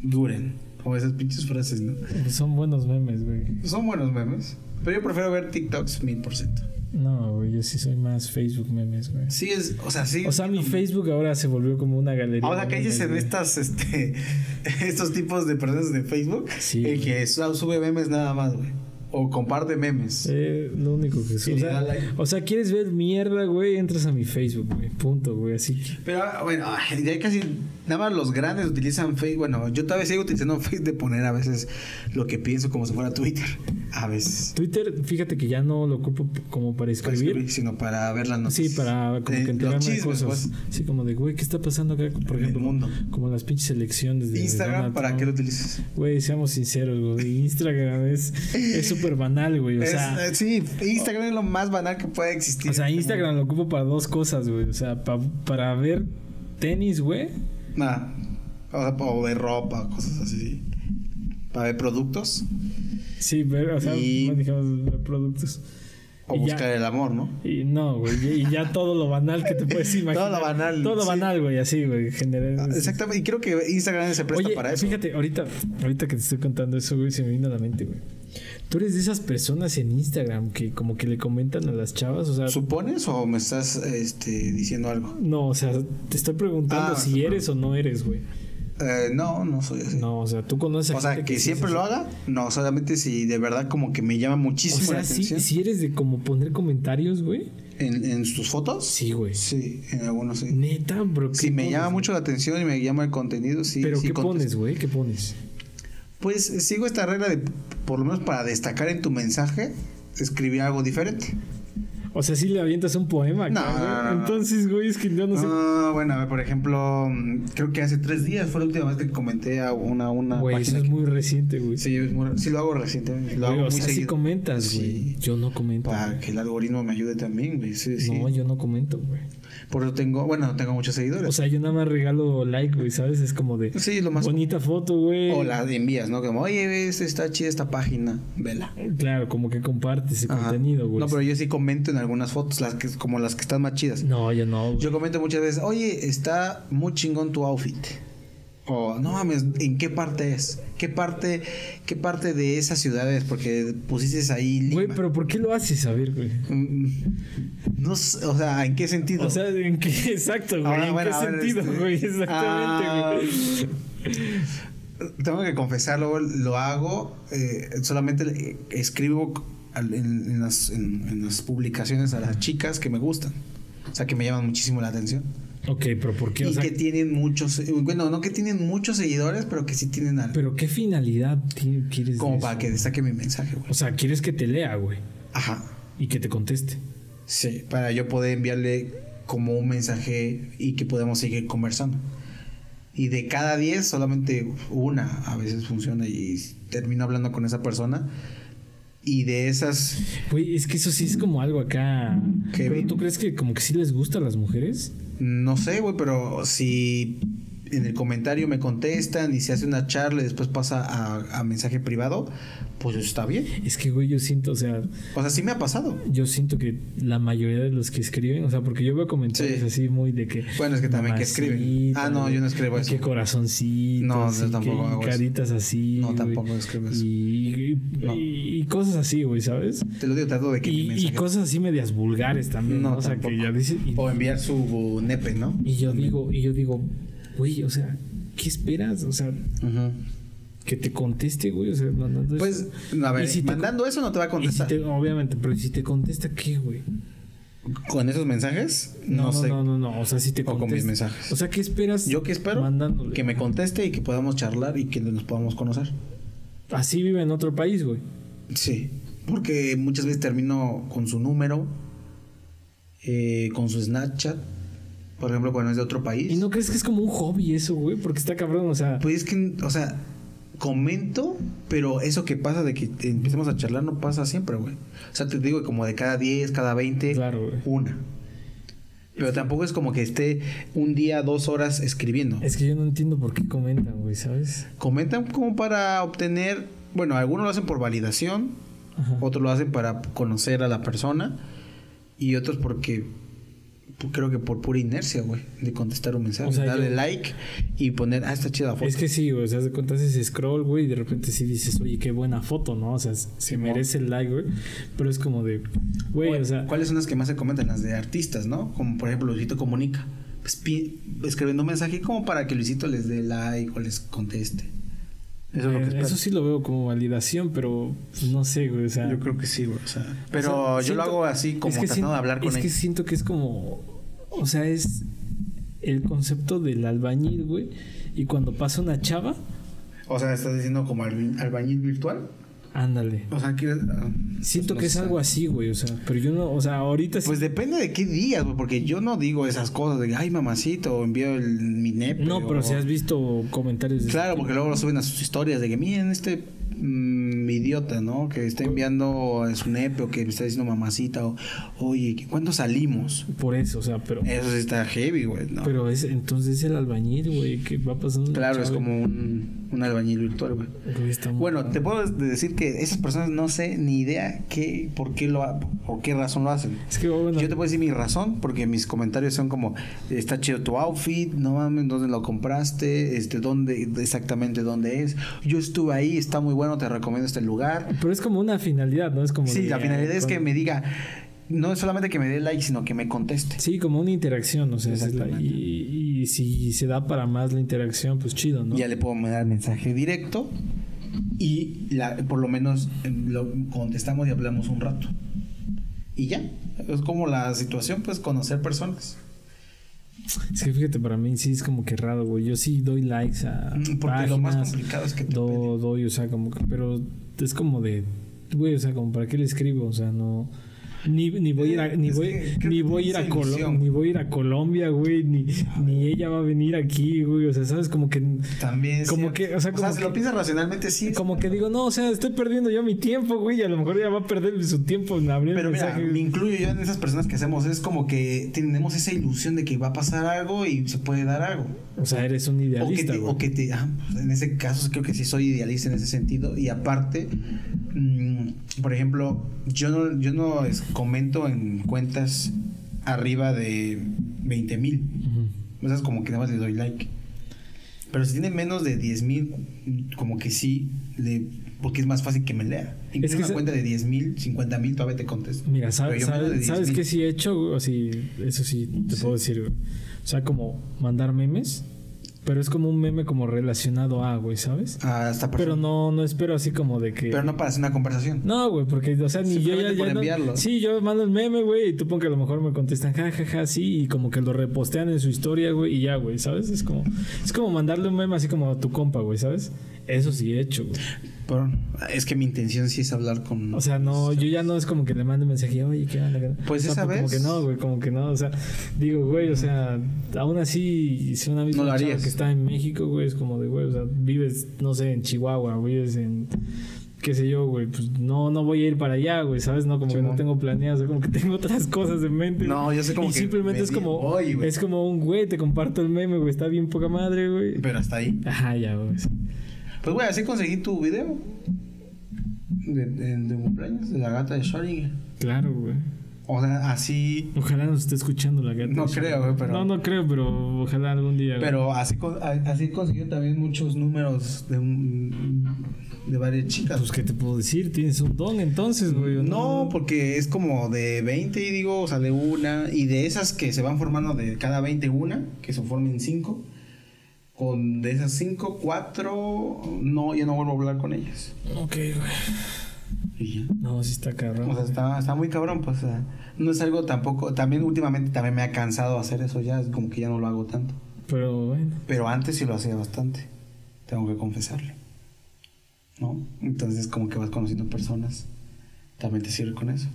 Duren. O esas pinches frases, ¿no? Son buenos memes, güey. Son buenos memes. Pero yo prefiero ver TikToks mil por ciento. No, güey, yo sí soy más Facebook memes, güey. Sí, es, o sea, sí. O sea, mi Facebook ahora se volvió como una galería. Ahora memes, en estas, este, estos tipos de personas de Facebook, Sí, el güey. que su- sube memes nada más, güey. O comparte memes. Eh, lo único que Sí, o, sea, da like. o sea, quieres ver mierda, güey, entras a mi Facebook, güey. Punto, güey. Así. Pero ah, bueno, ya casi nada más los grandes utilizan Facebook. Bueno, yo todavía sigo utilizando Facebook de poner a veces lo que pienso como si fuera Twitter. A veces. Twitter, fíjate que ya no lo ocupo como para Para escribir. sino para ver las noticias. Sí, para como Eh, que enterarme de chismes, cosas. pues. Sí, como de, güey, ¿qué está pasando acá? Por En el ejemplo, mundo. como las pinches elecciones de Instagram, Donald ¿para Trump. qué lo utilizas? Güey, seamos sinceros, güey. Instagram es es súper banal, güey. O Es, sea, eh, sí, Instagram es lo más banal que puede existir. o sea, Instagram lo ocupo para dos cosas, güey. O sea, pa- para ver tenis, güey. Nada. O, sea, o de ropa, cosas así. Para ver productos. Sí, ver, o sea, Y- no ver productos. O Y ya- buscar el amor, ¿no? Y no, güey. Y y ya todo lo banal que te puedes imaginar. Todo lo banal, Todo lo sí. banal, güey. Así, güey. General. Ah, Exactamente. Y creo que Instagram se presta Oye, para eso. fíjate, ahorita, ahorita que te estoy contando eso, güey, se me vino a la mente, güey. Tú eres de esas personas en Instagram que como que le comentan a las chavas, o sea, ¿Supones o me estás este, diciendo algo? no, o sea, te estoy preguntando Ah, si eres o no eres, güey. Eh, no, no soy así. No, o sea, tú conoces a o sea, que, sí siempre lo haga. No, solamente si de verdad como que me llama O muchísimo sea, la si, atención. si eres de como poner comentarios, güey. ¿En, en sus fotos? Sí, güey. Sí, en algunos sí. Neta, bro. ¿qué Si me pones, llama güey? mucho la atención y me llama el contenido, sí. Pero sí ¿qué contesto. pones, güey? ¿Qué pones? Pues sigo esta regla de, por lo menos para destacar en tu mensaje, escribir algo diferente. O sea, si le avientas un poema, No, no, no, no. Entonces, güey, es que yo no sé. Ah, bueno, a ver, por ejemplo, creo que hace tres días fue la última vez que comenté a una, una Güey, eso es que- muy reciente, güey. Sí, es muy- sí lo hago recientemente. Lo Güey, hago o muy sea, sí seguido. comentas, güey. Sí. Yo no comento. Para güey. que el algoritmo me ayude también, güey. Sí, sí. No, yo no comento, güey. Por eso tengo, bueno, no tengo muchos seguidores. O sea, yo nada más regalo like, güey, ¿sabes? Es como de sí, lo más. bonita foto, güey. O la envías, ¿no? Como, oye, ves, está chida esta página, vela. Claro, como que compartes Ajá. contenido, güey. No, pero yo sí comento en algunas fotos, las que, como las que están más chidas. No, yo no. güey. Yo comento muchas veces, oye, está muy chingón tu outfit. O, no mames, ¿en qué parte es? ¿Qué parte, qué parte de esas ciudades? Porque pusiste ahí Lima. Güey, pero ¿por qué lo haces? A ver, güey. Mm, No sé, o sea, ¿en qué sentido? O sea, ¿en qué? Exacto, güey. Ahora, ¿En bueno, qué sentido, este- güey? Exactamente, Ah, güey. Tengo que confesarlo, lo hago, eh, solamente le- escribo al- en, en las, en- en las publicaciones a las chicas que me gustan. O sea, que me llaman muchísimo la atención. Ok, pero ¿por qué? O y sea, que tienen muchos, eh, bueno, no que tienen muchos seguidores, pero que sí tienen algo. ¿pero qué finalidad ti- quieres como para que destaque mi mensaje, güey. O sea, quieres que te lea, güey. Ajá. Y que te conteste. Sí, para yo poder enviarle como un mensaje y que podamos seguir conversando. Y de cada 10, solamente una a veces funciona y termino hablando con esa persona. Y de esas, Güey, es que eso sí es como algo acá. ¿Qué? ¿Pero tú crees que como que sí les gusta a las mujeres? No sé, güey, pero si en el comentario me contestan y se hace una charla y después pasa a, a mensaje privado, pues está bien. Es que, güey, yo siento, o sea, O sea, sí me ha pasado. yo siento que la mayoría de los que escriben, o sea, porque yo veo comentarios Sí. así muy de que. Bueno, es que también que escriben. Ah, no, yo no escribo eso. Que corazoncitos. No, y tampoco que- hago eso. caritas así. No, güey. tampoco escribo eso. Y, y- No. y cosas así, güey, ¿sabes? Te lo digo, trato de que Y, y cosas así medias vulgares también, ¿no? No, O sea, que tampoco. ya dices. O enviar su nepe, ¿no? Y yo digo, y yo digo, güey, o sea, ¿qué esperas? O sea, Ujú. que te conteste, güey, o sea, mandando Pues, eso. a ver, si mandando eso no te va a si contestar. te- obviamente, pero si te contesta, ¿qué, güey? ¿Con esos mensajes? No, No, no, sé. no, no, no, o sea, si te O con contesta. mis mensajes. O sea, ¿qué esperas? ¿Yo qué espero? Mandándole. Que me conteste y que podamos charlar y que nos podamos conocer. Así vive en otro país, güey. Sí. Porque muchas veces termino con su número, eh, con su Snapchat. Por ejemplo, cuando es de otro país. ¿Y no crees que es como un hobby eso, güey? Porque está cabrón, o sea. Pues es que, o sea, comento, pero eso que pasa de que empecemos a charlar no pasa siempre, güey. O sea, te digo, como de cada 10, cada 20, Claro, güey. una. Pero tampoco es como que esté un día, dos horas escribiendo. Es que yo no entiendo por qué comentan, güey, ¿sabes? Comentan como para obtener, bueno, algunos lo hacen por validación, Ajá. otros lo hacen para conocer a la persona y otros porque creo que por pura inercia, güey, de contestar un mensaje, O sea, darle yo- like y poner, ah, está chida foto. Es que sí, güey, o sea, de cuenta haces scroll, güey, y de repente sí dices, oye, qué buena foto, ¿no? O sea, se merece el like, güey. Pero es como de, güey, o sea, ¿Cuáles son las que más se comentan? Las de artistas, ¿no? Como por ejemplo Luisito Comunica. Pues, escribiendo un mensaje como para que Luisito les dé like o les conteste. Eso es lo que eh, eso sí lo veo como validación, pero pues, no sé, güey, o sea. Yo creo que sí, güey. O sea, o pero sea, yo siento- lo hago así como es que tratando siento- de hablar con Es que siento que es como, o sea, es el concepto del albañil, güey, y cuando pasa una chava, O sea, estás diciendo como albañil virtual. Ándale. O sea, quieres. ah, Siento pues no que es sé. algo así, güey, o sea, pero yo no, o sea, ahorita sí. Pues depende de qué días, güey, porque yo no digo esas cosas de, ay, mamacito, o envío el, mi nepe. no, pero o- si has visto comentarios de Claro, porque luego lo suben a sus historias de que miren este mm, idiota, ¿no? Que está enviando su nepe o que me está diciendo mamacita o oye, ¿cuándo salimos? por eso, o sea, pero Eso sí está heavy, güey, ¿no? pero es entonces es el albañil, güey, que va pasando claro, es como un, un albañil virtual, güey. Bueno, te puedo decir que esas personas no sé ni idea qué, por qué lo por qué razón lo hacen. es que bueno, Yo te puedo decir mi razón, porque mis comentarios son como, está chido tu outfit, no mames, ¿dónde lo compraste? Este, ¿dónde, exactamente dónde es? Yo estuve ahí, está muy bueno, te recomiendo este lugar. pero es como una finalidad, ¿no? Es como Sí, de, la finalidad es con- que me diga, no es solamente que me dé like, sino que me conteste. Sí, como una interacción, o sea, y, si se da para más la interacción, pues chido, ¿no? Ya le puedo mandar mensaje directo y la, por lo menos em, lo contestamos y hablamos un rato. Y ya, es como la situación, pues conocer personas. Es que fíjate, para mí sí es como que raro, güey. Yo sí doy likes a. Mm, Porque lo más páginas, complicado es que te do- peleen. doy, o sea, como que. Pero es como de. Güey, o sea, como para qué le escribo, o sea, no. Ni, ni voy a ir a, ni voy, que ni voy ir a esa Colo- ilusión. ni voy a ir a Colombia, güey, ni, ni ella va a venir aquí, güey. O sea, sabes, como que También. Como que, o sea, como si que- lo piensas racionalmente, sí. como que digo, no, o sea, estoy perdiendo yo mi tiempo, güey, y a lo mejor ella va a perder su tiempo en abrir Pero mira, mensaje. me incluyo yo en esas personas que hacemos. Es como que tenemos esa ilusión de que va a pasar algo y se puede dar algo. O sea, eres un O que idealista, te, güey. o que te- ah, pues, en ese caso creo que sí soy idealista en ese sentido. Y aparte, mm, por ejemplo, yo no, yo no es- comento en cuentas arriba de 20 mil. Ujú. O sea, es como que nada más le doy like. Pero si tiene menos de 10 mil, como que sí, le, porque es más fácil que me lea. Incluso que una cuenta de 10 mil, 50 mil, todavía te contesto. Mira, ¿sabes, sabes, 10,000. ¿sabes qué sí he hecho? O sí, eso sí te puedo decir. O sea, como mandar memes, pero es como un meme como relacionado a, güey, ¿sabes? Ah, hasta Pero no, no espero así como de que... Pero no para hacer una conversación. No, güey, porque, o sea, ni yo ya, ya no- enviarlo. Sí, yo mando el meme, güey, y tú que a lo mejor me contestan, ja, ja, ja, sí, y como que lo repostean en su historia, güey, y ya, güey, ¿sabes? Es como, es como mandarle un meme así como a tu compa, güey, ¿sabes? Eso sí he hecho, güey. Pero es que mi intención sí es hablar con. O sea, no, yo ya no es como que le mande un mensaje, oye, ¿qué onda? Pues O sea, esa Como vez- que no, güey, como que no. O sea, digo, güey, o sea, aún así, si una misma No que está en México, güey, es como de, güey, o sea, vives, no sé, en Chihuahua, vives en. qué sé yo, güey, pues no, no voy a ir para allá, güey, ¿sabes? No, como que no tengo planeado, o sea, como que tengo otras cosas en mente. No, yo sé como y que simplemente es como, voy, es como un, güey, te comparto el meme, güey, está bien poca madre, güey. Pero hasta ahí. Ajá, ya, güey. Pues, güey, así conseguí tu video. De, de, de cumpleaños, de la gata de Schrödinger. Claro, güey. O sea, así. Ojalá nos esté escuchando la gata. No creo, güey, pero- No, no creo, pero ojalá algún día. güey. Pero así, así consiguió también muchos números de, de varias chicas. Pues, ¿qué te puedo decir? Tienes un don entonces, güey. ¿o No, porque es como de 20 y digo, sale una. Y de esas que se van formando de cada 20 una, que se formen 5. Con de esas 5, 4, no, ya no vuelvo a hablar con ellas. Ok, güey. Y ya. No, sí está cabrón. O sea, está, está muy cabrón, pues. o sea, no es algo tampoco. También últimamente también me ha cansado hacer eso ya, es como que ya no lo hago tanto. Pero bueno. Pero antes sí lo hacía bastante. Tengo que confesarlo. ¿No? Entonces, como que vas conociendo personas. También te sirve con eso.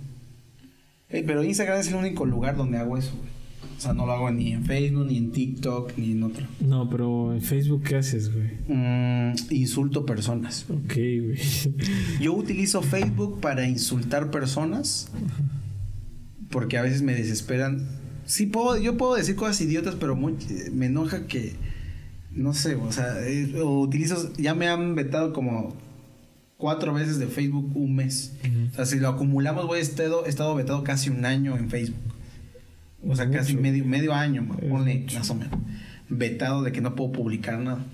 Pero Instagram es el único lugar donde hago eso, güey. O sea, no lo hago ni en Facebook, ni en TikTok, ni en otro. No, pero en Facebook, ¿qué haces, güey? Mm, insulto personas. Ok, güey. Yo utilizo Facebook para insultar personas. Porque a veces me desesperan. Sí, puedo, yo puedo decir cosas idiotas, pero muy- me enoja que. No sé, o sea, eh, utilizo. Ya me han vetado como cuatro veces de Facebook un mes. O sea, si lo acumulamos, estado, he estado vetado casi un año en Facebook. O sea, casi medio, medio año, ponle mucho. más o menos. Vetado de que no puedo publicar nada.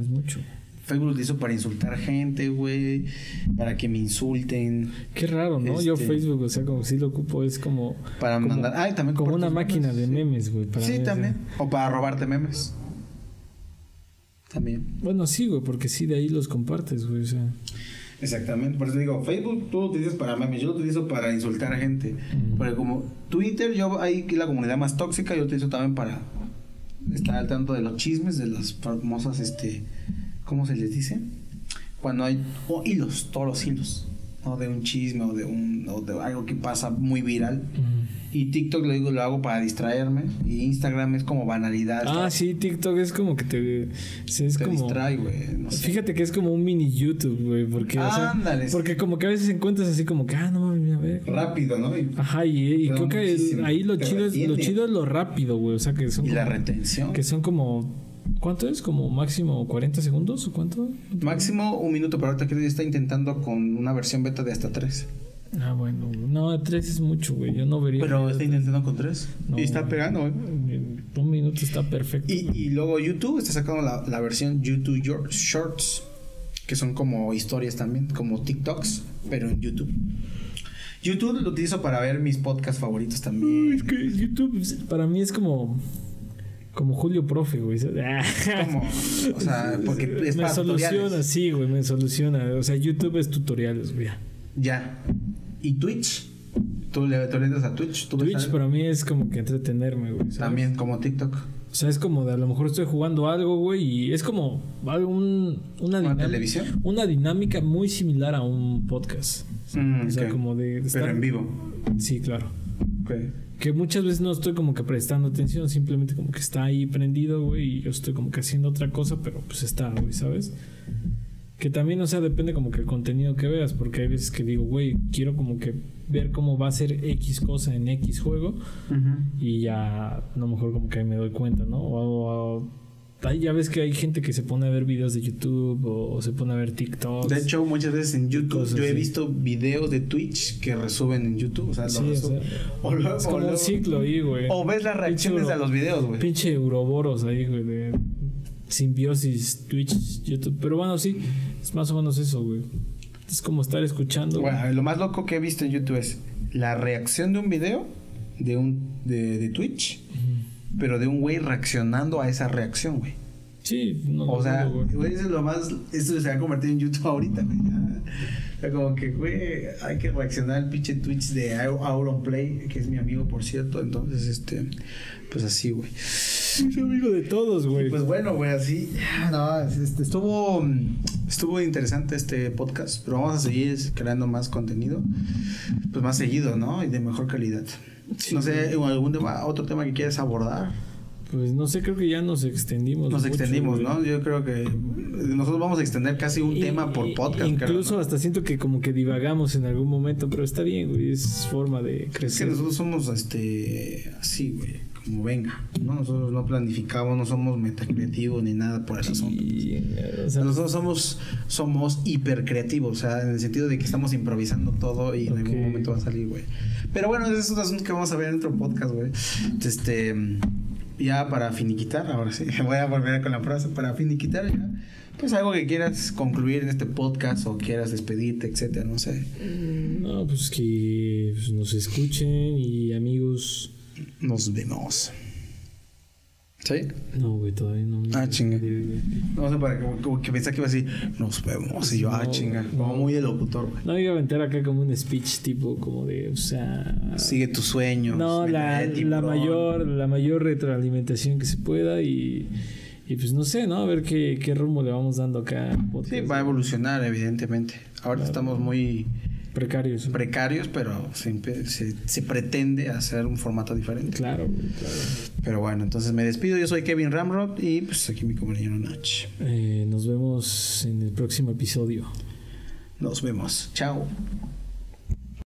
Es mucho. Facebook lo utilizo para insultar gente, güey. Para que me insulten. Qué raro, ¿no? Yo Este- Facebook, o sea, como si lo ocupo, es como. Para como- mandar. Ah, y también Como una máquina memes, de sí. memes, güey. Sí, sea. también. O para robarte memes. También. Bueno, sí, güey, porque sí, de ahí los compartes, güey. O sea. Exactamente. Por eso digo, Facebook tú lo utilizas para memes, yo lo utilizo para insultar a gente. Porque como Twitter, yo ahí que la comunidad más tóxica, yo lo utilizo también para estar al tanto de los chismes, de las famosas, este, ¿cómo se les dice? Cuando hay hilos, todos los hilos, ¿no? De un chisme o de un o de algo que pasa muy viral. Y TikTok lo digo, lo hago para distraerme. Y Instagram es como banalidad. Ah, sí, TikTok es como que te. es te como. distrae, güey. No sé. Fíjate que es como un mini YouTube, güey, porque, o sea, Ándale, sí. porque como que a veces encuentras así como que, ah, no mames, a ver. Rápido, ¿no? Y, Ajá, y, y creo que el- ahí lo chido, es, lo retiene. chido es lo rápido, güey, o sea, que son y la retención. que son como, ¿cuánto es? ¿Como máximo 40 segundos o cuánto? Máximo un minuto, pero ahorita creo que está intentando con una versión beta de hasta tres. Ah, bueno, no, tres es mucho, güey, yo no vería. Pero está intentando con tres. No. Y está pegando, güey. Un minuto está perfecto. Y, y luego YouTube está sacando la, la versión YouTube Shorts, que son como historias también, como TikToks, pero en YouTube. YouTube lo utilizo para ver mis podcasts favoritos también. es que YouTube para mí es como Como Julio Profe, güey. O sea, porque es me para soluciona, tutoriales. sí, güey, me soluciona. O sea, YouTube es tutoriales, güey. Ya. ¿Y Twitch? ¿Tú le, tú le entras a Twitch? ¿Tú Twitch para mí es como que entretenerme, güey. ¿sabes? También como TikTok. O sea, es como de a lo mejor estoy jugando algo, güey, y es como algo, un- una, ¿Una dinámica, televisión? una dinámica muy similar a un podcast. Mm, o sea, como de, de Pero estar- en vivo. Sí, claro. Que muchas veces no estoy como que prestando atención, simplemente como que está ahí prendido, güey, y yo estoy como que haciendo otra cosa, pero pues está, güey, ¿sabes? Que también, o sea, depende como que el contenido que veas, porque hay veces que digo, güey, quiero como que ver cómo va a ser X cosa en X juego, y ya a lo mejor como que ahí me doy cuenta, ¿no? O, o- ahí ya ves que hay gente que se pone a ver videos de YouTube o, o se pone a ver TikTok. De hecho, muchas veces en YouTube yo he así. visto videos de Twitch que resuben en YouTube. O sea, Sí, lo o resuben. sea, O luego- es como un luego- ciclo ahí, güey. O ves las reacciones Pinche a los videos, güey. Pinche Euroboros ahí, güey, de simbiosis, Twitch, YouTube. Pero bueno, sí, es más o menos eso, güey. Es como estar escuchando. Bueno, lo más loco que he visto en YouTube es la reacción de un video de un de, de Twitch, pero de un güey reaccionando a esa reacción, güey. Sí, no O sea, güey. güey, eso es lo más. Esto se va a convertir en YouTube ahorita, güey. Sea, como que, güey, hay que reaccionar al pinche Twitch de Auronplay, que es mi amigo, por cierto. Entonces, este, pues así, güey. Soy amigo de todos, güey. Pues bueno, güey, así. No, este, estuvo, estuvo interesante este podcast, pero vamos a seguir creando más contenido, pues más seguido, ¿no? Y de mejor calidad. No sé, algún tema, otro tema que quieras abordar. Pues no sé, creo que ya nos extendimos. Nos mucho, extendimos, güey. ¿no? Yo creo que nosotros vamos a extender casi un Y- tema por podcast. Incluso ¿no? hasta siento que como que divagamos en algún momento, pero está bien, güey. Es forma de Es que crecer. nosotros somos este así, güey, como venga, ¿no? Nosotros no planificamos, no somos metacreativos ni nada por el asunto. Sí, o sea, nosotros somos, somos hipercreativos, o sea, en el sentido de que estamos improvisando todo y en Ok. algún momento va a salir, güey. Pero bueno, ese es un asunto que vamos a ver en otro podcast, güey. Este, ya para finiquitar, ahora sí, voy a volver con la frase, para finiquitar ya. Pues algo que quieras concluir en este podcast o quieras despedirte, etcétera, no sé. no, pues que pues, nos escuchen y amigos. Nos vemos. ¿Sí? No, güey, todavía no. Ah, chinga. No sé, para que, como que pensé que iba a decir, nos vemos. Y yo, ah, No, chinga, como no. muy de locutor, güey. No iba a aventar acá como un speech tipo como de, o sea... Sigue tus sueños. No, la, la mayor, la mayor retroalimentación que se pueda y, y pues no sé, ¿no? A ver qué, qué rumbo le vamos dando acá. podcast. Sí, va a evolucionar, evidentemente. Ahorita estamos muy Precarios. precarios, pero se, se, se pretende hacer un formato diferente. Claro, claro. Pero bueno, entonces me despido. Yo soy Kevin Ramrod y pues aquí mi compañero Nach. Eh, nos vemos en el próximo episodio. Nos vemos. Chao.